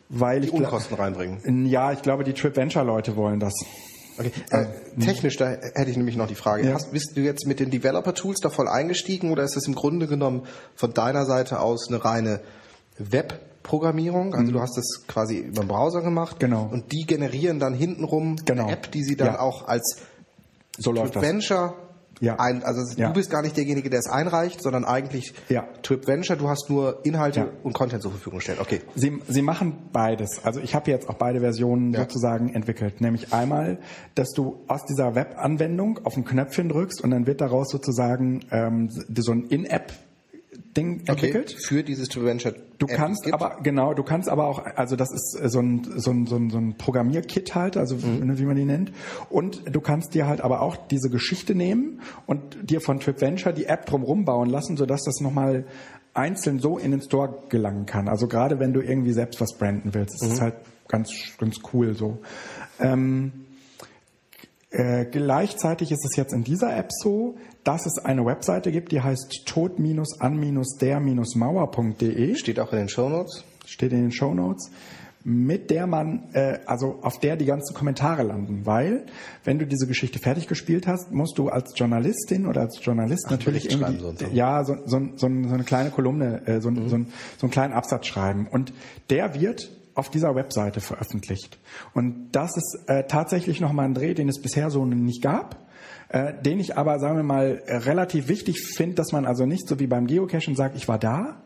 Weil die Unkosten reinbringen. Ja, ich glaube, die Trip Venture Leute wollen das. Okay. Äh, technisch, da hätte ich nämlich noch die Frage. Ja. Hast, bist du jetzt mit den Developer-Tools da voll eingestiegen oder ist das im Grunde genommen von deiner Seite aus eine reine Web-Programmierung? Also mhm. du hast das quasi über den Browser gemacht genau. und die generieren dann hintenrum genau. eine App, die sie dann ja. auch als so Venture ja. Ein, also ja. du bist gar nicht derjenige, der es einreicht, sondern eigentlich ja. TripVenture, du hast nur Inhalte ja. und Content zur Verfügung gestellt. Okay. Sie, Sie machen beides. Also ich habe jetzt auch beide Versionen sozusagen entwickelt. Nämlich einmal, dass du aus dieser Web-Anwendung auf ein Knöpfchen drückst und dann wird daraus sozusagen ähm, so ein In-App Ding entwickelt. Okay, für dieses Venture. Du kannst gibt. aber, genau, du kannst aber auch, also das ist so ein, so ein, so ein, so ein Programmierkit halt, also mhm. wie man die nennt. Und du kannst dir halt aber auch diese Geschichte nehmen und dir von TripVenture die App drumherum bauen lassen, sodass das nochmal einzeln so in den Store gelangen kann. Also gerade wenn du irgendwie selbst was branden willst, mhm. ist es halt ganz, ganz cool so. Ähm, Äh, gleichzeitig ist es jetzt in dieser App so, dass es eine Webseite gibt, die heißt tot-an-der-mauer.de. Steht auch in den Shownotes. Steht in den Shownotes mit der man, äh, also auf der die ganzen Kommentare landen, weil wenn du diese Geschichte fertig gespielt hast, musst du als Journalistin oder als Journalist Ach, natürlich irgendwie, so ja, so, so, so, eine kleine Kolumne, äh, so, mhm. so, so einen kleinen Absatz schreiben und der wird auf dieser Webseite veröffentlicht. Und das ist äh, tatsächlich nochmal ein Dreh, den es bisher so nicht gab. Äh, den ich aber, sagen wir mal, relativ wichtig finde, dass man also nicht so wie beim Geocachen sagt, ich war da,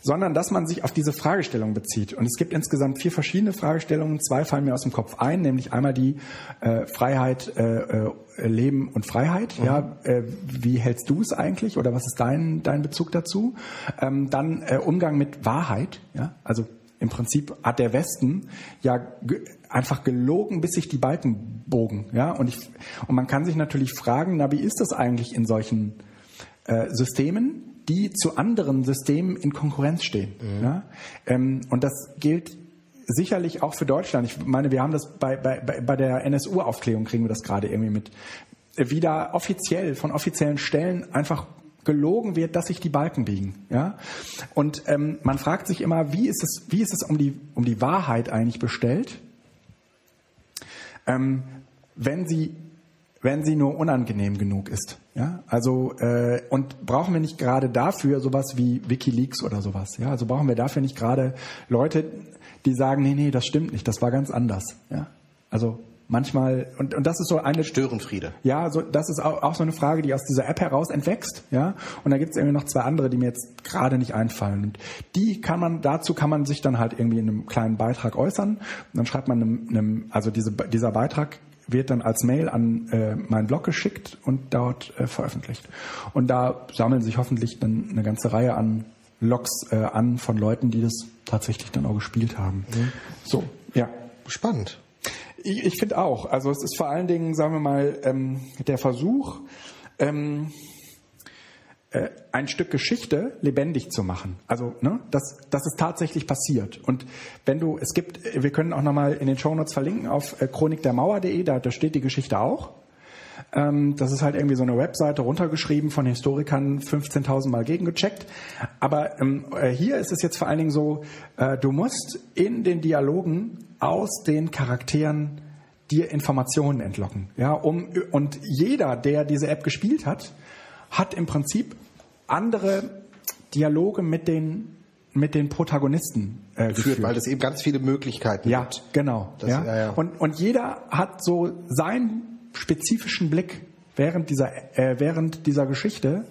sondern dass man sich auf diese Fragestellung bezieht. Und es gibt insgesamt vier verschiedene Fragestellungen. Zwei fallen mir aus dem Kopf ein, nämlich einmal die äh, Freiheit, äh, äh, Leben und Freiheit. Mhm. Ja, äh, wie hältst du es eigentlich oder was ist dein dein Bezug dazu? Ähm, dann äh, Umgang mit Wahrheit. Ja, also im Prinzip hat der Westen ja einfach gelogen, bis sich die Balken bogen. Ja, und ich und man kann sich natürlich fragen, na wie ist das eigentlich in solchen äh, Systemen? die zu anderen Systemen in Konkurrenz stehen. Mhm. Ja? Ähm, und das gilt sicherlich auch für Deutschland. Ich meine, wir haben das bei, bei, bei der NSU-Aufklärung kriegen wir das gerade irgendwie mit. Wie da offiziell von offiziellen Stellen einfach gelogen wird, dass sich die Balken biegen. Ja? Und ähm, man fragt sich immer, wie ist es, wie ist es um die, um die Wahrheit eigentlich bestellt, ähm, wenn sie wenn sie nur unangenehm genug ist. Ja, also äh, und brauchen wir nicht gerade dafür sowas wie WikiLeaks oder sowas. Ja, also brauchen wir dafür nicht gerade Leute, die sagen, nee, nee, das stimmt nicht, das war ganz anders. Ja, also manchmal und und das ist so eine Störenfriede. Ja, so das ist auch, auch so eine Frage, die aus dieser App heraus entwächst. Ja, und da gibt es irgendwie noch zwei andere, die mir jetzt gerade nicht einfallen. Und die kann man dazu kann man sich dann halt irgendwie in einem kleinen Beitrag äußern. Und dann schreibt man einem, einem also diese, dieser Beitrag wird dann als Mail an äh, meinen Blog geschickt und dort äh, veröffentlicht. Und da sammeln sich hoffentlich dann eine ganze Reihe an Logs äh, an von Leuten, die das tatsächlich dann auch gespielt haben. Mhm. So, ja. Spannend. Ich, ich finde auch. Also es ist vor allen Dingen, sagen wir mal, ähm, der Versuch, ähm, äh, ein Stück Geschichte lebendig zu machen. Also, ne, dass, dass es tatsächlich passiert. Und wenn du, es gibt, wir können auch nochmal in den Shownotes verlinken auf äh, chronikdermauer.de, da, da steht die Geschichte auch. Ähm, das ist halt irgendwie so eine Webseite runtergeschrieben, von Historikern 15.000 Mal gegengecheckt. Aber ähm, äh, hier ist es jetzt vor allen Dingen so, äh, du musst in den Dialogen aus den Charakteren dir Informationen entlocken. Ja, um, und jeder, der diese App gespielt hat, hat im Prinzip andere Dialoge mit den mit den Protagonisten äh, geführt, geführt, weil es eben ganz viele Möglichkeiten ja, gibt. Genau. Das, ja. ja, ja. Und, und jeder hat so seinen spezifischen Blick während dieser, äh, während dieser Geschichte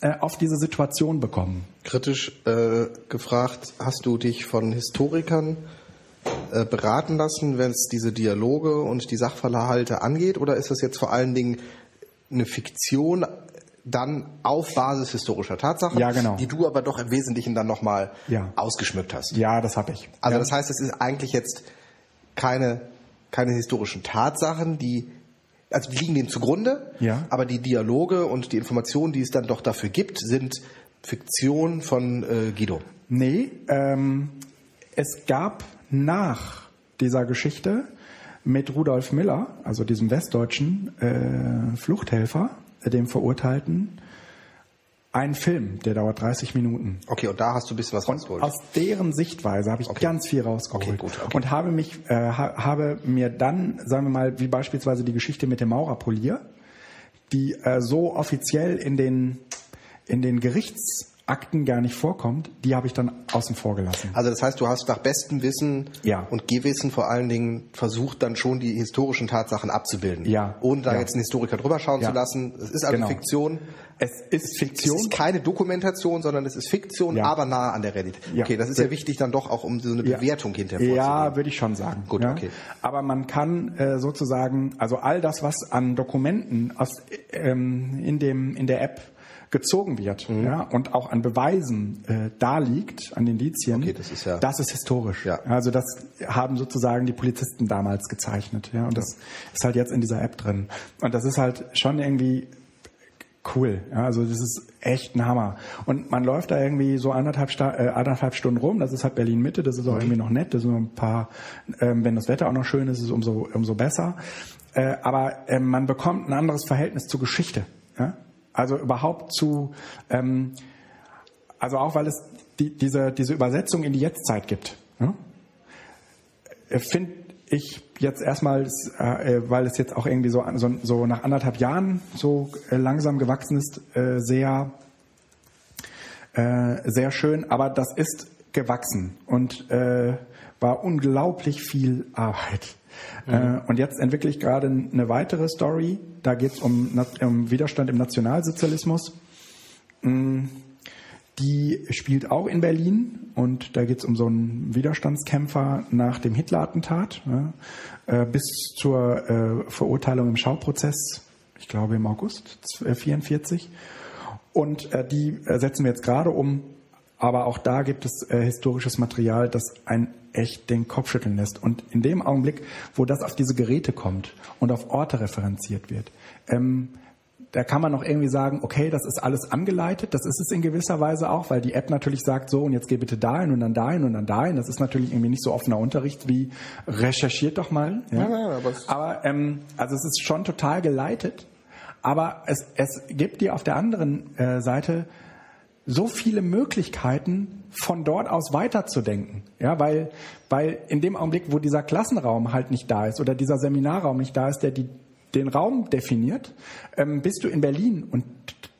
äh, auf diese Situation bekommen. Kritisch äh, gefragt, hast du dich von Historikern beraten lassen, wenn es diese Dialoge und die Sachverhalte angeht, oder ist das jetzt vor allen Dingen eine Fiktion dann auf Basis historischer Tatsachen, ja, genau. die du aber doch im Wesentlichen dann nochmal ja. ausgeschmückt hast. Ja, das habe ich. Also ja. das heißt, es ist eigentlich jetzt keine, keine historischen Tatsachen, die also die liegen dem zugrunde, ja. aber die Dialoge und die Informationen, die es dann doch dafür gibt, sind Fiktion von äh, Guido. Nee, ähm, es gab nach dieser Geschichte mit Rudolf Miller, also diesem westdeutschen äh, Fluchthelfer, dem Verurteilten ein Film, der dauert 30 Minuten. Okay, und da hast du ein bisschen was rausgeholt. Aus deren Sichtweise habe ich okay. ganz viel rausgeholt. Okay, gut, okay. Und habe mich, äh, habe mir dann, sagen wir mal, wie beispielsweise die Geschichte mit dem Maurerpolier, die äh, so offiziell in den, in den Gerichts, Akten gar nicht vorkommt, die habe ich dann außen vor gelassen. Also das heißt, du hast nach bestem Wissen ja. und Gewissen vor allen Dingen versucht, dann schon die historischen Tatsachen abzubilden. Ja. Ohne da ja. jetzt einen Historiker drüber schauen ja. zu lassen. Es ist also genau. Fiktion. Es ist Fiktion. Es ist keine Dokumentation, sondern es ist Fiktion, aber nah an der Realität. Okay, das ist ja wichtig dann doch auch, um so eine Bewertung hinterher Ja, würde ich schon sagen. Gut, okay. Aber man kann äh, sozusagen, also all das, was an Dokumenten aus, ähm, in, dem, in der App gezogen wird mhm. ja, und auch an Beweisen äh, da liegt, an Indizien, okay, das, ist ja das ist historisch. Ja. Also das haben sozusagen die Polizisten damals gezeichnet. Ja, und das ist halt jetzt in dieser App drin. Und das ist halt schon irgendwie cool. Ja, also das ist echt ein Hammer. Und man läuft da irgendwie so anderthalb, Sta äh, anderthalb Stunden rum. Das ist halt Berlin Mitte. Das ist auch irgendwie noch nett. Das sind ein paar, ähm, wenn das Wetter auch noch schön ist, ist es umso, umso besser. Äh, aber äh, man bekommt ein anderes Verhältnis zur Geschichte. Ja? Also überhaupt zu, ähm, also auch weil es die, diese, diese Übersetzung in die Jetztzeit gibt. Ja? Äh, Finde ich jetzt erstmal, äh, weil es jetzt auch irgendwie so, so, so nach anderthalb Jahren so äh, langsam gewachsen ist, äh, sehr, äh, sehr schön. Aber das ist gewachsen und äh, war unglaublich viel Arbeit. Mhm. und jetzt entwickle ich gerade eine weitere Story. Da geht es um, um Widerstand im Nationalsozialismus. Mm die spielt auch in Berlin und da geht es um so einen Widerstandskämpfer nach dem Hitler-Attentat ja, äh, bis zur äh, Verurteilung im Schauprozess, ich glaube im August 1944. Und äh, die äh, setzen wir jetzt gerade um, aber auch da gibt es äh, historisches Material, das ein echt den Kopf schütteln lässt. Und in dem Augenblick, wo das auf diese Geräte kommt und auf Orte referenziert wird, ähm, da kann man noch irgendwie sagen, okay, das ist alles angeleitet, das ist es in gewisser Weise auch, weil die App natürlich sagt, so und jetzt geh bitte dahin und dann dahin und dann dahin. Das ist natürlich irgendwie nicht so offener Unterricht wie recherchiert doch mal. Ja? Ja, ja, aber, aber ähm, also es ist schon total geleitet, aber es, es gibt dir auf der anderen äh, Seite so viele Möglichkeiten, von dort aus weiterzudenken. Ja, weil, weil in dem Augenblick, wo dieser Klassenraum halt nicht da ist oder dieser Seminarraum nicht da ist, der die den Raum definiert, ähm, bist du in Berlin und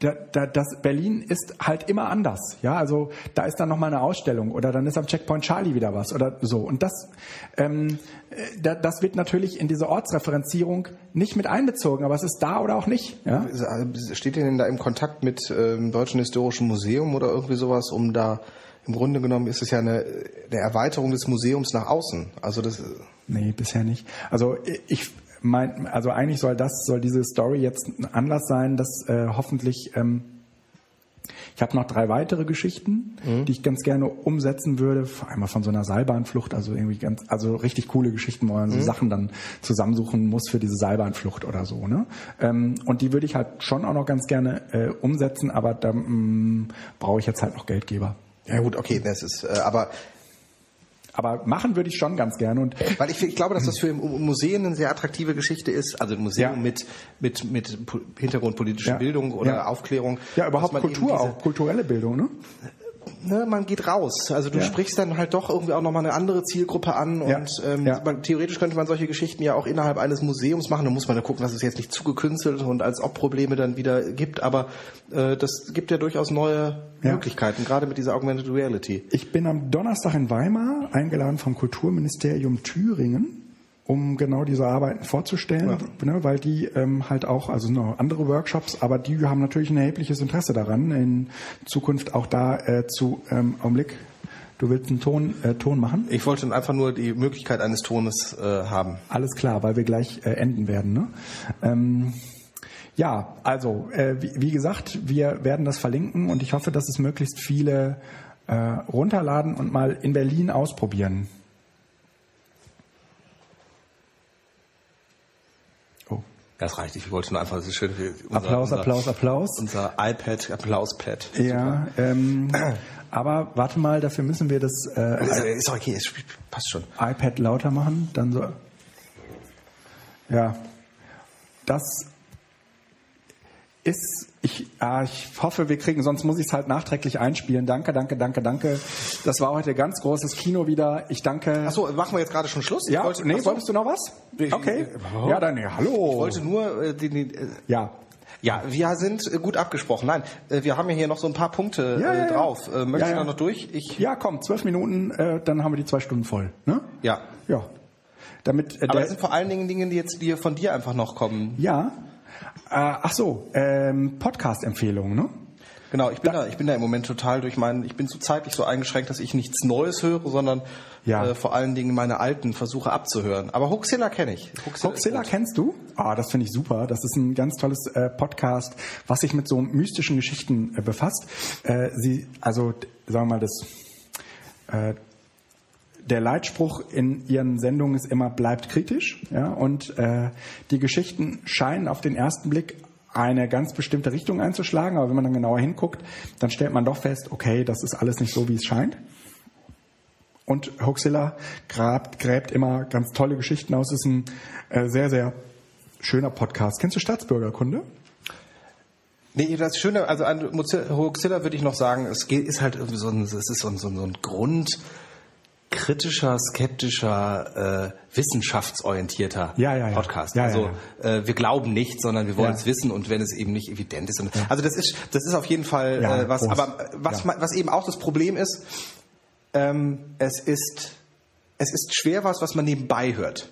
da, da, das Berlin ist halt immer anders. Ja, also da ist dann noch mal eine Ausstellung oder dann ist am Checkpoint Charlie wieder was oder so. Und das, ähm, äh, da, das wird natürlich in diese Ortsreferenzierung nicht mit einbezogen, aber es ist da oder auch nicht. Ja? Steht ihr denn da im Kontakt mit ähm, Deutschen Historischen Museum oder irgendwie sowas, um da im Grunde genommen ist es ja eine, eine Erweiterung des Museums nach außen. Also das. Nee, bisher nicht. Also ich mein, also eigentlich soll das, soll diese Story jetzt ein Anlass sein, dass äh, hoffentlich ähm, ich habe noch drei weitere Geschichten, mhm. die ich ganz gerne umsetzen würde. Einmal von so einer Seilbahnflucht, also irgendwie ganz, also richtig coole Geschichten, wo man mhm. so Sachen dann zusammensuchen muss für diese Seilbahnflucht oder so. Ne? Ähm, und die würde ich halt schon auch noch ganz gerne äh, umsetzen, aber da mm, brauche ich jetzt halt noch Geldgeber. Ja gut, okay, das ist, äh, aber aber machen würde ich schon ganz gerne. Und Weil ich, ich glaube, dass das für Museen eine sehr attraktive Geschichte ist. Also ein Museum ja. mit, mit, mit Hintergrund politische ja. Bildung oder ja. Aufklärung. Ja, überhaupt Kultur auch, kulturelle Bildung, ne? Ne, man geht raus. Also du ja. sprichst dann halt doch irgendwie auch nochmal eine andere Zielgruppe an und ja. Ähm, ja. Man, theoretisch könnte man solche Geschichten ja auch innerhalb eines Museums machen. Da muss man dann gucken, dass es jetzt nicht zu gekünstelt und als ob Probleme dann wieder gibt. Aber äh, das gibt ja durchaus neue Möglichkeiten, gerade mit dieser Augmented Reality. Ich bin am Donnerstag in Weimar eingeladen vom Kulturministerium Thüringen um genau diese Arbeiten vorzustellen, ja. ne, weil die ähm, halt auch, also noch andere Workshops, aber die haben natürlich ein erhebliches Interesse daran, in Zukunft auch da äh, zu ähm, Augenblick. Du willst einen Ton, äh, Ton machen? Ich wollte einfach nur die Möglichkeit eines Tones äh, haben. Alles klar, weil wir gleich äh, enden werden. Ne? Ähm, ja, also äh, wie, wie gesagt, wir werden das verlinken und ich hoffe, dass es möglichst viele äh, runterladen und mal in Berlin ausprobieren. Das reicht. Ich wollte nur einfach, das ist schön. Unser, Applaus, unser, Applaus, Applaus. Unser iPad, Applauspad. Ja, ähm, aber warte mal, dafür müssen wir das. Äh, ist, ist okay, es passt schon. iPad lauter machen, dann so. Ja, das ist ich, ah, ich hoffe, wir kriegen, sonst muss ich es halt nachträglich einspielen. Danke, danke, danke, danke. Das war heute ganz großes Kino wieder. Ich danke. Achso, machen wir jetzt gerade schon Schluss? Ja, wollte, nee, achso. wolltest du noch was? Okay. Oh. Ja, dann, ja, hallo. Ich wollte nur äh, den, den, äh, ja. Ja, wir sind äh, gut abgesprochen. Nein, äh, wir haben ja hier noch so ein paar Punkte ja, ja, äh, drauf. Äh, möchtest ja, du da noch durch? Ich ja, komm, zwölf Minuten, äh, dann haben wir die zwei Stunden voll. Ne? Ja. Ja. Damit, äh, Aber das sind vor allen Dingen Dinge, die jetzt die von dir einfach noch kommen. Ja. Äh, ach so, ähm, Podcast-Empfehlungen, ne? Genau, ich bin da, da, ich bin da im Moment total durch meinen, ich bin so zeitlich so eingeschränkt, dass ich nichts Neues höre, sondern ja. äh, vor allen Dingen meine alten versuche abzuhören. Aber Hoaxilla kenne ich. Hoaxilla, Hoaxilla kennst du? Ah, das finde ich super. Das ist ein ganz tolles äh, Podcast, was sich mit so mystischen Geschichten äh, befasst. Äh, sie, also sagen wir mal das äh, der Leitspruch in ihren Sendungen ist immer bleibt kritisch. Ja, und äh, die Geschichten scheinen auf den ersten Blick eine ganz bestimmte Richtung einzuschlagen, aber wenn man dann genauer hinguckt, dann stellt man doch fest, okay, das ist alles nicht so, wie es scheint. Und Hoaxilla grabt, gräbt immer ganz tolle Geschichten aus. Ist ein äh, sehr, sehr schöner Podcast. Kennst du Staatsbürgerkunde? Nee, das Schöne, also an Hoaxilla würde ich noch sagen, es ist halt so ein, es ist so ein, so ein Grund, kritischer, skeptischer, äh, wissenschaftsorientierter ja, ja, ja. Podcast. Ja, also Äh, wir glauben nicht, sondern wir wollen es wissen und wenn es eben nicht evident ist. Und, Also das ist das ist auf jeden Fall äh, was. groß. Aber was was eben auch das Problem ist, ähm, es ist es ist schwer was, was man nebenbei hört.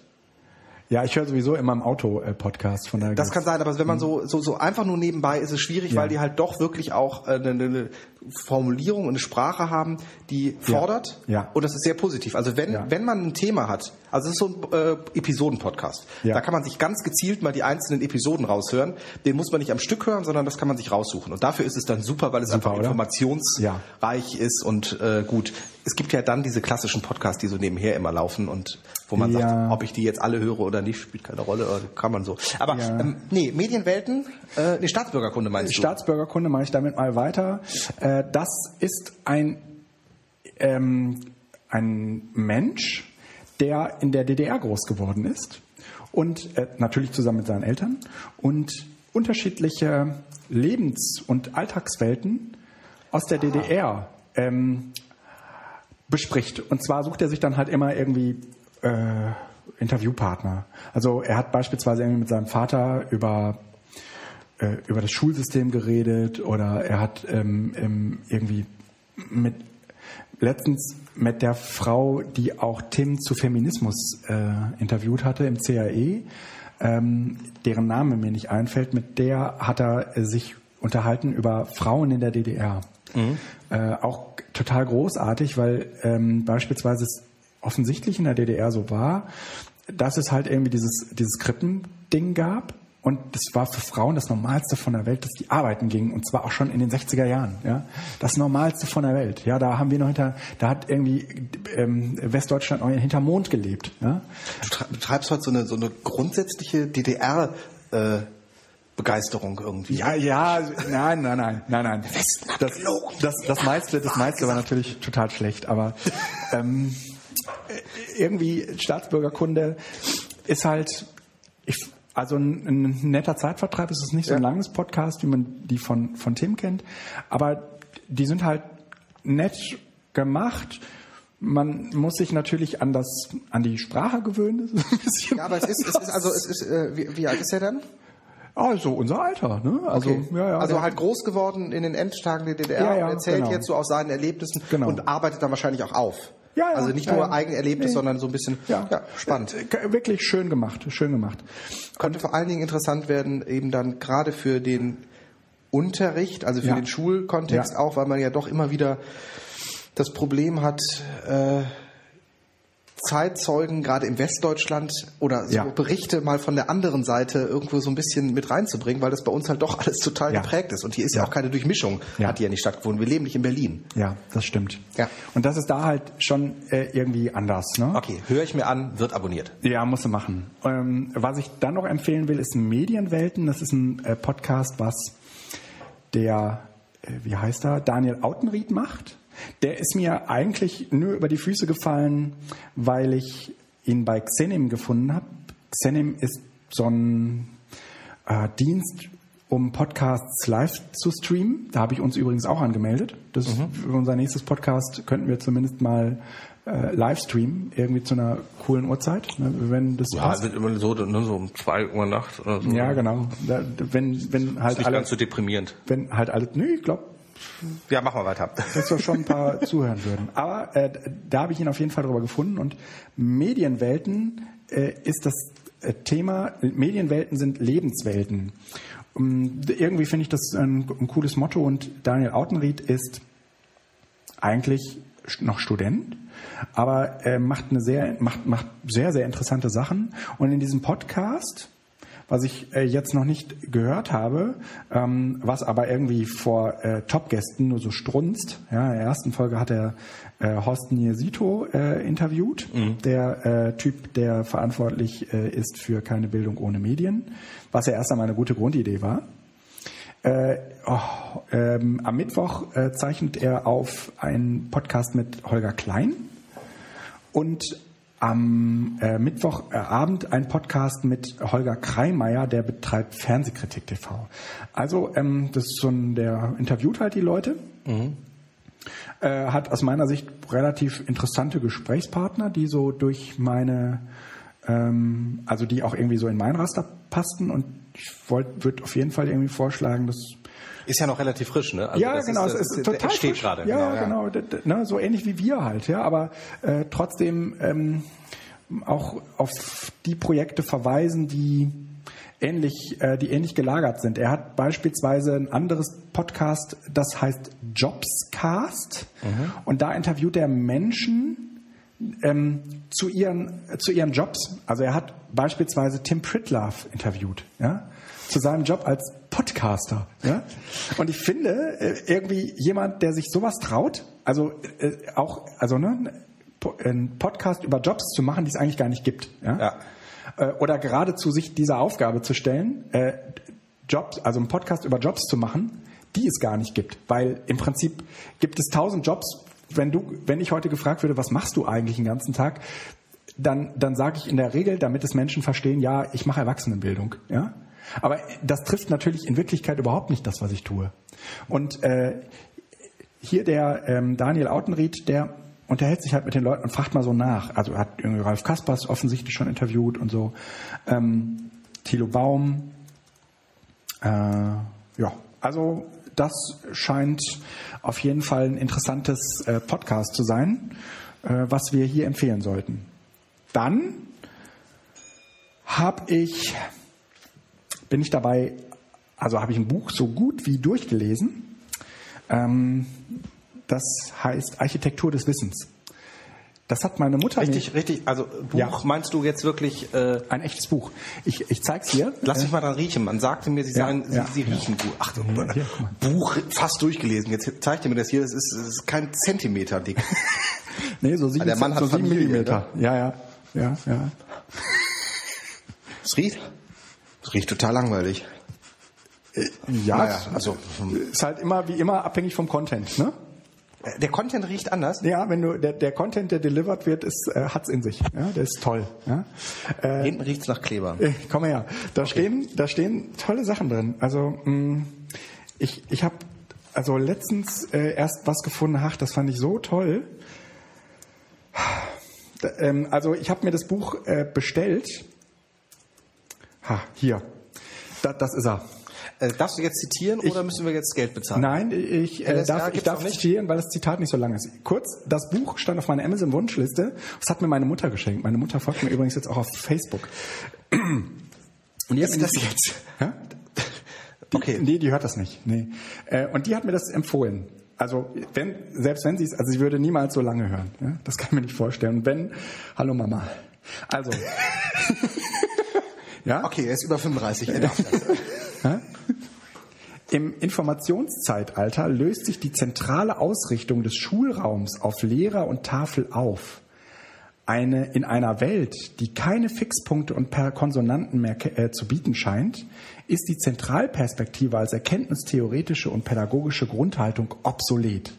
Ja, ich höre sowieso immer im Auto äh, Podcast von daher. Das kann sein, aber wenn man so, so, so einfach nur nebenbei ist es schwierig, Ja. weil die halt doch wirklich auch äh, eine, eine Formulierung und eine Sprache haben, die fordert. Ja. Und das ist sehr positiv. Also wenn, Ja. wenn man ein Thema hat, also es ist so ein äh, Episoden-Podcast, Ja. da kann man sich ganz gezielt mal die einzelnen Episoden raushören. Den muss man nicht am Stück hören, sondern das kann man sich raussuchen. Und dafür ist es dann super, weil es einfach oder? informationsreich ist und äh, gut. Es gibt ja dann diese klassischen Podcasts, die so nebenher immer laufen und wo man Ja. sagt, ob ich die jetzt alle höre oder nicht, spielt keine Rolle, oder kann man so. Aber Ja. ähm, nee, Medienwelten, äh, nee, Staatsbürgerkunde meinst du? Staatsbürgerkunde mache ich damit mal weiter. Äh, das ist ein, ähm, ein Mensch, der in der DDR groß geworden ist und äh, natürlich zusammen mit seinen Eltern und unterschiedliche Lebens- und Alltagswelten aus der DDR ähm, bespricht. Und zwar sucht er sich dann halt immer irgendwie äh, Interviewpartner. Also er hat beispielsweise irgendwie mit seinem Vater über äh, über das Schulsystem geredet oder er hat ähm, ähm, irgendwie mit letztens mit der Frau, die auch Tim zu Feminismus äh, interviewt hatte im CAE, ähm, deren Name mir nicht einfällt, mit der hat er äh, sich unterhalten über Frauen in der DDR. Äh, auch total großartig, weil ähm, beispielsweise es offensichtlich in der DDR so war, dass es halt irgendwie dieses, dieses Krippending gab. Und das war für Frauen das Normalste von der Welt, dass die arbeiten gingen. Und zwar auch schon in den 60er Jahren. Ja? Das Normalste von der Welt. Ja, da haben wir noch hinter, da hat irgendwie ähm, Westdeutschland noch hinter Mond gelebt. Ja? Du tre- betreibst heute so eine, so eine grundsätzliche DDR- äh, Begeisterung irgendwie. Ja, ja, nein, nein, nein, nein, nein. Westen hat Das, das, das meiste, das meiste war natürlich total schlecht, aber ähm, äh, irgendwie Staatsbürgerkunde ist halt, ich, also ein, ein netter Zeitvertreib. Es ist nicht so ein Ja. langes Podcast, wie man die von von Tim kennt, aber die sind halt nett gemacht. Man muss sich natürlich an das an die Sprache gewöhnen. Ja, aber es ist, es ist also es ist, äh, wie, wie alt ist er denn? also unser Alter, ne? Also Okay. ja, ja. also halt groß geworden in den Endtagen der DDR Ja, ja, und erzählt genau. jetzt so aus seinen Erlebnissen Genau. und arbeitet dann wahrscheinlich auch auf. Ja, ja, also nicht ja, nur ja. Eigenerlebnis, Nee. sondern so ein bisschen ja. spannend. Äh, Wirklich schön gemacht, schön gemacht. Könnte vor allen Dingen interessant werden, eben dann gerade für den Unterricht, also für Ja. den Schulkontext Ja. auch, weil man ja doch immer wieder das Problem hat, äh, Zeitzeugen gerade im Westdeutschland oder so Ja. Berichte mal von der anderen Seite irgendwo so ein bisschen mit reinzubringen, weil das bei uns halt doch alles total Ja. geprägt ist. Und hier ist ja, Ja. auch keine Durchmischung, Ja. hat hier nicht stattgefunden. Wir leben nicht in Berlin. Ja, das stimmt. Ja. Und das ist da halt schon äh, irgendwie anders. Ne? Okay, höre ich mir an, wird abonniert. Ja, musst du machen. Ähm, was ich dann noch empfehlen will, ist Medienwelten. Das ist ein äh, Podcast, was der, äh, wie heißt er, Daniel Autenried macht. Der ist mir eigentlich nur über die Füße gefallen, weil ich ihn bei Xenim gefunden habe. Xenim ist so ein äh, Dienst, um Podcasts live zu streamen. Da habe ich uns übrigens auch angemeldet. Das ist für unser nächstes Podcast könnten wir zumindest mal äh, live streamen, irgendwie zu einer coolen Uhrzeit, ne, wenn das passt. wird immer so, ne, so um zwei Uhr Nacht oder so. Ja, genau. Da, wenn, wenn halt alle, deprimierend. wenn halt alle, nö, ich glaube, Ja, machen wir weiter. dass wir schon ein paar zuhören würden. Aber äh, da habe ich ihn auf jeden Fall drüber gefunden. Und Medienwelten äh, ist das äh, Thema, Medienwelten sind Lebenswelten. Um, irgendwie finde ich das ein, ein cooles Motto und Daniel Autenried ist eigentlich noch Student, aber er macht eine sehr, macht, macht sehr, sehr interessante Sachen. Und in diesem Podcast, was ich äh, jetzt noch nicht gehört habe, ähm, was aber irgendwie vor äh, Top-Gästen nur so strunzt. Ja, in der ersten Folge hat er äh, Horst Niesito äh, interviewt, der äh, Typ, der verantwortlich äh, ist für keine Bildung ohne Medien, was ja erst einmal eine gute Grundidee war. Äh, oh, ähm, am Mittwoch äh, zeichnet er auf einen Podcast mit Holger Klein und am äh, Mittwochabend ein Podcast mit Holger Kreimeier, der betreibt Fernsehkritik TV. Also ähm, das ist so ein, der interviewt halt die Leute. Mhm. Äh, hat aus meiner Sicht relativ interessante Gesprächspartner, die so durch meine, ähm, also die auch irgendwie so in mein Raster passten und ich würde auf jeden Fall irgendwie vorschlagen, dass ist ja noch relativ frisch, ne? Also ja, genau, ist, es ist, ist total frisch. gerade. Ja, genau, genau ne, so ähnlich wie wir halt, ja, aber äh, trotzdem ähm, auch auf die Projekte verweisen, die ähnlich, äh, die ähnlich gelagert sind. Er hat beispielsweise ein anderes Podcast, das heißt Jobscast, mhm. und da interviewt er Menschen ähm, zu ihren zu ihren Jobs. Also er hat beispielsweise Tim Pritlove interviewt, ja zu seinem Job als Podcaster. Ja? Und ich finde, äh, irgendwie jemand, der sich sowas traut, also äh, auch, also ne, einen Podcast über Jobs zu machen, die es eigentlich gar nicht gibt. Ja? ja. Äh, oder geradezu sich dieser Aufgabe zu stellen, Jobs, also einen Podcast über Jobs zu machen, die es gar nicht gibt. Weil im Prinzip gibt es tausend Jobs. Wenn du, wenn ich heute gefragt würde, was machst du eigentlich den ganzen Tag, dann, dann sage ich in der Regel, damit es Menschen verstehen, ja, ich mache Erwachsenenbildung. Ja? Aber das trifft natürlich in Wirklichkeit überhaupt nicht das, was ich tue. Und äh, hier der ähm, Daniel Autenried, der unterhält sich halt mit den Leuten und fragt mal so nach. Also hat irgendwie Ralf Kaspers offensichtlich schon interviewt und so. Ähm, Thilo Baum. Äh, ja, also das scheint auf jeden Fall ein interessantes äh, Podcast zu sein, äh, was wir hier empfehlen sollten. Dann habe ich bin ich dabei, also habe ich ein Buch so gut wie durchgelesen. Ähm, das heißt Architektur des Wissens. Das hat meine Mutter. Richtig, richtig. Also Buch ja. meinst du jetzt wirklich äh, ein echtes Buch? Ich, ich zeig's dir. Lass mich mal dran riechen. Man sagte mir, sie ja, sagen, ja, sie, sie riechen gut. Ach, hier, Buch fast durchgelesen. Jetzt zeigt ihr mir das hier. Das ist, das ist kein Zentimeter dick. nee, so sieben, der Mann hat so sieben Millimeter. Ne? Ja, ja, ja, ja. Es riecht. Riecht total langweilig. Äh, ja, naja, also ist halt immer wie immer abhängig vom Content, ne? Äh, der Content riecht anders? Ja, wenn du der, der Content, der delivered wird, ist äh, hat's in sich. Ja, der ist toll. Ja? Äh, Hinten riecht's nach Kleber. Äh, komm mal her. Da okay. stehen da stehen tolle Sachen drin. Also mh, mm, ich ich habe also letztens äh, erst was gefunden. Ach, das fand ich so toll. Da, ähm, also ich habe mir das Buch äh, bestellt Ha, hier. Da, das ist er. Äh, darfst du jetzt zitieren ich, oder müssen wir jetzt Geld bezahlen? Nein, ich, äh, darf, ich darf zitieren, weil das Zitat nicht so lang ist. Kurz, das Buch stand auf meiner Amazon-Wunschliste. Das hat mir meine Mutter geschenkt. Meine Mutter folgt mir übrigens jetzt auch auf Facebook. Und jetzt ist das jetzt? Ja? Die, okay. Nee, die hört das nicht. Nee. Äh, und die hat mir das empfohlen. Also wenn, selbst wenn sie es, also sie würde niemals so lange hören. Ja? Das kann ich mir nicht vorstellen. Und wenn, hallo Mama. Also. Ja? Okay, er ist über 35, er darf das. Im Informationszeitalter löst sich die zentrale Ausrichtung des Schulraums auf Lehrer und Tafel auf. Eine, in einer Welt, die keine Fixpunkte und per Konsonanten mehr äh, zu bieten scheint, ist die Zentralperspektive als erkenntnistheoretische und pädagogische Grundhaltung obsolet.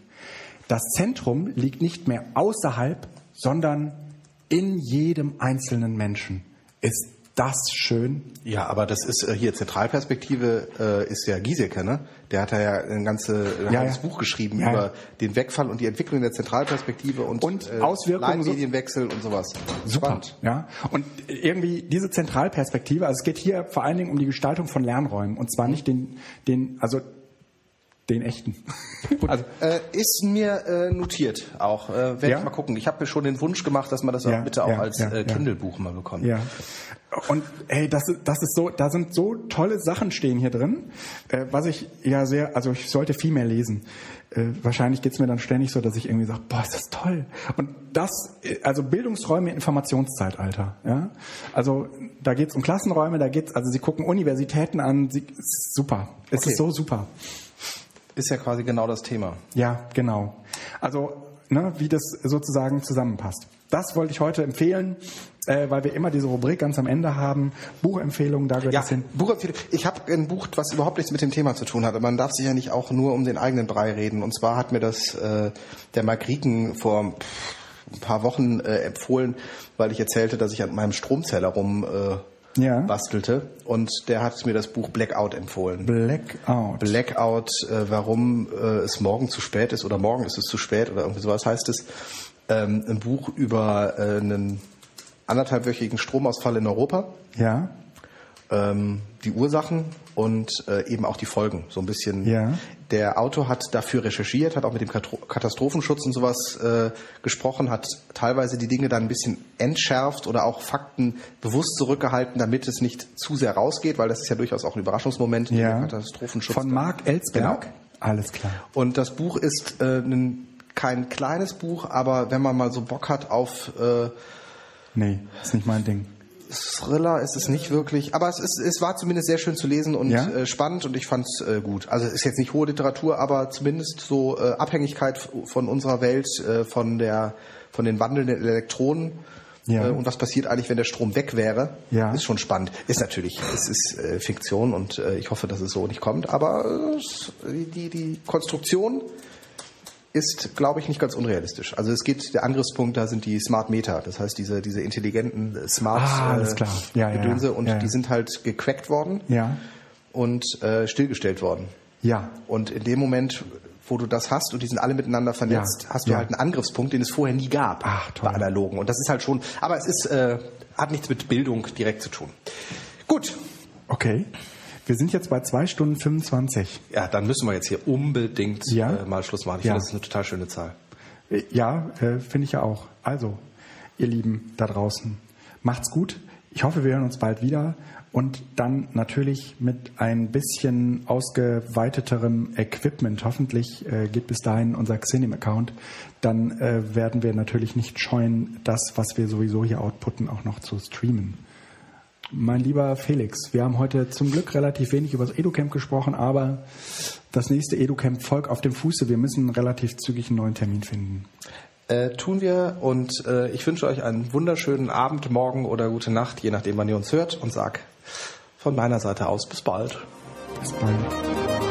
Das Zentrum liegt nicht mehr außerhalb, sondern in jedem einzelnen Menschen. Ist das schön. Ja, aber das ist äh, hier Zentralperspektive äh, ist ja Giesecke, ne? Der hat ja ein, ganze, ein ja, ganzes ja. Buch geschrieben ja, über den Wegfall und die Entwicklung der Zentralperspektive und, und äh, Auswirkungen Leitmedienwechsel und sowas. Super, Spannend. ja. Und irgendwie diese Zentralperspektive, also es geht hier vor allen Dingen um die Gestaltung von Lernräumen und zwar nicht den, den, also den echten. also, äh, ist mir äh, notiert auch. Äh, Werde ja? ich mal gucken. Ich habe mir schon den Wunsch gemacht, dass man das ja, auch bitte auch ja, als äh, Kindle-Buch mal bekommt. Ja. Und hey, das ist, das ist so, da sind so tolle Sachen stehen hier drin, äh, was ich ja sehr, also ich sollte viel mehr lesen. Äh, wahrscheinlich geht's mir dann ständig so, dass ich irgendwie sage, boah, ist das toll. Und das, äh, also Bildungsräume Informationszeitalter. Ja? Also da geht's um Klassenräume, da geht's, also sie gucken Universitäten an, sie, super. Es okay. ist so super. Ist ja quasi genau das Thema. Ja, genau. Also ne, wie das sozusagen zusammenpasst. Das wollte ich heute empfehlen, äh, weil wir immer diese Rubrik ganz am Ende haben. Buchempfehlungen, da gehört Ja, das hin. Buchempfehlung. Ich habe ein Buch, was überhaupt nichts mit dem Thema zu tun hat. Aber man darf sich ja nicht auch nur um den eigenen Brei reden. Und zwar hat mir das äh, der Mark Rieken vor ein paar Wochen äh, empfohlen, weil ich erzählte, dass ich an meinem Stromzähler rum äh, Ja. bastelte. Und der hat mir das Buch Blackout empfohlen. Blackout. Blackout, äh, warum äh, es morgen zu spät ist oder morgen ist es zu spät oder irgendwie sowas heißt es. Ähm, ein Buch über äh, einen anderthalbwöchigen Stromausfall in Europa ja. ähm, die Ursachen und äh, eben auch die Folgen. So ein bisschen. Ja. Der Autor hat dafür recherchiert, hat auch mit dem Katastrophenschutz und sowas äh, gesprochen, hat teilweise die Dinge dann ein bisschen entschärft oder auch Fakten bewusst zurückgehalten, damit es nicht zu sehr rausgeht, weil das ist ja durchaus auch ein Überraschungsmoment, Ja. Katastrophenschutz. Von Marc Ellsberg. Genau. Alles klar. Und das Buch ist äh, ein, kein kleines Buch, aber wenn man mal so Bock hat auf äh, Nee, ist nicht mein Ding. Thriller ist es nicht wirklich, aber es, ist, es war zumindest sehr schön zu lesen und Ja? äh, spannend und ich fand es äh, gut. Also es ist jetzt nicht hohe Literatur, aber zumindest so äh, Abhängigkeit von unserer Welt, von der von den wandelnden Elektronen Ja. und was passiert eigentlich, wenn der Strom weg wäre, Ja. ist schon spannend. Ist natürlich, es ist Fiktion und ich hoffe, dass es so nicht kommt, aber die, die Konstruktion ist, glaube ich, nicht ganz unrealistisch. Also es geht, der Angriffspunkt, da sind die Smart Meter, das heißt diese, diese intelligenten äh, Smart Ah, alles klar. Ja, ja, Gedönse ja. und Ja, ja. die sind halt gecrackt worden Ja. und äh, stillgestellt worden. Ja. Und in dem Moment, wo du das hast und die sind alle miteinander vernetzt, hast du halt einen Angriffspunkt, den es vorher nie gab Ach, toll. bei analogen. Und das ist halt schon, aber es ist, äh, hat nichts mit Bildung direkt zu tun. Gut, Okay. Wir sind jetzt bei zwei Stunden 25. ja, dann müssen wir jetzt hier unbedingt Ja? äh, mal Schluss machen. Ich Ja. finde, das ist eine total schöne Zahl. Äh, Ja, äh, finde ich ja auch. Also, ihr Lieben da draußen, macht's gut. Ich hoffe, wir hören uns bald wieder und dann natürlich mit ein bisschen ausgeweiteterem Equipment. Hoffentlich äh, geht bis dahin unser Xenim-Account. Dann äh, werden wir natürlich nicht scheuen, das, was wir sowieso hier outputten, auch noch zu streamen. Mein lieber Felix, wir haben heute zum Glück relativ wenig über das EduCamp gesprochen, aber das nächste EduCamp folgt auf dem Fuße. Wir müssen relativ zügig einen neuen Termin finden. Äh, tun wir und äh, ich wünsche euch einen wunderschönen Abend, Morgen oder gute Nacht, je nachdem, wann ihr uns hört und sag von meiner Seite aus bis bald. Bis bald.